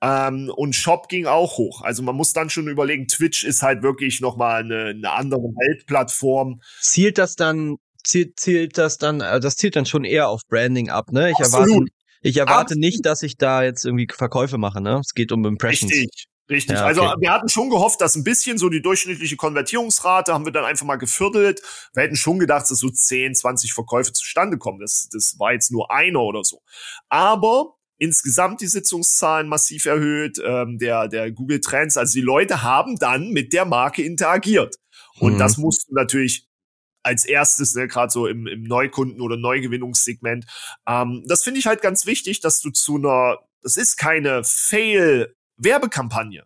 Speaker 3: Ähm, und Shop ging auch hoch. Also man muss dann schon überlegen, Twitch ist halt wirklich nochmal eine, eine andere Weltplattform.
Speaker 1: Zielt das dann, zielt, zielt das dann, äh, das zielt dann schon eher auf Branding ab, ne? Ich Absolut. erwarte, ich erwarte Absolut. nicht, dass ich da jetzt irgendwie Verkäufe mache, ne? Es geht um Impressions.
Speaker 3: Richtig. Richtig. Ja, also, okay. Also wir hatten schon gehofft, dass ein bisschen so die durchschnittliche Konvertierungsrate haben wir dann einfach mal geviertelt. Wir hätten schon gedacht, dass so 10, 20 Verkäufe zustande kommen. Das, das war jetzt nur einer oder so. Aber insgesamt die Sitzungszahlen massiv erhöht, ähm, der, der Google Trends, also die Leute haben dann mit der Marke interagiert. Und mhm. das musst du natürlich als erstes, ne, gerade so im, im Neukunden- oder Neugewinnungssegment. Ähm, das finde ich halt ganz wichtig, dass du zu einer, das ist keine Fail- Werbekampagne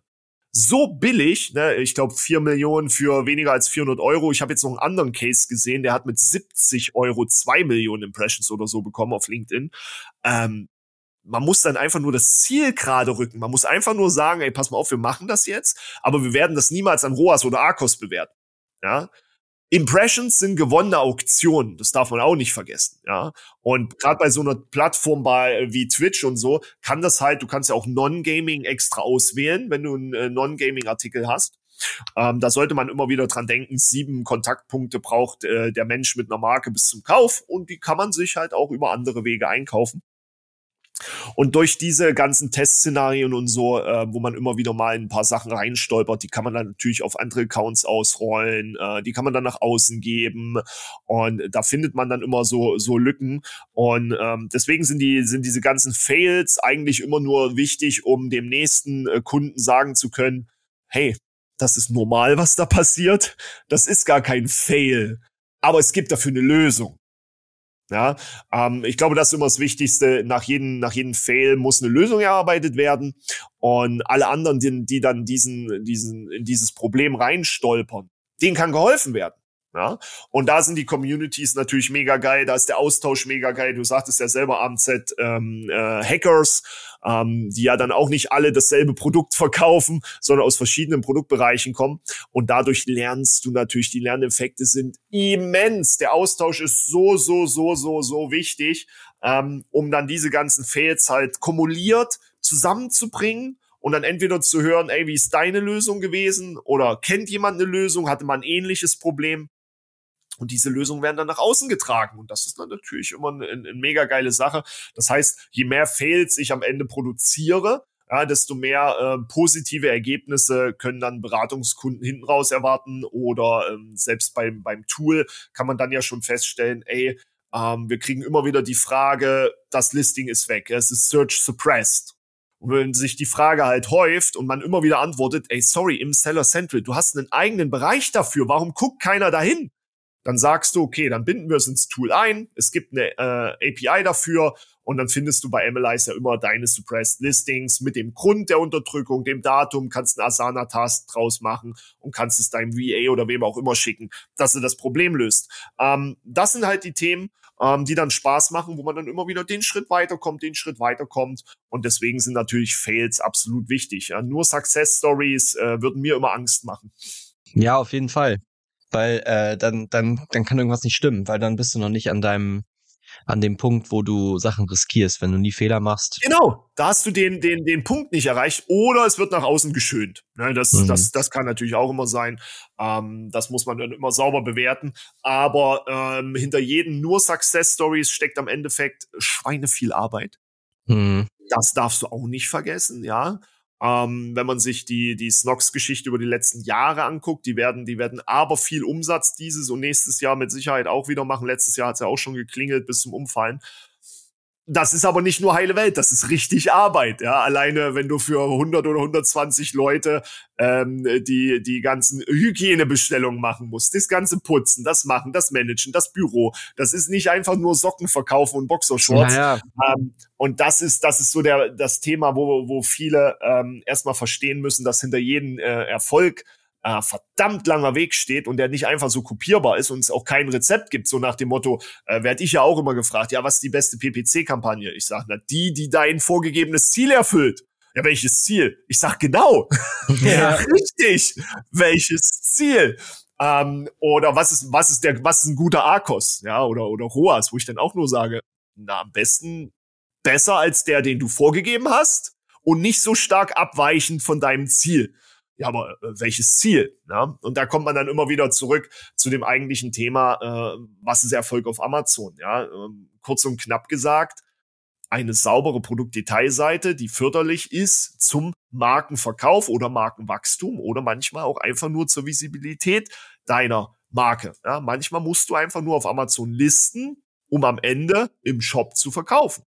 Speaker 3: so billig, ne, ich glaube vier Millionen für weniger als 400 Euro. Ich habe jetzt noch einen anderen Case gesehen, der hat mit 70 Euro zwei Millionen Impressions oder so bekommen auf LinkedIn. Ähm, man muss dann einfach nur das Ziel gerade rücken. Man muss einfach nur sagen, ey, pass mal auf, wir machen das jetzt, aber wir werden das niemals an ROAS oder Arcos bewerten. Ja, Impressions sind gewonnene Auktionen, das darf man auch nicht vergessen, ja. Und gerade bei so einer Plattform bei, wie Twitch und so, kann das halt, du kannst ja auch Non-Gaming extra auswählen, wenn du einen äh, Non-Gaming-Artikel hast. Ähm, da sollte man immer wieder dran denken, sieben Kontaktpunkte braucht äh, der Mensch mit einer Marke bis zum Kauf und die kann man sich halt auch über andere Wege einkaufen. Und durch diese ganzen Testszenarien und so, äh, wo man immer wieder mal ein paar Sachen reinstolpert, die kann man dann natürlich auf andere Accounts ausrollen, äh, die kann man dann nach außen geben. Und da findet man dann immer so so Lücken. Und ähm, deswegen sind die sind diese ganzen Fails eigentlich immer nur wichtig, um dem nächsten äh, Kunden sagen zu können, hey, das ist normal, was da passiert, das ist gar kein Fail, aber es gibt dafür eine Lösung. Ja, ähm, ich glaube, das ist immer das Wichtigste. Nach jedem, nach jedem Fail muss eine Lösung erarbeitet werden. Und alle anderen, die, die dann diesen, diesen, in dieses Problem reinstolpern, denen kann geholfen werden. Ja? Und da sind die Communities natürlich mega geil, da ist der Austausch mega geil. Du sagtest ja selber AMZ ähm, äh, Hackers, ähm, die ja dann auch nicht alle dasselbe Produkt verkaufen, sondern aus verschiedenen Produktbereichen kommen. Und dadurch lernst du natürlich, die Lerneffekte sind immens. Der Austausch ist so, so, so, so, so wichtig, ähm, um dann diese ganzen Fails halt kumuliert zusammenzubringen und dann entweder zu hören, ey, wie ist deine Lösung gewesen oder kennt jemand eine Lösung, hatte man ein ähnliches Problem und diese Lösungen werden dann nach außen getragen. Und das ist dann natürlich immer eine, eine mega geile Sache. Das heißt, je mehr Fails ich am Ende produziere, ja, desto mehr äh, positive Ergebnisse können dann Beratungskunden hinten raus erwarten oder ähm, selbst beim, beim Tool kann man dann ja schon feststellen, ey, ähm, wir kriegen immer wieder die Frage, das Listing ist weg, es ist Search suppressed. Und wenn sich die Frage halt häuft und man immer wieder antwortet, ey, sorry, im Seller Central, du hast einen eigenen Bereich dafür, warum guckt keiner dahin? Dann sagst du, okay, dann binden wir es ins Tool ein. Es gibt eine äh, API dafür und dann findest du bei MLIs ja immer deine Suppressed Listings mit dem Grund der Unterdrückung, dem Datum, kannst einen Asana-Task draus machen und kannst es deinem VA oder wem auch immer schicken, dass du das Problem löst. Ähm, das sind halt die Themen, ähm, die dann Spaß machen, wo man dann immer wieder den Schritt weiterkommt, den Schritt weiterkommt. Und deswegen sind natürlich Fails absolut wichtig. Ja. Nur Success Stories äh, würden mir immer Angst machen.
Speaker 1: Ja, auf jeden Fall weil äh, dann, dann, dann kann irgendwas nicht stimmen, weil dann bist du noch nicht an deinem, an dem Punkt, wo du Sachen riskierst, wenn du nie Fehler machst.
Speaker 3: Genau, da hast du den, den, den Punkt nicht erreicht oder es wird nach außen geschönt. Ne, das, mhm. das, das kann natürlich auch immer sein. Ähm, das muss man dann immer sauber bewerten. Aber ähm, hinter jedem nur Success Stories steckt am Endeffekt Schweine viel Arbeit. Mhm. Das darfst du auch nicht vergessen, ja. Ähm, wenn man sich die, die Snox-Geschichte über die letzten Jahre anguckt, die werden, die werden aber viel Umsatz dieses und nächstes Jahr mit Sicherheit auch wieder machen. Letztes Jahr hat es ja auch schon geklingelt bis zum Umfallen. Das ist aber nicht nur heile Welt, das ist richtig Arbeit. Ja, alleine wenn du für 100 oder 120 Leute ähm, die die ganzen Hygienebestellungen machen musst, das ganze Putzen, das Machen, das Managen, das Büro, das ist nicht einfach nur Socken verkaufen und Boxershorts. Ja, ja. Ähm, und das ist das ist so der das Thema, wo wo viele ähm, erstmal verstehen müssen, dass hinter jedem äh, Erfolg äh, verdammt langer Weg steht und der nicht einfach so kopierbar ist und es auch kein Rezept gibt, so nach dem Motto, äh, werde ich ja auch immer gefragt, ja, was ist die beste PPC-Kampagne? Ich sage, na, die, die dein vorgegebenes Ziel erfüllt. Ja, welches Ziel? Ich sag genau. ja, richtig. Welches Ziel? Ähm, oder was ist, was ist der, was ist ein guter Arkos? Ja, oder, oder ROAS, wo ich dann auch nur sage, na, am besten besser als der, den du vorgegeben hast und nicht so stark abweichend von deinem Ziel ja, aber äh, welches Ziel? Ja? Und da kommt man dann immer wieder zurück zu dem eigentlichen Thema, äh, was ist Erfolg auf Amazon? Ja, ähm, kurz und knapp gesagt, eine saubere Produktdetailseite, die förderlich ist zum Markenverkauf oder Markenwachstum oder manchmal auch einfach nur zur Visibilität deiner Marke. Ja, manchmal musst du einfach nur auf Amazon listen, um am Ende im Shop zu verkaufen.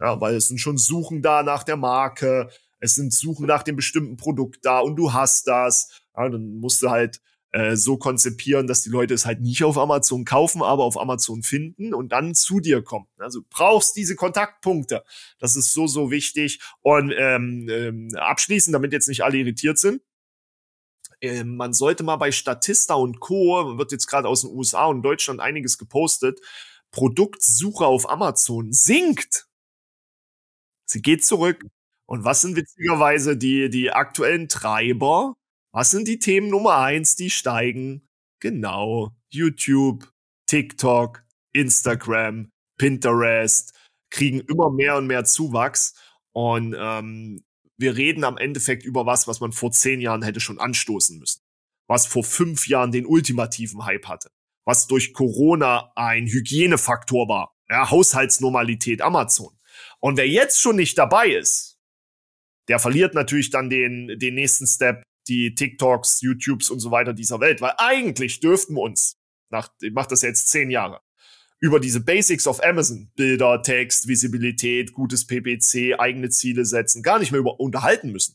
Speaker 3: Ja, weil es sind schon Suchen da nach der Marke, es sind Suchen nach dem bestimmten Produkt da und du hast das. Ja, dann musst du halt äh, so konzipieren, dass die Leute es halt nicht auf Amazon kaufen, aber auf Amazon finden und dann zu dir kommen. Also du brauchst diese Kontaktpunkte. Das ist so, so wichtig. Und ähm, ähm, abschließend, damit jetzt nicht alle irritiert sind, äh, man sollte mal bei Statista und Co., wird jetzt gerade aus den USA und Deutschland einiges gepostet, Produktsuche auf Amazon sinkt. Sie geht zurück. Und was sind witzigerweise die, die aktuellen Treiber? Was sind die Themen Nummer eins, die steigen? Genau. YouTube, TikTok, Instagram, Pinterest kriegen immer mehr und mehr Zuwachs. Und ähm, wir reden am Endeffekt über was, was man vor zehn Jahren hätte schon anstoßen müssen. Was vor fünf Jahren den ultimativen Hype hatte. Was durch Corona ein Hygienefaktor war. Ja, Haushaltsnormalität Amazon. Und wer jetzt schon nicht dabei ist, der verliert natürlich dann den, den nächsten Step, die TikToks, YouTubes und so weiter dieser Welt. Weil eigentlich dürften wir uns, nach, ich mache das jetzt zehn Jahre, über diese Basics of Amazon, Bilder, Text, Visibilität, gutes PPC, eigene Ziele setzen, gar nicht mehr über unterhalten müssen.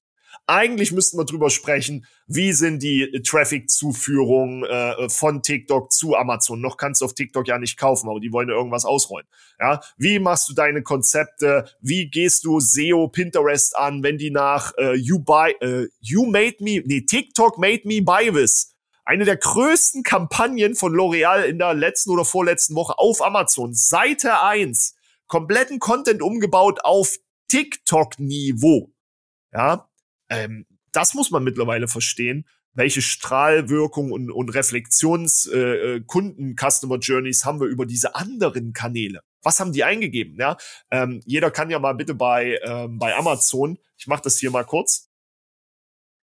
Speaker 3: Eigentlich müssten wir drüber sprechen, wie sind die Traffic-Zuführungen äh, von TikTok zu Amazon. Noch kannst du auf TikTok ja nicht kaufen, aber die wollen ja irgendwas ausrollen. Ja, wie machst du deine Konzepte? Wie gehst du SEO, Pinterest an, wenn die nach äh, You buy, äh, You made me, nee, TikTok made me buy this. Eine der größten Kampagnen von L'Oreal in der letzten oder vorletzten Woche auf Amazon. Seite 1. Kompletten Content umgebaut auf TikTok-Niveau. Ja, ähm, das muss man mittlerweile verstehen, welche Strahlwirkung und, und Reflexions äh, äh, Customer Journeys haben wir über diese anderen Kanäle. Was haben die eingegeben? Ja, ähm, jeder kann ja mal bitte bei ähm, bei Amazon, ich mache das hier mal kurz,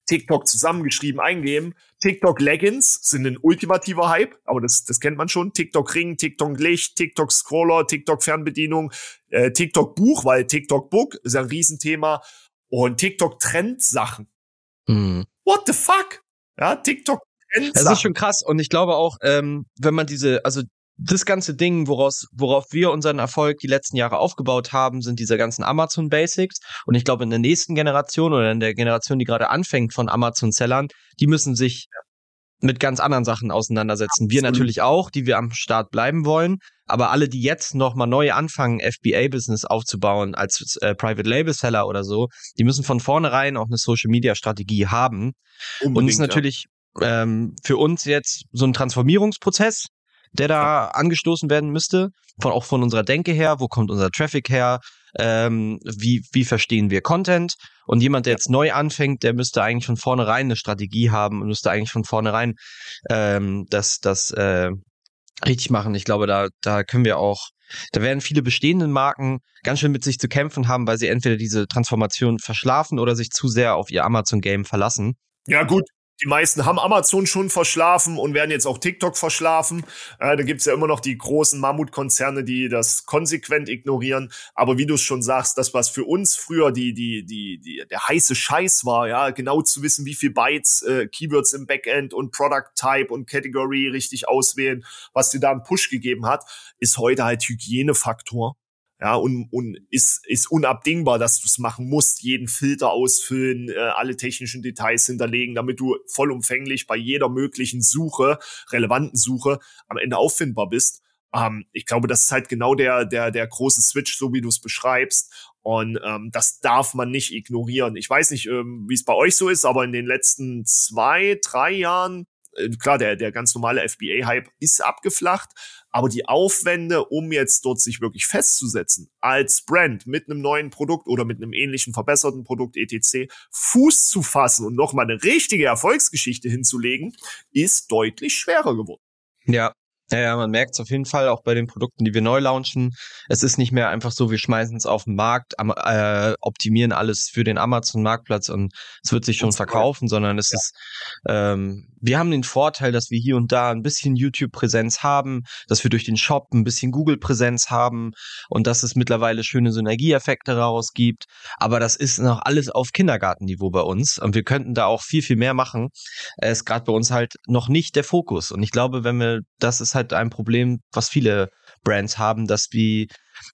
Speaker 3: TikTok zusammengeschrieben eingeben. TikTok Leggings sind ein ultimativer Hype, aber das, das kennt man schon. TikTok Ring, TikTok Licht, TikTok Scroller, TikTok Fernbedienung, äh, TikTok Buch, weil TikTok Book ist ein Riesenthema. Und TikTok trennt Sachen. Mhm. What the fuck? Ja, TikTok
Speaker 1: trennt Sachen. Das ist schon krass. Und ich glaube auch, ähm, wenn man diese, also das ganze Ding, woraus, worauf wir unseren Erfolg die letzten Jahre aufgebaut haben, sind diese ganzen Amazon Basics. Und ich glaube, in der nächsten Generation oder in der Generation, die gerade anfängt von Amazon-Sellern, die müssen sich mit ganz anderen Sachen auseinandersetzen. Wir natürlich auch, die wir am Start bleiben wollen. Aber alle, die jetzt noch mal neu anfangen, FBA-Business aufzubauen als äh, Private Label Seller oder so, die müssen von vornherein auch eine Social Media Strategie haben. Unbedingt, und ist natürlich ja. ähm, für uns jetzt so ein Transformierungsprozess, der da angestoßen werden müsste, von auch von unserer Denke her, wo kommt unser Traffic her, ähm, wie, wie verstehen wir Content. Und jemand, der jetzt neu anfängt, der müsste eigentlich von vornherein eine Strategie haben und müsste eigentlich von vornherein ähm, das, das äh, richtig machen. Ich glaube, da, da können wir auch, da werden viele bestehende Marken ganz schön mit sich zu kämpfen haben, weil sie entweder diese Transformation verschlafen oder sich zu sehr auf ihr Amazon-Game verlassen.
Speaker 3: Ja, gut, die meisten haben Amazon schon verschlafen und werden jetzt auch TikTok verschlafen. Äh, da gibt's ja immer noch die großen Mammutkonzerne, die das konsequent ignorieren. Aber wie du es schon sagst, das, was für uns früher die, die, die, die, der heiße Scheiß war, ja, genau zu wissen, wie viel Bytes, äh, Keywords im Backend und Product Type und Category richtig auswählen, was dir da einen Push gegeben hat, ist heute halt Hygienefaktor ja, und, und ist, ist unabdingbar, dass du es machen musst, jeden Filter ausfüllen, äh, alle technischen Details hinterlegen, damit du vollumfänglich bei jeder möglichen Suche, relevanten Suche, am Ende auffindbar bist. Ähm, ich glaube, das ist halt genau der, der, der große Switch, so wie du es beschreibst. Und ähm, das darf man nicht ignorieren. Ich weiß nicht, ähm, wie es bei euch so ist, aber in den letzten zwei, drei Jahren klar, der, der ganz normale FBA-Hype ist abgeflacht, aber die Aufwände, um jetzt dort sich wirklich festzusetzen, als Brand mit einem neuen Produkt oder mit einem ähnlichen verbesserten Produkt etc. Fuß zu fassen und nochmal eine richtige Erfolgsgeschichte hinzulegen, ist deutlich schwerer geworden.
Speaker 1: Ja, ja, man merkt es auf jeden Fall auch bei den Produkten, die wir neu launchen. Es ist nicht mehr einfach so, wir schmeißen es auf den Markt, am, äh, optimieren alles für den Amazon-Marktplatz und es wird sich schon verkaufen, sondern es ja. ist, ähm, wir haben den Vorteil, dass wir hier und da ein bisschen YouTube-Präsenz haben, dass wir durch den Shop ein bisschen Google-Präsenz haben und dass es mittlerweile schöne Synergieeffekte rausgibt. Aber das ist noch alles auf Kindergartenniveau bei uns und wir könnten da auch viel, viel mehr machen. Es ist gerade bei uns halt noch nicht der Fokus. Und ich glaube, wenn wir, das ist halt ein Problem, was viele Brands haben, dass wir,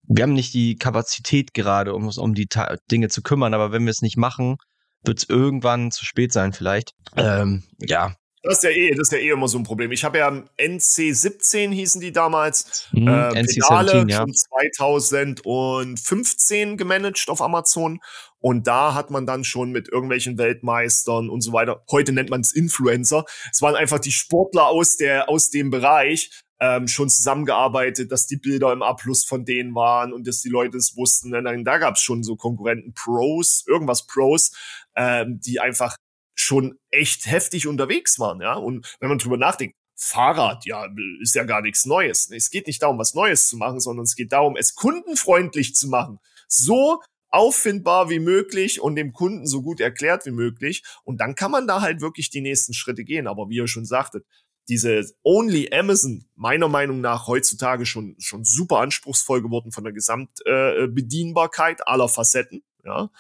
Speaker 1: wir haben nicht die Kapazität gerade, um uns um die Ta Dinge zu kümmern, aber wenn wir es nicht machen, wird es irgendwann zu spät sein vielleicht. Ähm, ja,
Speaker 3: das ist ja eh, das ist ja eh immer so ein Problem. Ich habe ja NC17 hießen die damals,
Speaker 1: mhm, äh,
Speaker 3: Pedale ja. schon 2015 gemanagt auf Amazon und da hat man dann schon mit irgendwelchen Weltmeistern und so weiter. Heute nennt man es Influencer. Es waren einfach die Sportler aus der aus dem Bereich ähm, schon zusammengearbeitet, dass die Bilder im A Plus von denen waren und dass die Leute es wussten. Und dann, da gab es schon so Konkurrenten Pros, irgendwas Pros, ähm, die einfach schon echt heftig unterwegs waren, ja. Und wenn man drüber nachdenkt, Fahrrad, ja, ist ja gar nichts Neues. Es geht nicht darum, was Neues zu machen, sondern es geht darum, es kundenfreundlich zu machen. So auffindbar wie möglich und dem Kunden so gut erklärt wie möglich. Und dann kann man da halt wirklich die nächsten Schritte gehen. Aber wie ihr schon sagtet, diese Only Amazon, meiner Meinung nach heutzutage schon, schon super anspruchsvoll geworden von der Gesamtbedienbarkeit äh, aller Facetten. Ja.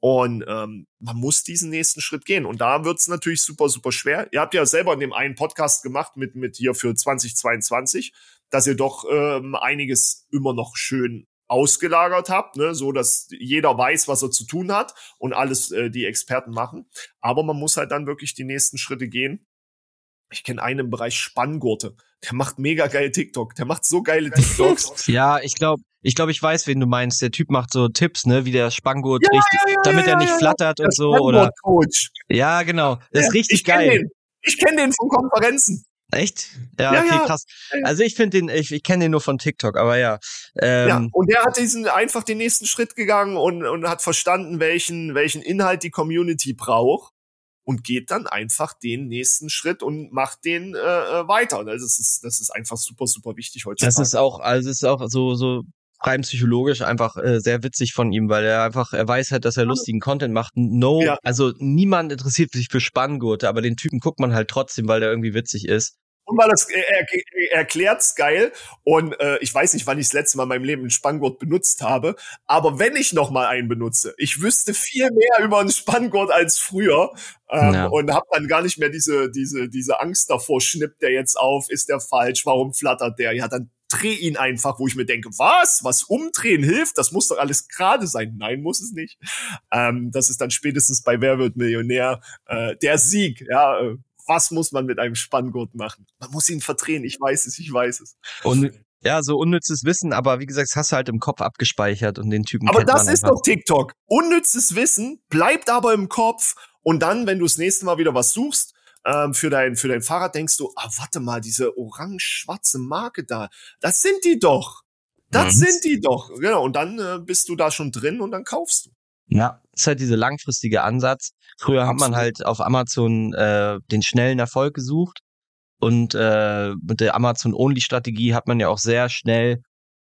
Speaker 3: Und ähm, man muss diesen nächsten Schritt gehen. Und da wird's natürlich super, super schwer. Ihr habt ja selber in dem einen Podcast gemacht mit, mit hier für 2022, dass ihr doch ähm, einiges immer noch schön ausgelagert habt, ne, so dass jeder weiß, was er zu tun hat und alles äh, die Experten machen. Aber man muss halt dann wirklich die nächsten Schritte gehen. Ich kenne einen im Bereich Spanngurte. Der macht mega geil TikTok. Der macht so geile TikToks.
Speaker 1: ja, ich glaube, ich glaube, ich weiß, wen du meinst. Der Typ macht so Tipps, ne, wie der Spanngurt ja, richtig, ja, ja, damit er nicht flattert und so oder. Coach. Ja, genau. Das ist richtig
Speaker 3: ich
Speaker 1: geil.
Speaker 3: Den. Ich kenne den von Konferenzen.
Speaker 1: Echt? Ja, ja okay, krass. Also ich finde den, ich, ich kenne den nur von TikTok, aber ja.
Speaker 3: Ähm, ja, und der hat diesen einfach den nächsten Schritt gegangen und, und hat verstanden, welchen, welchen Inhalt die Community braucht und geht dann einfach den nächsten Schritt und macht den äh, äh weiter. Das ist, das ist einfach super, super wichtig heutzutage.
Speaker 1: Das ist auch, also es ist auch so, so rein psychologisch einfach äh, sehr witzig von ihm, weil er einfach, er weiß halt, dass er lustigen Content macht. No, ja. also niemand interessiert sich für Spanngurte, aber den Typen guckt man halt trotzdem, weil der irgendwie witzig ist.
Speaker 3: Und weil das er, er, erklärt's geil und äh, ich weiß nicht, wann ich das letzte Mal in meinem Leben einen Spanngurt benutzt habe, aber wenn ich noch mal einen benutze, ich wüsste viel mehr über einen Spanngurt als früher ähm, ja. und habe dann gar nicht mehr diese diese diese Angst davor, schnippt der jetzt auf, ist der falsch, warum flattert der? Ja, dann dreh ihn einfach, wo ich mir denke, was? Was umdrehen hilft? Das muss doch alles gerade sein. Nein, muss es nicht. Ähm, das ist dann spätestens bei Wer wird Millionär äh, der Sieg, ja, äh, was muss man mit einem Spanngurt machen? Man muss ihn verdrehen, ich weiß es, ich weiß es.
Speaker 1: Und ja, so unnützes Wissen, aber wie gesagt, das hast du halt im Kopf abgespeichert und den Typen
Speaker 3: Aber das ist
Speaker 1: einfach.
Speaker 3: doch TikTok. Unnützes Wissen bleibt aber im Kopf und dann, wenn du das nächste Mal wieder was suchst, ähm, für dein, für dein Fahrrad denkst du, ah, warte mal, diese orange-schwarze Marke da, das sind die doch. Das
Speaker 1: Mhm.
Speaker 3: sind die doch. Genau. Und dann äh, bist du da schon drin und dann kaufst du.
Speaker 1: Ja, ist halt dieser langfristige Ansatz. Früher hat man halt auf Amazon äh, den schnellen Erfolg gesucht und äh, mit der Amazon-Only-Strategie hat man ja auch sehr schnell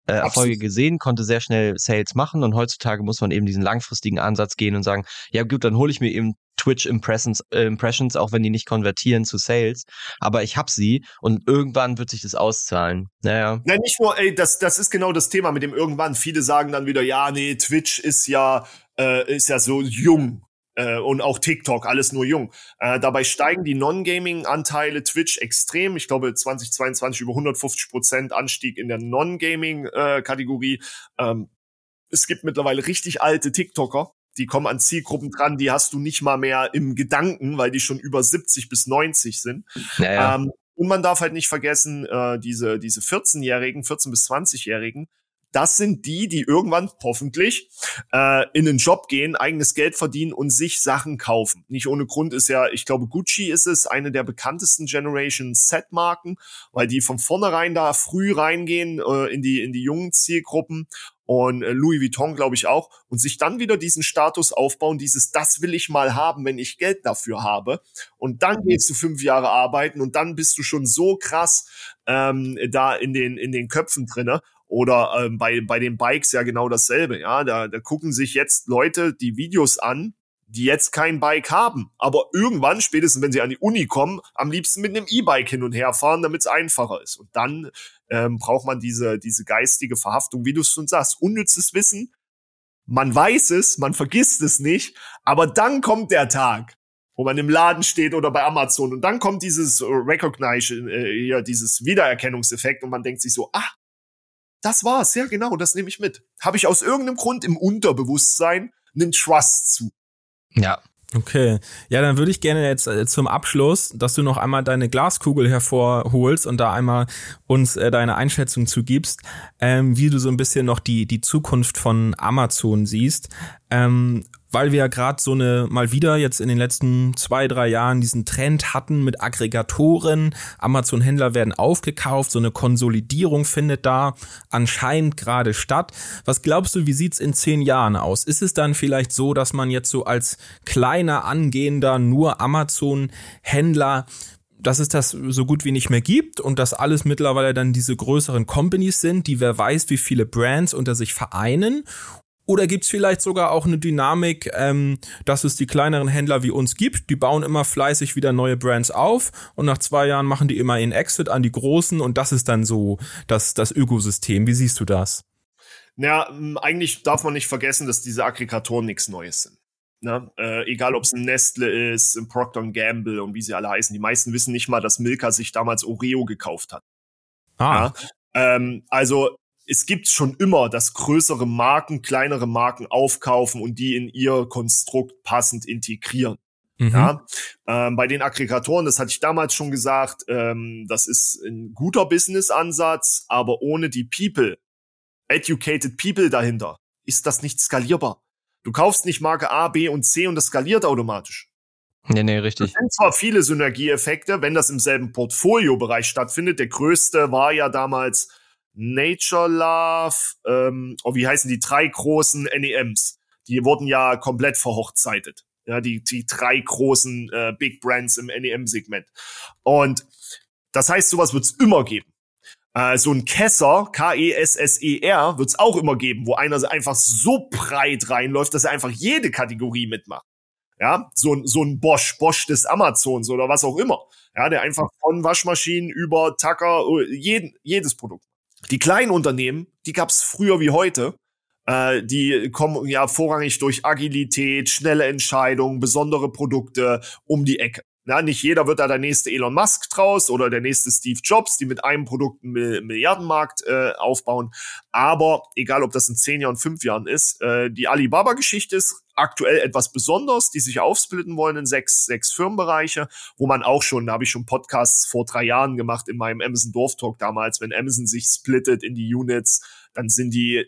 Speaker 1: äh, Erfolge
Speaker 3: Absolut.
Speaker 1: gesehen, konnte sehr schnell Sales machen und heutzutage muss man eben diesen langfristigen Ansatz gehen und sagen, ja gut, dann hole ich mir eben Twitch Impressions, äh, Impressions, auch wenn die nicht konvertieren zu Sales, aber ich hab sie und irgendwann wird sich das auszahlen. Naja.
Speaker 3: Ja, nicht nur, ey, das, das ist genau das Thema mit dem irgendwann. Viele sagen dann wieder, ja, nee, Twitch ist ja, äh, ist ja so jung. Äh, und auch TikTok, alles nur jung. Äh, dabei steigen die Non-Gaming-Anteile Twitch extrem. Ich glaube, 2022 über 150 Prozent Anstieg in der Non-Gaming-Kategorie. ähm, es gibt mittlerweile richtig alte TikToker, die kommen an Zielgruppen dran, die hast du nicht mal mehr im Gedanken, weil die schon über 70 bis 90 sind.
Speaker 1: Naja.
Speaker 3: Ähm, und man darf halt nicht vergessen, äh, diese, diese 14-Jährigen, 14- bis 20-Jährigen, das sind die, die irgendwann hoffentlich äh, in einen Job gehen, eigenes Geld verdienen und sich Sachen kaufen. Nicht ohne Grund ist ja, ich glaube, Gucci ist es, eine der bekanntesten Generation Z-Marken, weil die von vornherein da früh reingehen äh, in die in die jungen Zielgruppen. Und äh, Louis Vuitton glaube ich auch. Und sich dann wieder diesen Status aufbauen, dieses das will ich mal haben, wenn ich Geld dafür habe. Und dann gehst du fünf Jahre arbeiten und dann bist du schon so krass ähm, da in den in den Köpfen drinne oder ähm, bei bei den Bikes ja genau dasselbe ja da da gucken sich jetzt Leute die Videos an die jetzt kein Bike haben, aber irgendwann, spätestens wenn sie an die Uni kommen, am liebsten mit einem E-Bike hin und her fahren, damit es einfacher ist. Und dann ähm, braucht man diese, diese geistige Verhaftung, wie du es schon sagst, unnützes Wissen. Man weiß es, man vergisst es nicht, aber dann kommt der Tag, wo man im Laden steht oder bei Amazon und dann kommt dieses Recognition, äh, hier, dieses Wiedererkennungseffekt und man denkt sich so, ah, das war's, ja genau, das nehme ich mit. Habe ich aus irgendeinem Grund im Unterbewusstsein einen Trust zu.
Speaker 1: ja.
Speaker 2: Okay, ja, dann würde ich gerne jetzt äh, zum Abschluss, dass du noch einmal deine Glaskugel hervorholst und da einmal uns äh, deine Einschätzung zugibst, ähm, wie du so ein bisschen noch die die Zukunft von Amazon siehst, ähm, weil wir ja gerade so eine mal wieder jetzt in den letzten zwei drei Jahren diesen Trend hatten mit Aggregatoren, Amazon-Händler werden aufgekauft, so eine Konsolidierung findet da anscheinend gerade statt. Was glaubst du, wie sieht's in zehn Jahren aus? Ist es dann vielleicht so, dass man jetzt so als kleiner angehender nur Amazon-Händler dass es das so gut wie nicht mehr gibt und dass alles mittlerweile dann diese größeren Companies sind, die wer weiß, wie viele Brands unter sich vereinen. Oder gibt's vielleicht sogar auch eine Dynamik, ähm, dass es die kleineren Händler wie uns gibt, die bauen immer fleißig wieder neue Brands auf und nach zwei Jahren machen die immer ihren Exit an die großen und das ist dann so das, das Ökosystem. Wie siehst du das?
Speaker 3: Ja, m, eigentlich darf man nicht vergessen, dass diese Aggregatoren nichts Neues sind. Ne? Äh, egal, ob es ein Nestle ist, ein Procter Gamble und wie sie alle heißen. Die meisten wissen nicht mal, dass Milka sich damals Oreo gekauft hat.
Speaker 2: Ah,
Speaker 3: Ja? Ähm, also es gibt schon immer, dass größere Marken kleinere Marken aufkaufen und die in ihr Konstrukt passend integrieren.
Speaker 2: mhm.
Speaker 3: Ja, ähm, bei den Aggregatoren, das hatte ich damals schon gesagt, ähm, das ist ein guter Business-Ansatz, aber ohne die People, educated People dahinter, ist das nicht skalierbar. Du kaufst nicht Marke A, B und C und das skaliert automatisch.
Speaker 1: Nee, nee,
Speaker 3: Es
Speaker 1: richtig.
Speaker 3: sind zwar viele Synergieeffekte, wenn das im selben Portfoliobereich stattfindet. Der größte war ja damals Nature Love, ähm, oh, wie heißen die drei großen NEMs? Die wurden ja komplett verhochzeitet. Ja, die, die drei großen äh, Big Brands im NEM-Segment. Und das heißt, sowas wird's immer geben. Äh, so ein Kesser, K-E-S-S-E-R, wird's auch immer geben, wo einer einfach so breit reinläuft, dass er einfach jede Kategorie mitmacht. Ja, so, ein so ein Bosch, Bosch des Amazons oder was auch immer. Ja, der einfach von Waschmaschinen über Tacker, äh, jeden, jedes Produkt. Die kleinen Unternehmen, die gab's früher wie heute. Äh, die kommen ja vorrangig durch Agilität, schnelle Entscheidungen, besondere Produkte um die Ecke. Na, nicht jeder wird da der nächste Elon Musk draus oder der nächste Steve Jobs, die mit einem Produkt einen Milliardenmarkt äh, aufbauen. Aber egal, ob das in zehn Jahren, fünf Jahren ist, äh, die Alibaba-Geschichte ist aktuell etwas besonders, die sich aufsplitten wollen in sechs, sechs Firmenbereiche, wo man auch schon, da habe ich schon Podcasts vor drei Jahren gemacht in meinem Amazon Dorf Talk damals, wenn Amazon sich splittet in die Units, dann sind die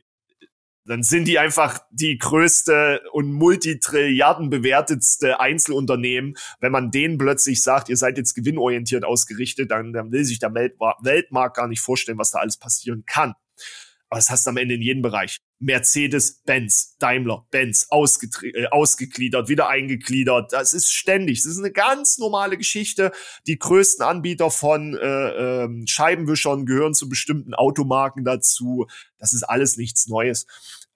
Speaker 3: dann sind die einfach die größte und multitrilliarden bewertetste Einzelunternehmen. Wenn man denen plötzlich sagt, ihr seid jetzt gewinnorientiert ausgerichtet, dann, dann will sich der Weltmarkt gar nicht vorstellen, was da alles passieren kann. Aber das hast du am Ende in jedem Bereich. Mercedes, Benz, Daimler, Benz, äh, ausgegliedert, wieder eingegliedert. Das ist ständig. Das ist eine ganz normale Geschichte. Die größten Anbieter von äh, äh, Scheibenwischern gehören zu bestimmten Automarken dazu. Das ist alles nichts Neues.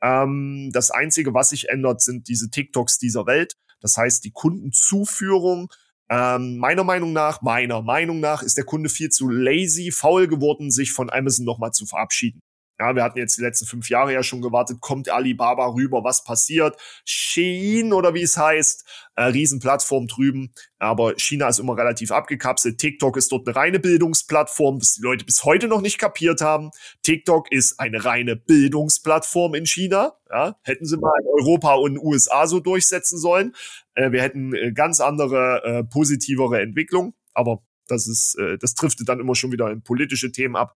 Speaker 3: Ähm, das Einzige, was sich ändert, sind diese TikToks dieser Welt. Das heißt, die Kundenzuführung. Ähm, meiner Meinung nach, meiner Meinung nach, ist der Kunde viel zu lazy, faul geworden, sich von Amazon nochmal zu verabschieden. Ja, wir hatten jetzt die letzten fünf Jahre ja schon gewartet, kommt Alibaba rüber, was passiert? Shein oder wie es heißt, äh, Riesenplattform drüben, aber China ist immer relativ abgekapselt. TikTok ist dort eine reine Bildungsplattform, was die Leute bis heute noch nicht kapiert haben. TikTok ist eine reine Bildungsplattform in China. Ja, hätten sie mal in Europa und USA so durchsetzen sollen. Äh, wir hätten äh, ganz andere, äh, positivere Entwicklung, aber das ist, äh, das trifft dann immer schon wieder in politische Themen ab.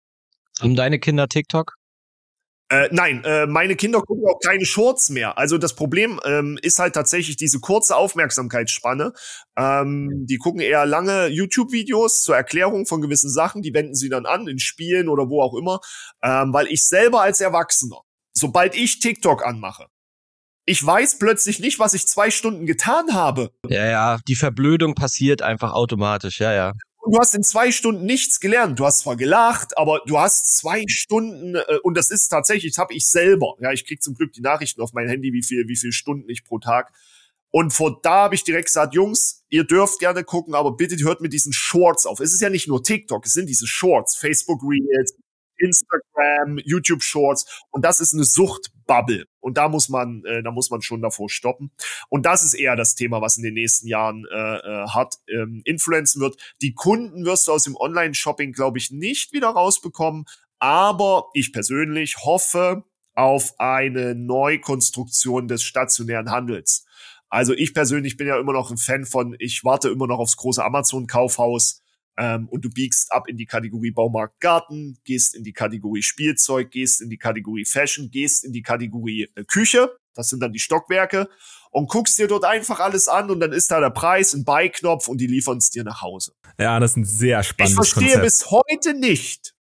Speaker 1: Haben deine Kinder TikTok?
Speaker 3: Äh, nein, äh, meine Kinder gucken auch keine Shorts mehr. Also das Problem ähm, ist halt tatsächlich diese kurze Aufmerksamkeitsspanne. Ähm, die gucken eher lange YouTube-Videos zur Erklärung von gewissen Sachen. Die wenden sie dann an in Spielen oder wo auch immer. Ähm, weil ich selber als Erwachsener, sobald ich TikTok anmache, ich weiß plötzlich nicht, was ich zwei Stunden getan habe.
Speaker 1: Ja, ja, die Verblödung passiert einfach automatisch, ja, ja
Speaker 3: du hast in zwei Stunden nichts gelernt. Du hast zwar gelacht, aber du hast zwei Stunden äh, und das ist tatsächlich, das habe ich selber. Ja, ich krieg zum Glück die Nachrichten auf mein Handy, wie viel, wie viel Stunden ich pro Tag. Und vor da habe ich direkt gesagt, Jungs, ihr dürft gerne gucken, aber bitte hört mit diesen Shorts auf. Es ist ja nicht nur TikTok, es sind diese Shorts, Facebook Reels, Instagram, YouTube Shorts und das ist eine Suchtbubble und da muss man, äh, da muss man schon davor stoppen. Und das ist eher das Thema, was in den nächsten Jahren äh, äh, hart ähm, influenzen wird. Die Kunden wirst du aus dem Online-Shopping, glaube ich, nicht wieder rausbekommen, aber ich persönlich hoffe auf eine Neukonstruktion des stationären Handels. Also ich persönlich bin ja immer noch ein Fan von, ich warte immer noch aufs große Amazon-Kaufhaus ähm, und du biegst ab in die Kategorie Baumarkt Garten, gehst in die Kategorie Spielzeug, gehst in die Kategorie Fashion, gehst in die Kategorie äh, Küche, das sind dann die Stockwerke, und guckst dir dort einfach alles an und dann ist da der Preis, ein Beiknopf und die liefern es dir nach Hause.
Speaker 2: Ja, das ist ein sehr spannendes
Speaker 3: Ich verstehe
Speaker 2: Konzept.
Speaker 3: bis heute nicht,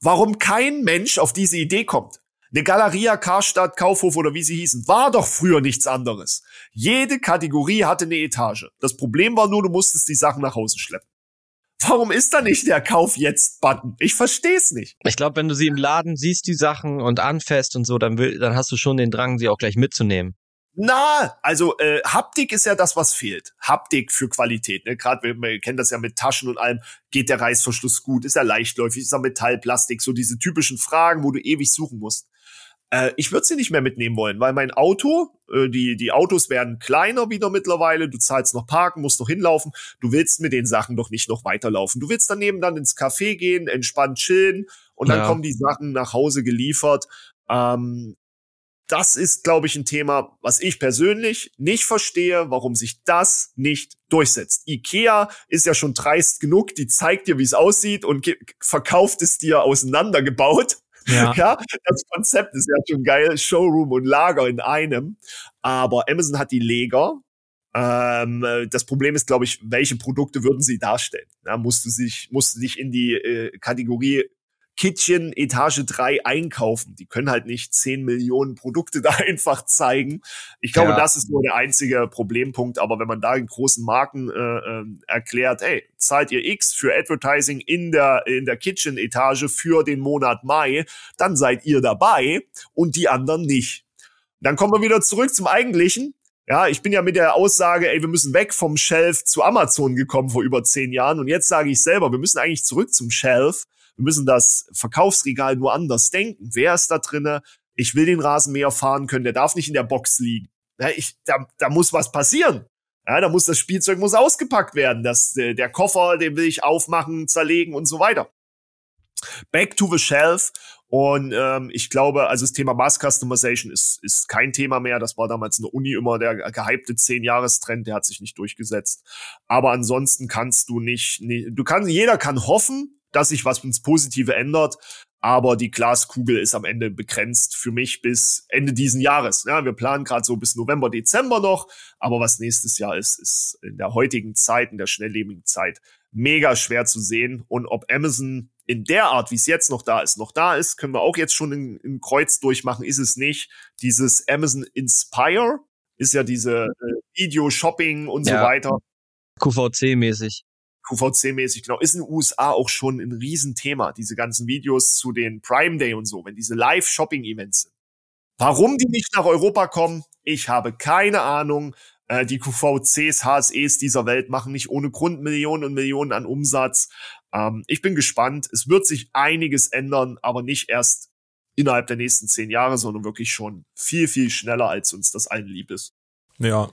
Speaker 3: warum kein Mensch auf diese Idee kommt. Eine Galeria, Karstadt, Kaufhof oder wie sie hießen, war doch früher nichts anderes. Jede Kategorie hatte eine Etage. Das Problem war nur, du musstest die Sachen nach Hause schleppen. Warum ist da nicht der Kauf jetzt Button? Ich verstehe es nicht.
Speaker 1: Ich glaube, wenn du sie im Laden siehst, die Sachen und anfasst und so, dann will, dann hast du schon den Drang, sie auch gleich mitzunehmen.
Speaker 3: Na, also äh, Haptik ist ja das, was fehlt. Haptik für Qualität. Ne? Gerade wir, wir kennen das ja mit Taschen und allem. Geht der Reißverschluss gut? Ist er leichtläufig? Ist er Metall, Plastik? So diese typischen Fragen, wo du ewig suchen musst. Äh, ich würde sie nicht mehr mitnehmen wollen, weil mein Auto, äh, die, die Autos werden kleiner wieder mittlerweile, du zahlst noch parken, musst noch hinlaufen, du willst mit den Sachen doch nicht noch weiterlaufen. Du willst daneben dann ins Café gehen, entspannt chillen und dann ja. kommen die Sachen nach Hause geliefert. Ähm, das ist, glaube ich, ein Thema, was ich persönlich nicht verstehe, warum sich das nicht durchsetzt. Ikea ist ja schon dreist genug, die zeigt dir, wie es aussieht und verkauft es dir auseinandergebaut. Ja. ja, das Konzept ist ja schon geil, Showroom und Lager in einem. Aber Amazon hat die Leger. Ähm, das Problem ist, glaube ich, welche Produkte würden sie darstellen? Ja, musst du sich, musst du dich in die äh, Kategorie Kitchen Etage 3 einkaufen. Die können halt nicht 10 Millionen Produkte da einfach zeigen. Ich glaube, ja. das ist nur der einzige Problempunkt. Aber wenn man da in großen Marken äh, äh, erklärt, hey, zahlt ihr X für Advertising in der, in der Kitchen Etage für den Monat Mai, dann seid ihr dabei und die anderen nicht. Dann kommen wir wieder zurück zum Eigentlichen. Ja, ich bin ja mit der Aussage, ey, wir müssen weg vom Shelf zu Amazon gekommen vor über zehn Jahren. Und jetzt sage ich selber, wir müssen eigentlich zurück zum Shelf wir müssen das Verkaufsregal nur anders denken. Wer ist da drinne? Ich will den Rasenmäher fahren können, der darf nicht in der Box liegen. Ja, ich, da, da muss was passieren. Ja, da muss das Spielzeug muss ausgepackt werden. Das, äh, der Koffer, den will ich aufmachen, zerlegen und so weiter. Back to the shelf. Und ähm, ich glaube, also das Thema Mass Customization ist, ist kein Thema mehr. Das war damals in der Uni immer der gehypte 10-Jahres-Trend, der hat sich nicht durchgesetzt. Aber ansonsten kannst du nicht, nicht, du kannst, jeder kann hoffen, dass sich was ins Positive ändert, aber die Glaskugel ist am Ende begrenzt für mich bis Ende diesen Jahres. Ja, wir planen gerade so bis November, Dezember noch, aber was nächstes Jahr ist, ist in der heutigen Zeit, in der schnelllebigen Zeit, mega schwer zu sehen. Und ob Amazon in der Art, wie es jetzt noch da ist, noch da ist, können wir auch jetzt schon in, Kreuz durchmachen, ist es nicht. Dieses Amazon Inspire ist ja diese äh, Video-Shopping und ja. so weiter.
Speaker 1: QVC-mäßig.
Speaker 3: QVC-mäßig, genau, ist in den USA auch schon ein Riesenthema, diese ganzen Videos zu den Prime Day und so, wenn diese Live-Shopping-Events sind. Warum die nicht nach Europa kommen, ich habe keine Ahnung. Äh, die QVCs, HSEs dieser Welt machen nicht ohne Grund Millionen und Millionen an Umsatz. Ähm, ich bin gespannt. Es wird sich einiges ändern, aber nicht erst innerhalb der nächsten zehn Jahre, sondern wirklich schon viel, viel schneller, als uns das allen lieb ist.
Speaker 2: Ja,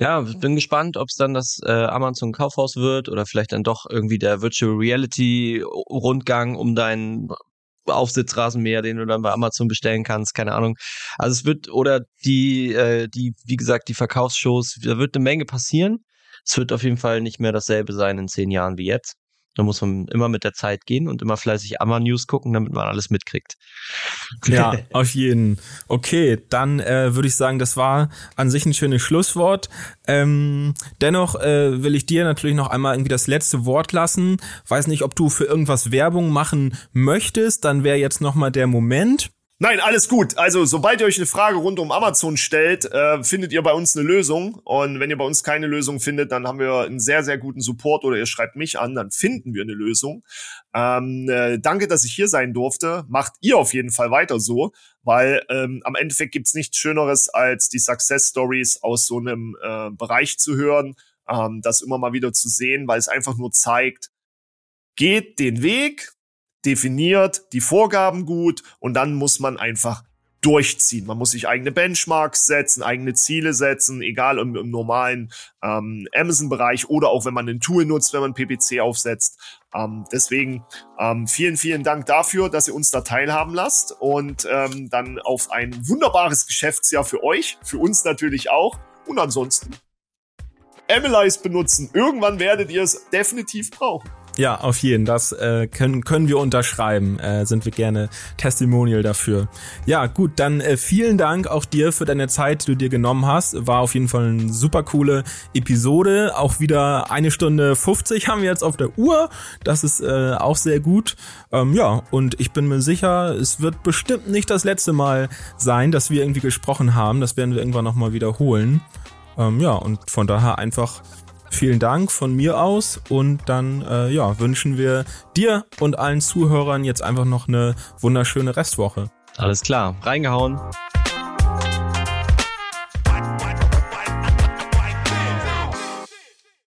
Speaker 1: ja, bin gespannt, ob es dann das äh, Amazon Kaufhaus wird oder vielleicht dann doch irgendwie der Virtual Reality Rundgang um deinen Aufsitzrasenmäher, den du dann bei Amazon bestellen kannst, keine Ahnung. Also es wird oder die äh, die wie gesagt die Verkaufsshows, da wird eine Menge passieren. Es wird auf jeden Fall nicht mehr dasselbe sein in zehn Jahren wie jetzt. Da muss man immer mit der Zeit gehen und immer fleißig Amma News gucken, damit man alles mitkriegt.
Speaker 2: Ja, auf jeden. Okay, dann äh, würde ich sagen, das war an sich ein schönes Schlusswort. Ähm, dennoch äh, will ich dir natürlich noch einmal irgendwie das letzte Wort lassen. Weiß nicht, ob du für irgendwas Werbung machen möchtest, dann wäre jetzt noch mal der Moment.
Speaker 3: Nein, alles gut. Also, sobald ihr euch eine Frage rund um Amazon stellt, äh, findet ihr bei uns eine Lösung. Und wenn ihr bei uns keine Lösung findet, dann haben wir einen sehr, sehr guten Support oder ihr schreibt mich an, dann finden wir eine Lösung. Ähm, äh, danke, dass ich hier sein durfte. Macht ihr auf jeden Fall weiter so, weil ähm, am Endeffekt gibt's nichts Schöneres, als die Success Stories aus so einem äh, Bereich zu hören, ähm, das immer mal wieder zu sehen, weil es einfach nur zeigt, geht den Weg, definiert die Vorgaben gut und dann muss man einfach durchziehen. Man muss sich eigene Benchmarks setzen, eigene Ziele setzen, egal im, im normalen ähm, Amazon-Bereich oder auch wenn man ein Tool nutzt, wenn man PPC aufsetzt. Ähm, deswegen ähm, vielen, vielen Dank dafür, dass ihr uns da teilhaben lasst und ähm, dann auf ein wunderbares Geschäftsjahr für euch, für uns natürlich auch und ansonsten Analyze benutzen. Irgendwann werdet ihr es definitiv brauchen.
Speaker 2: Ja, auf jeden. Das äh, können, können wir unterschreiben. Äh, sind wir gerne Testimonial dafür. Ja, gut, dann äh, vielen Dank auch dir für deine Zeit, die du dir genommen hast. War auf jeden Fall eine super coole Episode. Auch wieder eine Stunde 50 haben wir jetzt auf der Uhr. Das ist äh, auch sehr gut. Ähm, ja, und ich bin mir sicher, es wird bestimmt nicht das letzte Mal sein, dass wir irgendwie gesprochen haben. Das werden wir irgendwann nochmal wiederholen. Ähm, ja, und von daher einfach vielen Dank von mir aus und dann äh, ja, wünschen wir dir und allen Zuhörern jetzt einfach noch eine wunderschöne Restwoche.
Speaker 1: Alles klar, reingehauen.